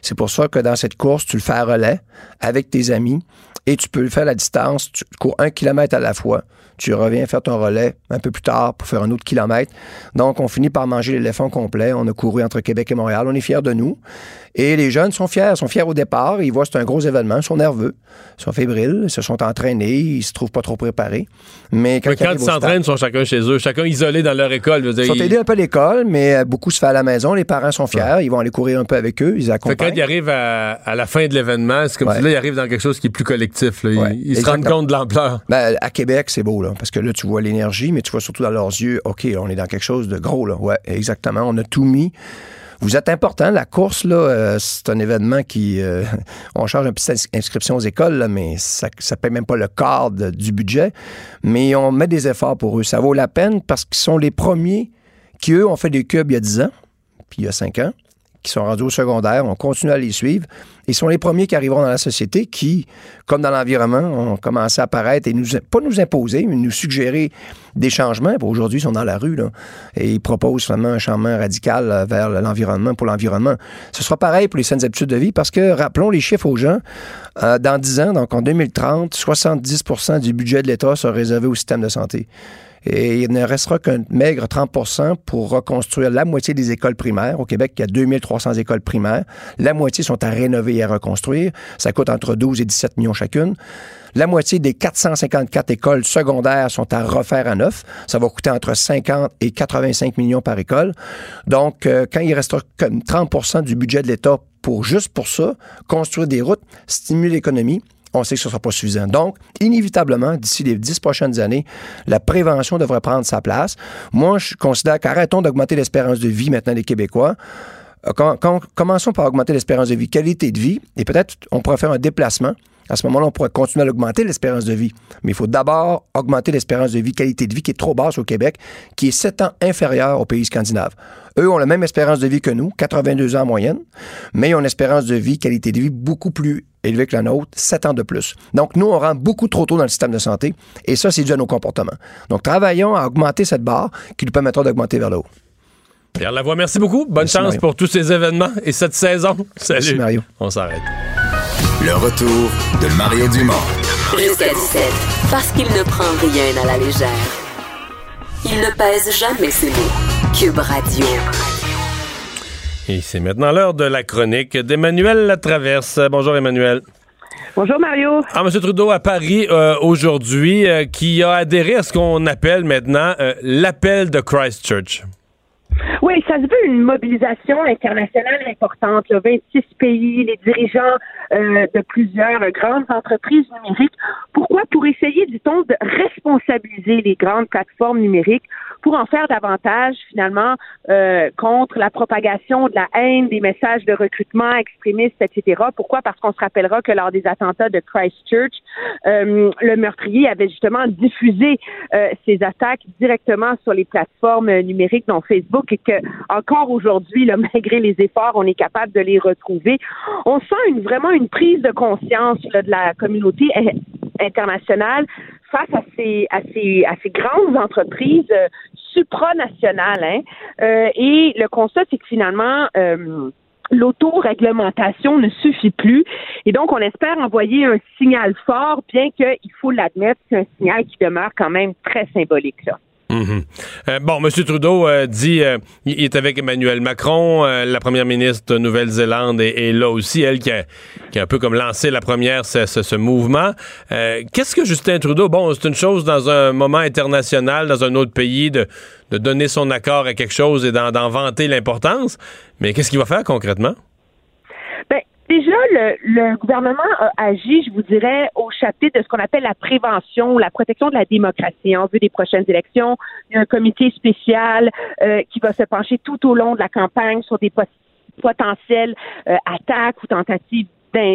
Speaker 11: C'est pour ça que dans cette course, tu le fais à relais avec tes amis et tu peux le faire à la distance. Tu cours un kilomètre à la fois. Tu reviens faire ton relais un peu plus tard pour faire un autre kilomètre. Donc, on finit par manger l'éléphant complet. On a couru entre Québec et Montréal. On est fiers de nous. Et les jeunes sont fiers. Ils sont fiers au départ. Ils voient que c'est un gros événement. Ils sont nerveux. Ils sont fébriles. Ils se sont entraînés. Ils se trouvent pas trop préparés. Mais quand,
Speaker 1: Mais quand
Speaker 11: arrivent
Speaker 1: ils s'entraînent, ils sont chacun chez eux, chacun isolé dans leur école. je veux dire,
Speaker 11: ils sont aidés un peu à l'école, mais euh, beaucoup se fait à la maison. Les parents sont fiers. Ils vont aller courir un peu avec eux. Ils
Speaker 1: Fait
Speaker 11: accompagnent.
Speaker 1: quand ils arrivent à, à la fin de l'événement, c'est comme
Speaker 11: Ouais.
Speaker 1: si là, ils arrivent dans quelque chose qui est plus collectif. là. Ils,
Speaker 11: Ouais,
Speaker 1: ils se rendent compte de l'ampleur.
Speaker 11: Ben, à Québec, c'est beau, là, parce que là, tu vois l'énergie, mais tu vois surtout dans leurs yeux, OK, on est dans quelque chose de gros, là. Ouais, exactement. On a tout mis. Vous êtes important. La course, là, euh, c'est un événement qui. euh, on charge une petite ins- inscription aux écoles, là, mais ça ne paye même pas le quart de- du budget. Mais on met des efforts pour eux. Ça vaut la peine parce qu'ils sont les premiers qui, eux, ont fait des cubes il y a 10 ans, il y a 5 ans, qui sont rendus au secondaire. On continue à les suivre. Ils sont les premiers qui arriveront dans la société qui, comme dans l'environnement, ont commencé à apparaître et nous, pas nous imposer, mais nous suggérer des changements. Aujourd'hui, ils sont dans la rue là, et ils proposent vraiment un changement radical euh, vers l'environnement pour l'environnement. Ce sera pareil pour les saines habitudes de vie parce que, rappelons les chiffres aux gens, euh, dans 10 ans, donc en 2030, 70% du budget de l'État sera réservé au système de santé. Et il ne restera qu'un maigre 30 pour reconstruire la moitié des écoles primaires. Au Québec, il y a 2300 écoles primaires. La moitié sont à rénover et à reconstruire. Ça coûte entre 12 et 17 millions chacune. La moitié des 454 écoles secondaires sont à refaire à neuf. Ça va coûter entre 50 et 85 millions par école. Donc, euh, quand il restera que 30 du budget de l'État pour juste pour ça, construire des routes, stimuler l'économie, on sait que ce ne sera pas suffisant. Donc, inévitablement, d'ici les dix prochaines années, la prévention devrait prendre sa place. Moi, je considère qu'arrêtons d'augmenter l'espérance de vie maintenant des Québécois. Euh, com- com- commençons par augmenter l'espérance de vie, qualité de vie, et peut-être on pourrait faire un déplacement À ce moment-là, on pourrait continuer à augmenter l'espérance de vie. Mais il faut d'abord augmenter l'espérance de vie, qualité de vie qui est trop basse au Québec, qui est 7 ans inférieure aux pays scandinaves. Eux ont la même espérance de vie que nous, 82 ans en moyenne, mais ils ont une espérance de vie, qualité de vie beaucoup plus élevée que la nôtre, 7 ans de plus. Donc, nous, on rentre beaucoup trop tôt dans le système de santé, et ça, c'est dû à nos comportements. Donc, travaillons à augmenter cette barre qui nous permettra d'augmenter vers le haut.
Speaker 1: Pierre Lavoie, merci beaucoup. Bonne
Speaker 11: Merci,
Speaker 1: chance
Speaker 11: Mario.
Speaker 1: pour tous ces événements et cette saison. Salut.
Speaker 11: Merci, Mario.
Speaker 1: On s'arrête.
Speaker 4: Le retour de Mario Dumont.
Speaker 5: Jusqu'à 17. Parce qu'il ne prend rien à la légère. Il ne pèse jamais ses mots. Cube Radio.
Speaker 1: Et c'est maintenant l'heure de la chronique d'Emmanuel Latraverse. Bonjour Emmanuel.
Speaker 12: Bonjour Mario.
Speaker 1: Ah, M. Trudeau à Paris euh, aujourd'hui, euh, qui a adhéré à ce qu'on appelle maintenant euh, l'appel de Christchurch.
Speaker 12: Oui, ça se veut une mobilisation internationale importante. là. 26 pays, les dirigeants euh, de plusieurs grandes entreprises numériques. Pourquoi? Pour essayer, dit-on, de responsabiliser les grandes plateformes numériques pour en faire davantage, finalement, euh, contre la propagation de la haine, des messages de recrutement extrémistes, etc. Pourquoi? Parce qu'on se rappellera que lors des attentats de Christchurch, euh, le meurtrier avait justement diffusé euh, ses attaques directement sur les plateformes numériques, dont Facebook, et que encore aujourd'hui, malgré les efforts, on est capable de les retrouver. On sent une, vraiment une prise de conscience là, de la communauté eh, internationale face à ces, à ces, à ces grandes entreprises euh, supranationales. Hein. Euh, et le constat, c'est que finalement, euh, l'autoréglementation ne suffit plus. Et donc, on espère envoyer un signal fort, bien qu'il faut l'admettre, c'est un signal qui demeure quand même très symbolique. Là.
Speaker 1: Mhm. Euh, bon, M. Trudeau euh, dit euh, il est avec Emmanuel Macron, la première ministre de Nouvelle-Zélande est, là aussi, elle qui a, un peu comme lancé la première ce, mouvement. Qu'est-ce que Justin Trudeau, bon, c'est une chose dans un moment international, dans un autre pays, de, donner son accord à quelque chose et d'en d'en vanter l'importance, mais qu'est-ce qu'il va faire concrètement?
Speaker 12: Ben, déjà, le, le gouvernement a agi, je vous dirais, au chapitre de ce qu'on appelle la prévention, la protection de la démocratie en vue des prochaines élections. Il y a un comité spécial euh, qui va se pencher tout au long de la campagne sur des pot- potentielles euh, attaques ou tentatives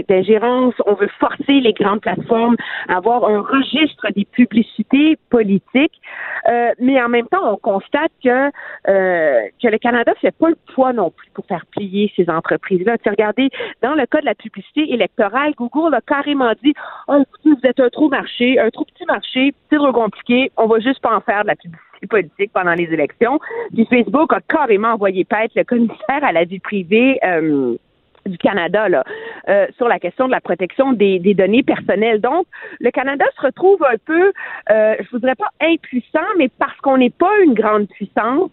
Speaker 12: d'ingérence. On veut forcer les grandes plateformes à avoir un registre des publicités politiques. Euh, mais en même temps, on constate que, euh, que le Canada fait pas le poids non plus pour faire plier ces entreprises-là. Tu regardez, dans le cas de la publicité électorale, Google a carrément dit oh, vous êtes un trop marché, un trop petit marché, c'est trop compliqué, on va juste pas en faire de la publicité politique pendant les élections. Puis Facebook a carrément envoyé paître le commissaire à la vie privée. euh, du Canada là, euh, sur la question de la protection des, des données personnelles. Donc, le Canada se retrouve un peu, euh, je voudrais pas impuissant, mais parce qu'on n'est pas une grande puissance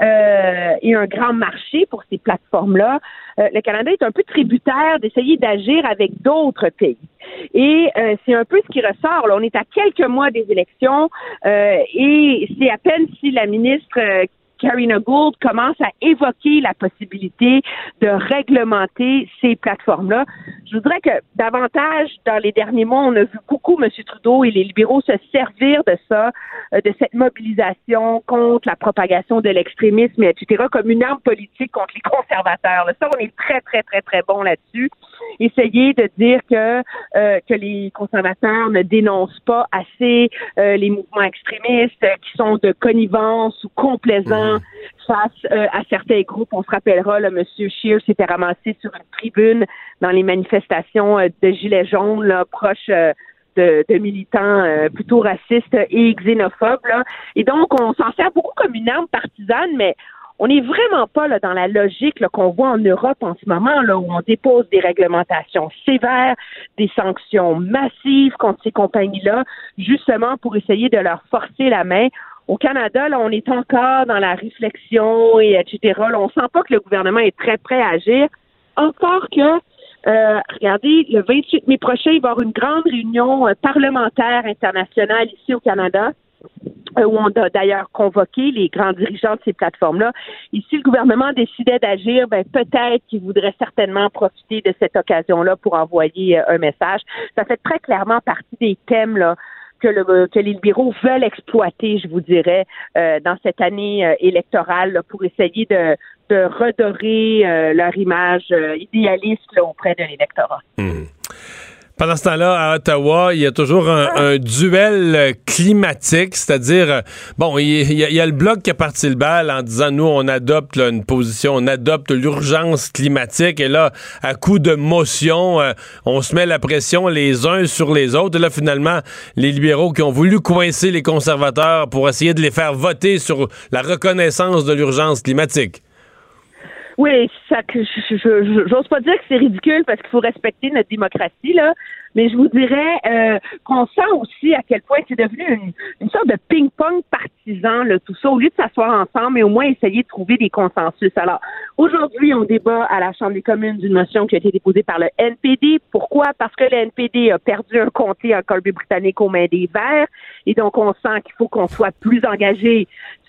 Speaker 12: euh, et un grand marché pour ces plateformes-là, euh, le Canada est un peu tributaire d'essayer d'agir avec d'autres pays. Et euh, c'est un peu ce qui ressort. Là. On est à quelques mois des élections euh, et c'est à peine si la ministre Karina Gould commence à évoquer la possibilité de réglementer ces plateformes-là. Je voudrais que davantage, dans les derniers mois, on a vu beaucoup M. Trudeau et les libéraux se servir de ça, euh, de cette mobilisation contre la propagation de l'extrémisme, etc., comme une arme politique contre les conservateurs. Ça, on est très, très, très, très bon là-dessus. Essayer de dire que euh, que les conservateurs ne dénoncent pas assez euh, les mouvements extrémistes, euh, qui sont de connivence ou complaisants face euh, à certains groupes. On se rappellera, M. Scheer s'était ramassé sur une tribune dans les manifestations euh, de Gilets jaunes, là, proches euh, de, militants plutôt racistes et xénophobes. Et donc, on s'en sert beaucoup comme une arme partisane, mais on n'est vraiment pas dans la logique qu'on voit en Europe en ce moment, où on dépose des réglementations sévères, des sanctions massives contre ces compagnies-là, justement pour essayer de leur forcer la main. Au Canada, là, on est encore dans la réflexion et etc. Là, on sent pas que le gouvernement est très prêt à agir. Encore que euh, regardez, le 28 mai prochain, il va y avoir une grande réunion euh, parlementaire internationale ici au Canada euh, où on a d'ailleurs convoqué les grands dirigeants de ces plateformes-là. Et si le gouvernement décidait d'agir, ben peut-être qu'il voudrait certainement profiter de cette occasion-là pour envoyer euh, un message. Ça fait très clairement partie des thèmes là que, le, que les libéraux veulent exploiter, je vous dirais, euh, dans cette année euh, électorale pour essayer de, redorer euh, leur image idéaliste auprès de l'électorat.
Speaker 1: Mhm. Pendant ce temps-là, à Ottawa, il y a toujours un, un duel climatique, c'est-à-dire, bon, il y, a- il y a le bloc qui a parti le bal en disant, nous, on adopte là, une position, on adopte l'urgence climatique, et là, à coup de motion, euh, on se met la pression les uns sur les autres, et là, finalement, les libéraux qui ont voulu coincer les conservateurs pour essayer de les faire voter sur la reconnaissance de l'urgence climatique.
Speaker 12: Oui, ça je- j'ose pas dire que c'est ridicule parce qu'il faut respecter notre démocratie là, mais je vous dirais euh, qu'on sent aussi à quel point c'est devenu une, une sorte de ping-pong partisan là, tout ça au lieu de s'asseoir ensemble et au moins essayer de trouver des consensus. Alors aujourd'hui, on débat à la Chambre des communes d'une motion qui a été déposée par le NPD. Pourquoi? Parce que le NPD a perdu un comté en Colombie-Britannique aux mains des Verts et donc on sent qu'il faut qu'on soit plus engagé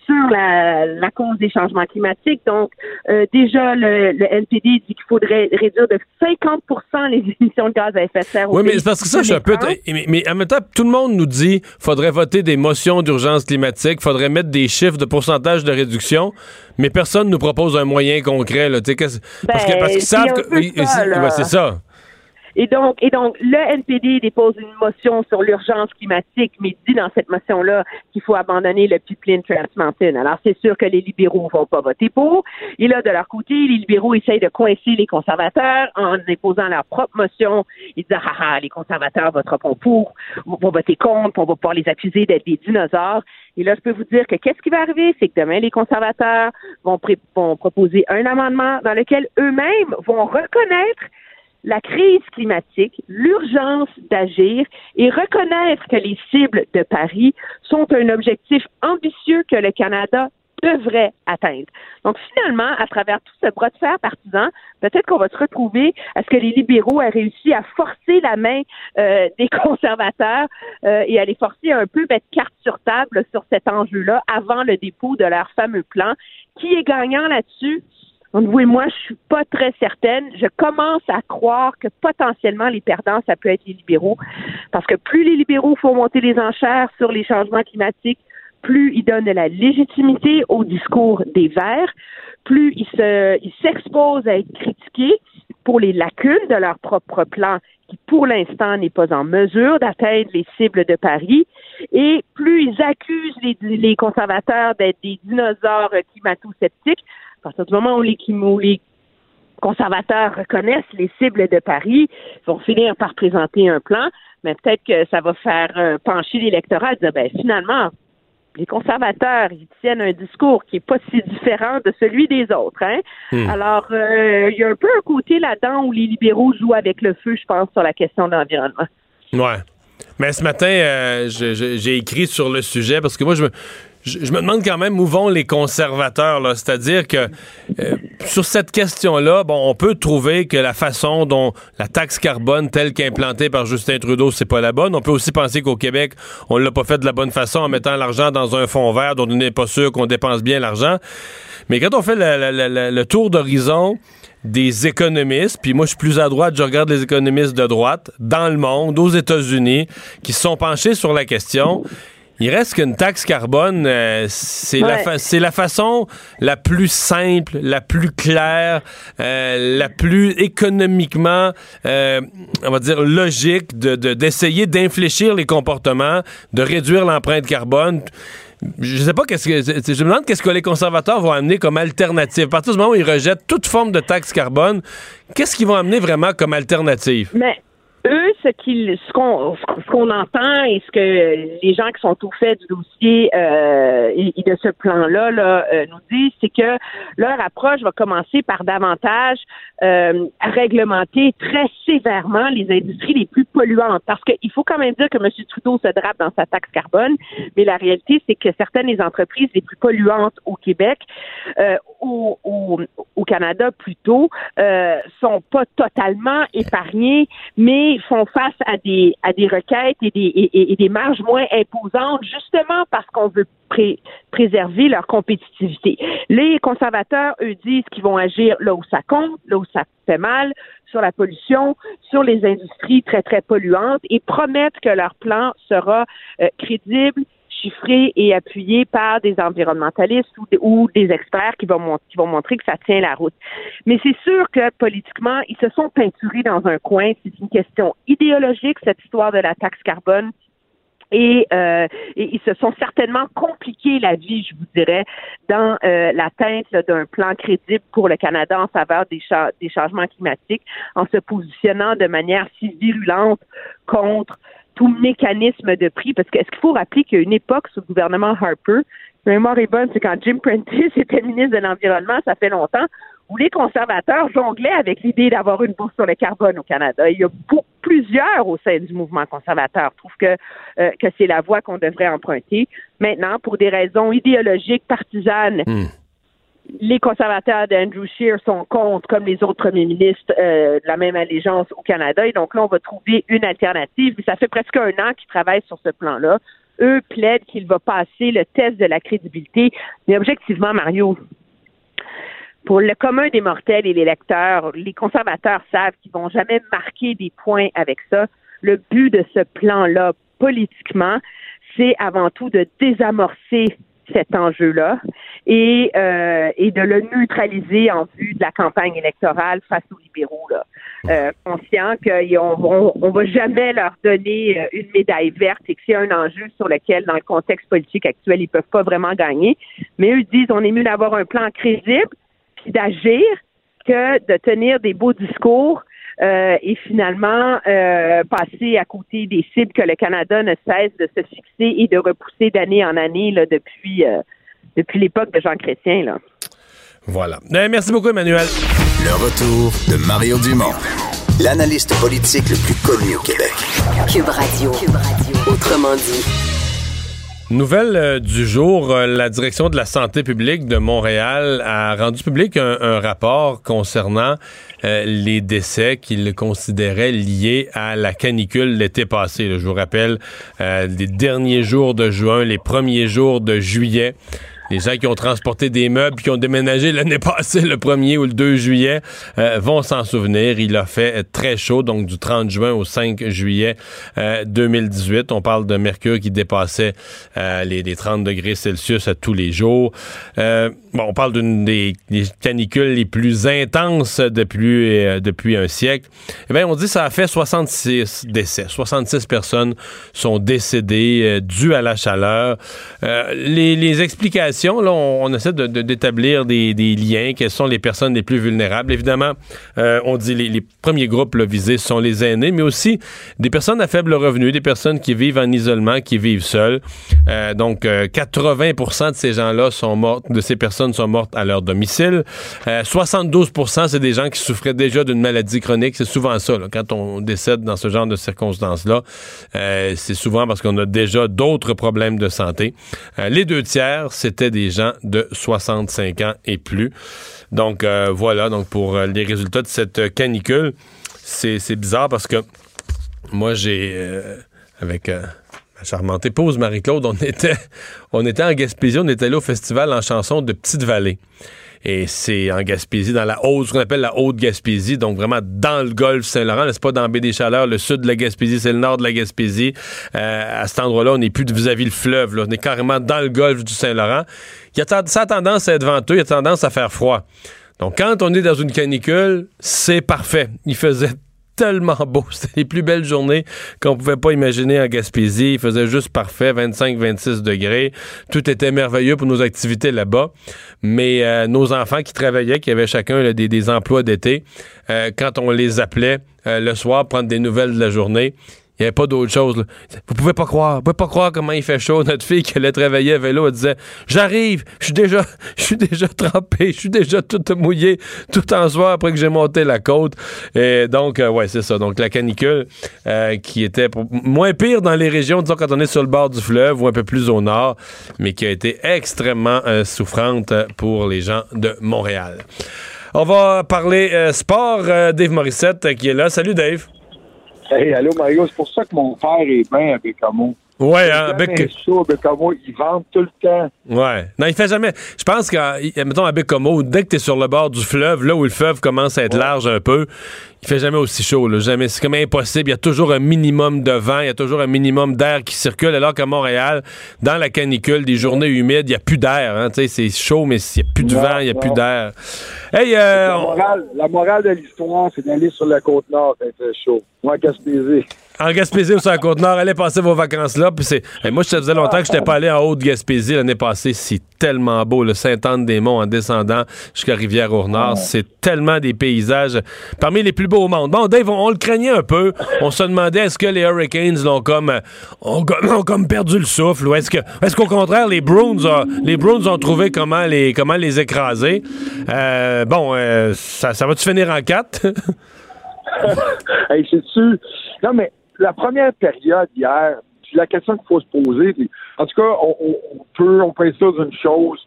Speaker 12: sur la, la cause des changements climatiques. Donc, euh, déjà, le, le NPD dit qu'il faudrait réduire de 50% les émissions de gaz à effet de serre. au
Speaker 1: Oui, mais c'est parce que ça, je suis un peu.
Speaker 12: 2030.
Speaker 1: Mais, mais en même temps, tout le monde nous dit faudrait voter des motions d'urgence climatique, faudrait mettre des chiffres de pourcentage de réduction, mais personne nous propose un moyen concret. Là, parce
Speaker 12: Ben,
Speaker 1: parce qu'ils
Speaker 12: c'est
Speaker 1: savent que. c'est ça.
Speaker 12: Et donc, et donc, le NPD dépose une motion sur l'urgence climatique, mais dit dans cette motion-là qu'il faut abandonner le pipeline Trans Mountain. Alors, c'est sûr que les libéraux vont pas voter pour. Et là, de leur côté, les libéraux essayent de coincer les conservateurs en déposant leur propre motion. Ils disent, ah, ah, les conservateurs voteront pour, vont voter contre, on va pouvoir les accuser d'être des dinosaures. Et là, je peux vous dire que qu'est-ce qui va arriver? C'est que demain, les conservateurs vont, vont proposer un amendement dans lequel eux-mêmes vont reconnaître la crise climatique, l'urgence d'agir et reconnaître que les cibles de Paris sont un objectif ambitieux que le Canada devrait atteindre. Donc finalement, à travers tout ce bras de fer partisan, peut-être qu'on va se retrouver à ce que les libéraux aient réussi à forcer la main euh, des conservateurs euh, et à les forcer un peu mettre carte sur table sur cet enjeu-là avant le dépôt de leur fameux plan. Qui est gagnant là-dessus? Entre vous et moi, je suis pas très certaine. Je commence à croire que potentiellement les perdants, ça peut être les libéraux. Parce que plus les libéraux font monter les enchères sur les changements climatiques, plus ils donnent de la légitimité au discours des Verts, plus ils se, ils s'exposent à être critiqués pour les lacunes de leur propre plan qui, pour l'instant, n'est pas en mesure d'atteindre les cibles de Paris, et plus ils accusent les, les conservateurs d'être des dinosaures climato-sceptiques, à partir du moment où les, où les conservateurs reconnaissent les cibles de Paris, ils vont finir par présenter un plan, mais peut-être que ça va faire euh, pencher l'électorat et dire, ben, finalement, les conservateurs, ils tiennent un discours qui est pas si différent de celui des autres. Hein?
Speaker 1: Hmm.
Speaker 12: Alors, euh, il y a un peu un côté là-dedans où les libéraux jouent avec le feu, je pense, sur la question de l'environnement.
Speaker 1: Ouais. Mais ce matin, euh, j'ai écrit sur le sujet parce que moi, je me, je, me demande quand même où vont les conservateurs. C'est-à-dire que euh, sur cette question-là, bon, on peut trouver que la façon dont la taxe carbone telle qu'implantée par Justin Trudeau, c'est pas la bonne. On peut aussi penser qu'au Québec, on l'a pas fait de la bonne façon en mettant l'argent dans un fonds vert dont on n'est pas sûr qu'on dépense bien l'argent. Mais quand on fait le, tour d'horizon des économistes, puis moi je suis plus à droite, je regarde les économistes de droite dans le monde, aux États-Unis, qui sont penchés sur la question. Il reste qu'une taxe carbone, euh, c'est la, fa- la façon la plus simple, la plus claire, euh, la plus économiquement, euh, on va dire, logique de- de- d'essayer d'infléchir les comportements, de réduire l'empreinte carbone. Je sais pas qu'est-ce que. Je me demande qu'est-ce que les conservateurs vont amener comme alternative. À partir du moment où ils rejettent toute forme de taxe carbone, qu'est-ce qu'ils vont amener vraiment comme alternative?
Speaker 12: Mais eux, ce qu'ils, ce qu'on, ce qu'on entend et ce que les gens qui sont au fait du dossier euh, et, de ce plan-là là, euh, nous disent, c'est que leur approche va commencer par davantage euh, réglementer très sévèrement les industries les plus polluantes. Parce qu'il faut quand même dire que M. Trudeau se drape dans sa taxe carbone, mais la réalité, c'est que certaines des entreprises les plus polluantes au Québec, euh, au, au, au Canada plutôt, euh, sont pas totalement épargnées, mais font face à des à des requêtes et des et, des marges moins imposantes, justement parce qu'on veut pré- préserver leur compétitivité. Les conservateurs, eux, disent qu'ils vont agir là où ça compte, là où ça fait mal, sur la pollution, sur les industries très, très polluantes et promettent que leur plan sera euh, crédible, chiffré et appuyé par des environnementalistes ou, des experts qui vont, montrer que ça tient la route. Mais c'est sûr que politiquement, ils se sont peinturés dans un coin. C'est une question idéologique, cette histoire de la taxe carbone. Et, euh, ils se sont certainement compliqués la vie, je vous dirais, dans euh, l'atteinte d'un plan crédible pour le Canada en faveur des changements climatiques, en se positionnant de manière si virulente contre tout mécanisme de prix. Parce que est-ce qu'il faut rappeler qu'il y a une époque sous le gouvernement Harper, la mémoire est bonne, c'est quand Jim Prentice était ministre de l'Environnement, ça fait longtemps, où les conservateurs jonglaient avec l'idée d'avoir une bourse sur le carbone au Canada. Il y a plusieurs au sein du mouvement conservateur trouvent que, euh, que c'est la voie qu'on devrait emprunter. Maintenant, pour des raisons idéologiques, partisanes,
Speaker 1: Hmm.
Speaker 12: Les conservateurs d'Andrew Scheer sont contre, comme les autres premiers ministres euh, de la même allégeance au Canada. Et donc là, on va trouver une alternative. Ça fait presque un an qu'ils travaillent sur ce plan-là. Eux plaident qu'il va passer le test de la crédibilité. Mais objectivement, Mario, pour le commun des mortels et les lecteurs, les conservateurs savent qu'ils vont jamais marquer des points avec ça. Le but de ce plan-là, politiquement, c'est avant tout de désamorcer cet enjeu-là et, euh, et de le neutraliser en vue de la campagne électorale face aux libéraux, là. Euh, conscients qu'on on, va jamais leur donner euh, une médaille verte et que c'est un enjeu sur lequel, dans le contexte politique actuel, ils peuvent pas vraiment gagner. Mais eux disent on est mieux d'avoir un plan crédible puis d'agir que de tenir des beaux discours euh, et finalement euh, passer à côté des cibles que le Canada ne cesse de se fixer et de repousser d'année en année là, depuis, euh, depuis l'époque de Jean Chrétien. Là.
Speaker 1: Voilà. Eh, merci beaucoup, Emmanuel.
Speaker 4: Le retour de Mario Dumont, l'analyste politique le plus connu au Québec.
Speaker 5: Cube Radio. Cube Radio. Autrement dit.
Speaker 1: Nouvelle euh, du jour, euh, la direction de la santé publique de Montréal a rendu public un, un rapport concernant euh, les décès qu'il considérait liés à la canicule l'été passé. Là, je vous rappelle, euh, les derniers jours de juin, les premiers jours de juillet. Les gens qui ont transporté des meubles, qui ont déménagé l'année passée, le 1er ou le 2 juillet, euh, vont s'en souvenir. Il a fait très chaud, donc du 30 juin au 5 juillet euh, 2018. On parle de mercure qui dépassait euh, les, les, 30 degrés Celsius à tous les jours. Euh, bon, on parle d'une des, canicules les plus intenses depuis, euh, depuis un siècle. Eh bien, on dit que ça a fait 66 décès. 66 personnes sont décédées euh, dues à la chaleur. les, les explications Là, on, essaie de, de, d'établir des, liens. Quelles sont les personnes les plus vulnérables? Évidemment, euh, on dit les, les premiers groupes visés sont les aînés, mais aussi des personnes à faible revenu, des personnes qui vivent en isolement, qui vivent seules. Euh, donc, euh, 80 de ces gens-là sont morts, de ces personnes sont mortes à leur domicile. 72% c'est des gens qui souffraient déjà d'une maladie chronique. C'est souvent ça. Quand on décède dans ce genre de circonstances-là, euh, c'est souvent parce qu'on a déjà d'autres problèmes de santé. Euh, les deux tiers, c'était des gens de 65 ans et plus. Donc euh, voilà, donc pour euh, les résultats de cette canicule, c'est bizarre parce que moi j'ai euh, avec charmante épouse Marie-Claude, on était on était en Gaspésie, on était là au festival en chanson de Petite-Vallée. Et c'est en Gaspésie, dans la haute, ce qu'on appelle la haute Gaspésie, donc vraiment dans le golfe Saint-Laurent. C'est pas dans Baie des Chaleurs, le sud de la Gaspésie, c'est le nord de la Gaspésie. Euh, à cet endroit-là, on n'est plus vis-à-vis le fleuve, on est carrément dans le golfe du Saint-Laurent. Il y a ça a tendance à être venteux, il a tendance à faire froid. Donc quand on est dans une canicule, c'est parfait. Il faisait tellement beau. C'était les plus belles journées qu'on pouvait pas imaginer en Gaspésie. Il faisait juste parfait, 25-26 degrés. Tout était merveilleux pour nos activités là-bas. Mais euh, nos enfants qui travaillaient, qui avaient chacun des, emplois d'été, euh, quand on les appelait euh, le soir, prendre des nouvelles de la journée, il n'y avait pas d'autre chose. Là. Vous pouvez pas croire. Vous pouvez pas croire comment il fait chaud. Notre fille qui allait travailler à vélo, elle disait J'arrive, je suis déjà je suis déjà trempé, je suis déjà tout mouillé, tout en soir après que j'ai monté la côte. Et donc, euh, ouais, c'est ça. Donc, la canicule euh, qui était moins pire dans les régions, disons, quand on est sur le bord du fleuve ou un peu plus au nord, mais qui a été extrêmement euh, souffrante pour les gens de Montréal. On va parler euh, sport. Dave Morissette qui est là. Salut, Dave.
Speaker 13: Hey, allô Mario, c'est pour ça que mon père est bien avec Amo.
Speaker 1: Ouais,
Speaker 13: hein, avec. chaud, Bécomo, ils vendent tout le temps.
Speaker 1: Ouais. Non, il fait jamais. Je pense que, mettons, à Bécomo, dès que tu es sur le bord du fleuve, là où le fleuve commence à être large un peu, il fait jamais aussi chaud. Là. Jamais. C'est comme impossible. Il y a toujours un minimum de vent, il y a toujours un minimum d'air qui circule. Alors qu'à Montréal, dans la canicule, des journées humides, il n'y a plus d'air. Hein. C'est chaud, mais il n'y a plus de vent, il n'y a plus d'air.
Speaker 13: Hey, euh, la, morale, la morale de l'histoire, c'est d'aller sur la côte nord quand il fait chaud. Moi, Gaspésie
Speaker 1: en Gaspésie ou sur la Côte-Nord, allez passer vos vacances là. Puis c'est, moi, ça faisait longtemps que je n'étais pas allé en Haute-Gaspésie l'année passée. C'est tellement beau, le Saint-Anne-des-Monts en descendant jusqu'à Rivière-au-Nord. C'est tellement des paysages parmi les plus beaux au monde. Bon, Dave, on, le craignait un peu. On se demandait est-ce que les Hurricanes l'ont comme, ont, comme perdu le souffle ou est-ce que, est-ce qu'au contraire, les Bruins, les Bruins ont trouvé comment les, comment les écraser? Euh, bon, euh, ça, ça va-tu finir en quatre?
Speaker 13: hey, c'est-tu... Non, mais la première période hier, la question qu'il faut se poser, en tout cas, on, peut, on peut être sûr d'une chose,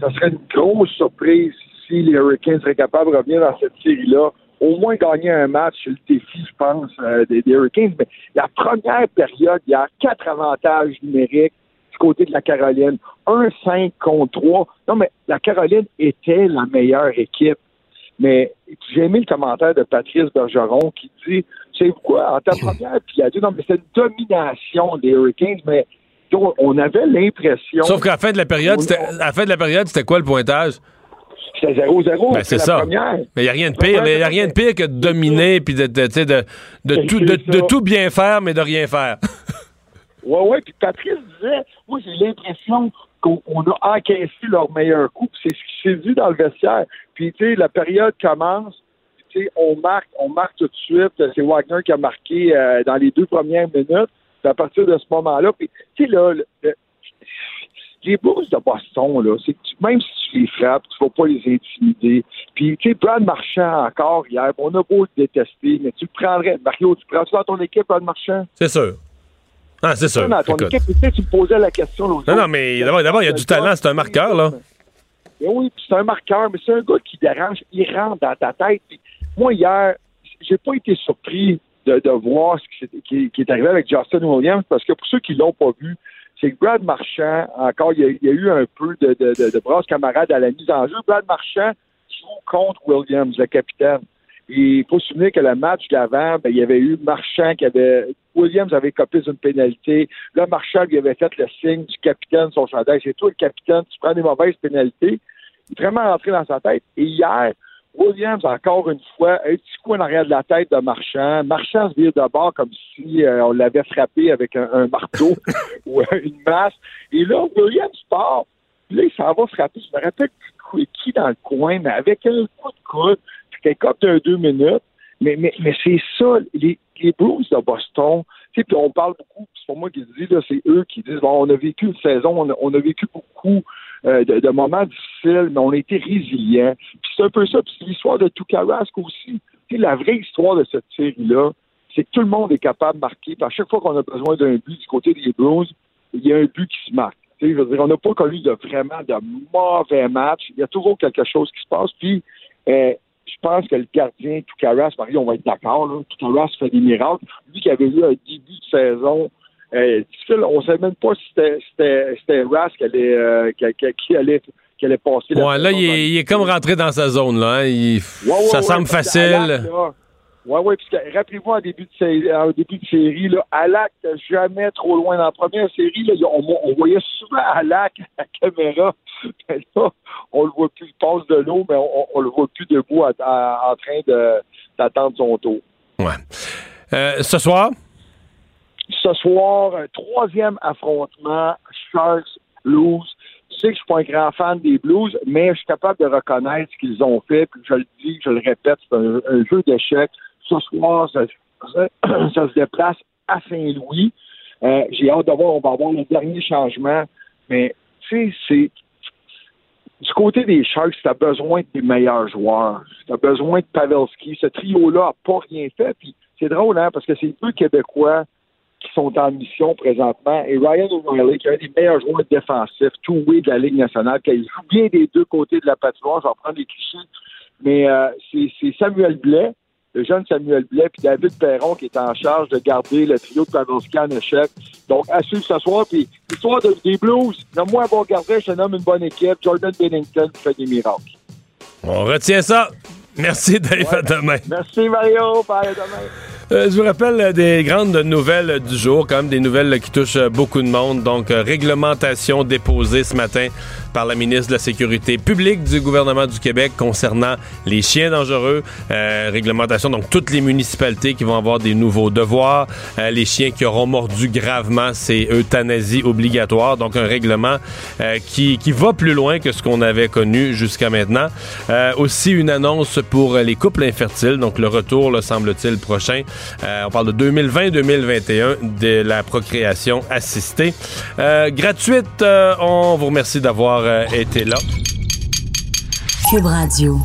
Speaker 13: ça serait une grosse surprise si les Hurricanes seraient capables de revenir dans cette série-là, au moins gagner un match, c'est le défi, je pense, euh, des, Hurricanes. Mais la première période, il y a quatre avantages numériques du côté de la Caroline. Un 5 contre 3. Non, mais la Caroline était la meilleure équipe. Mais j'ai aimé le commentaire de Patrice Bergeron qui dit c'est quoi, en ta première, puis il a dit non, mais c'est une domination des Hurricanes, mais on avait l'impression.
Speaker 1: Sauf qu'à la fin de la période, c'était, à la fin de la période, c'était quoi le pointage?
Speaker 13: C'était 0-0.
Speaker 1: Ben, c'est ça. Mais il n'y a rien de pire. Il n'y a rien de pire que de dominer puis de, de, de, de, tout, de, tout bien faire, mais de rien faire.
Speaker 13: oui, oui. Puis Patrice disait, moi, j'ai l'impression qu'on a encaissé leur meilleur coup. C'est ce qui s'est dit dans le vestiaire. Puis, tu sais, la période commence on marque, on marque tout de suite. C'est Wagner qui a marqué euh, dans les deux premières minutes. à partir de ce moment-là, puis tu sais là, les Blues de Boston là, c'est même si tu les frappes, tu ne vas pas les intimider. Puis tu sais, Brad Marchand encore hier, on a beau le détester, mais tu le prendrais, Mario, tu prends ça dans ton équipe, Brad Marchand?
Speaker 1: C'est sûr. Ah, c'est sûr.
Speaker 13: Dans ton équipe, tu, sais, tu me posais la question.
Speaker 1: Non, non, mais d'abord, il y a du talent, c'est un marqueur, là.
Speaker 13: oui, c'est un marqueur, mais c'est un gars qui dérange, il rentre dans ta tête. Puis moi, hier, j'ai pas été surpris de, voir ce qui, est arrivé avec Justin Williams, parce que pour ceux qui l'ont pas vu, c'est que Brad Marchand, encore, il y a, eu un peu de, de, de, brasse camarade à la mise en jeu. Brad Marchand joue contre Williams, le capitaine. il faut se souvenir que le match d'avant, ben, il y avait eu Marchand qui avait. Williams avait copié une pénalité. Là, Marchand lui avait fait le signe du capitaine, son chandail. C'est toi le capitaine, tu prends des mauvaises pénalités. Il est vraiment rentré dans sa tête. Et hier, Williams, encore une fois, un petit coup en arrière de la tête de Marchand. Marchand se vire de bord comme si euh, on l'avait frappé avec un, marteau ou une masse. Et là, Williams part. Là, il s'en va frapper. Je me rappelle qui dans le coin, mais avec un coup de coude, puis quelqu'un de deux minutes. Mais, mais, mais c'est ça, les, les Blues de Boston, puis on parle beaucoup, c'est pas moi qui le dis, c'est eux qui disent, bon, on a vécu une saison, on a, on a vécu beaucoup euh, de, moments difficiles, mais on a été résilients. Puis c'est un peu ça. Puis c'est l'histoire de Tukarask aussi. la vraie histoire de cette série-là, c'est que tout le monde est capable de marquer. Puis à chaque fois qu'on a besoin d'un but du côté des Blues, il y a un but qui se marque. je veux dire, on n'a pas connu de vraiment de mauvais matchs. Il y a toujours quelque chose qui se passe. Puis euh, je pense que le gardien Tukaras, Marie, on va être d'accord, Tukaras fait des miracles. Lui qui avait eu un début de saison euh, on ne sait même pas si c'était Ras qui allait, euh, qui, qui, allait, qui allait passer.
Speaker 1: Ouais, là, il est, comme rentré dans sa zone. Là, hein. ça semble facile.
Speaker 13: Oui, oui, puisque rappelez-vous en début de série, en début de série, là, Alak jamais trop loin. Dans la première série, là, on, voyait souvent Alak à la caméra. Mais là, on le voit plus, il passe de l'eau, mais on, ne le voit plus debout en train d'attendre son tour.
Speaker 1: Ouais. Euh, ce soir?
Speaker 13: Ce soir, un troisième affrontement, Sharks Blues. Tu sais que je suis pas un grand fan des Blues, mais je suis capable de reconnaître ce qu'ils ont fait. Puis je le dis, je le répète, c'est un, jeu d'échecs. Ce soir, ça, se déplace à Saint-Louis. Euh, j'ai hâte de voir, on va avoir le dernier changement. Mais tu sais, c'est du côté des Sharks, tu as besoin des meilleurs joueurs. Tu as besoin de Pavelski. Ce trio-là n'a pas rien fait. Puis c'est drôle, hein, parce que c'est deux Québécois qui sont en mission présentement. Et Ryan O'Reilly, qui est un des meilleurs joueurs défensifs, tout way de la Ligue nationale, qui joue bien des deux côtés de la patinoire, je vais prendre les clichés, mais euh, c'est Samuel Blais, le jeune Samuel Blais, puis David Perron qui est en charge de garder le trio de Pavelski en échec. Donc, à suivre ce soir. Puis, l'histoire de, des Blues, nomme-moi un bon gardien, je te nomme une bonne équipe. Jordan Bennington fait des miracles.
Speaker 1: On retient ça. Merci, Dave. À demain.
Speaker 13: Merci, Mario. Bye, à demain.
Speaker 1: Euh, je vous rappelle euh, des grandes nouvelles du jour, quand même des nouvelles qui touchent euh, beaucoup de monde. Donc, réglementation déposée ce matin par la ministre de la Sécurité publique du gouvernement du Québec concernant les chiens dangereux. réglementation, donc toutes les municipalités qui vont avoir des nouveaux devoirs. les chiens qui auront mordu gravement, c'est euthanasie obligatoire. Donc, un règlement qui, qui va plus loin que ce qu'on avait connu jusqu'à maintenant. aussi, une annonce pour les couples infertiles. Donc, le retour, le semble-t-il, prochain euh, on parle de 2020-2021 de la procréation assistée. Euh, gratuite, euh, on vous remercie d'avoir été là.
Speaker 5: Cube Radio.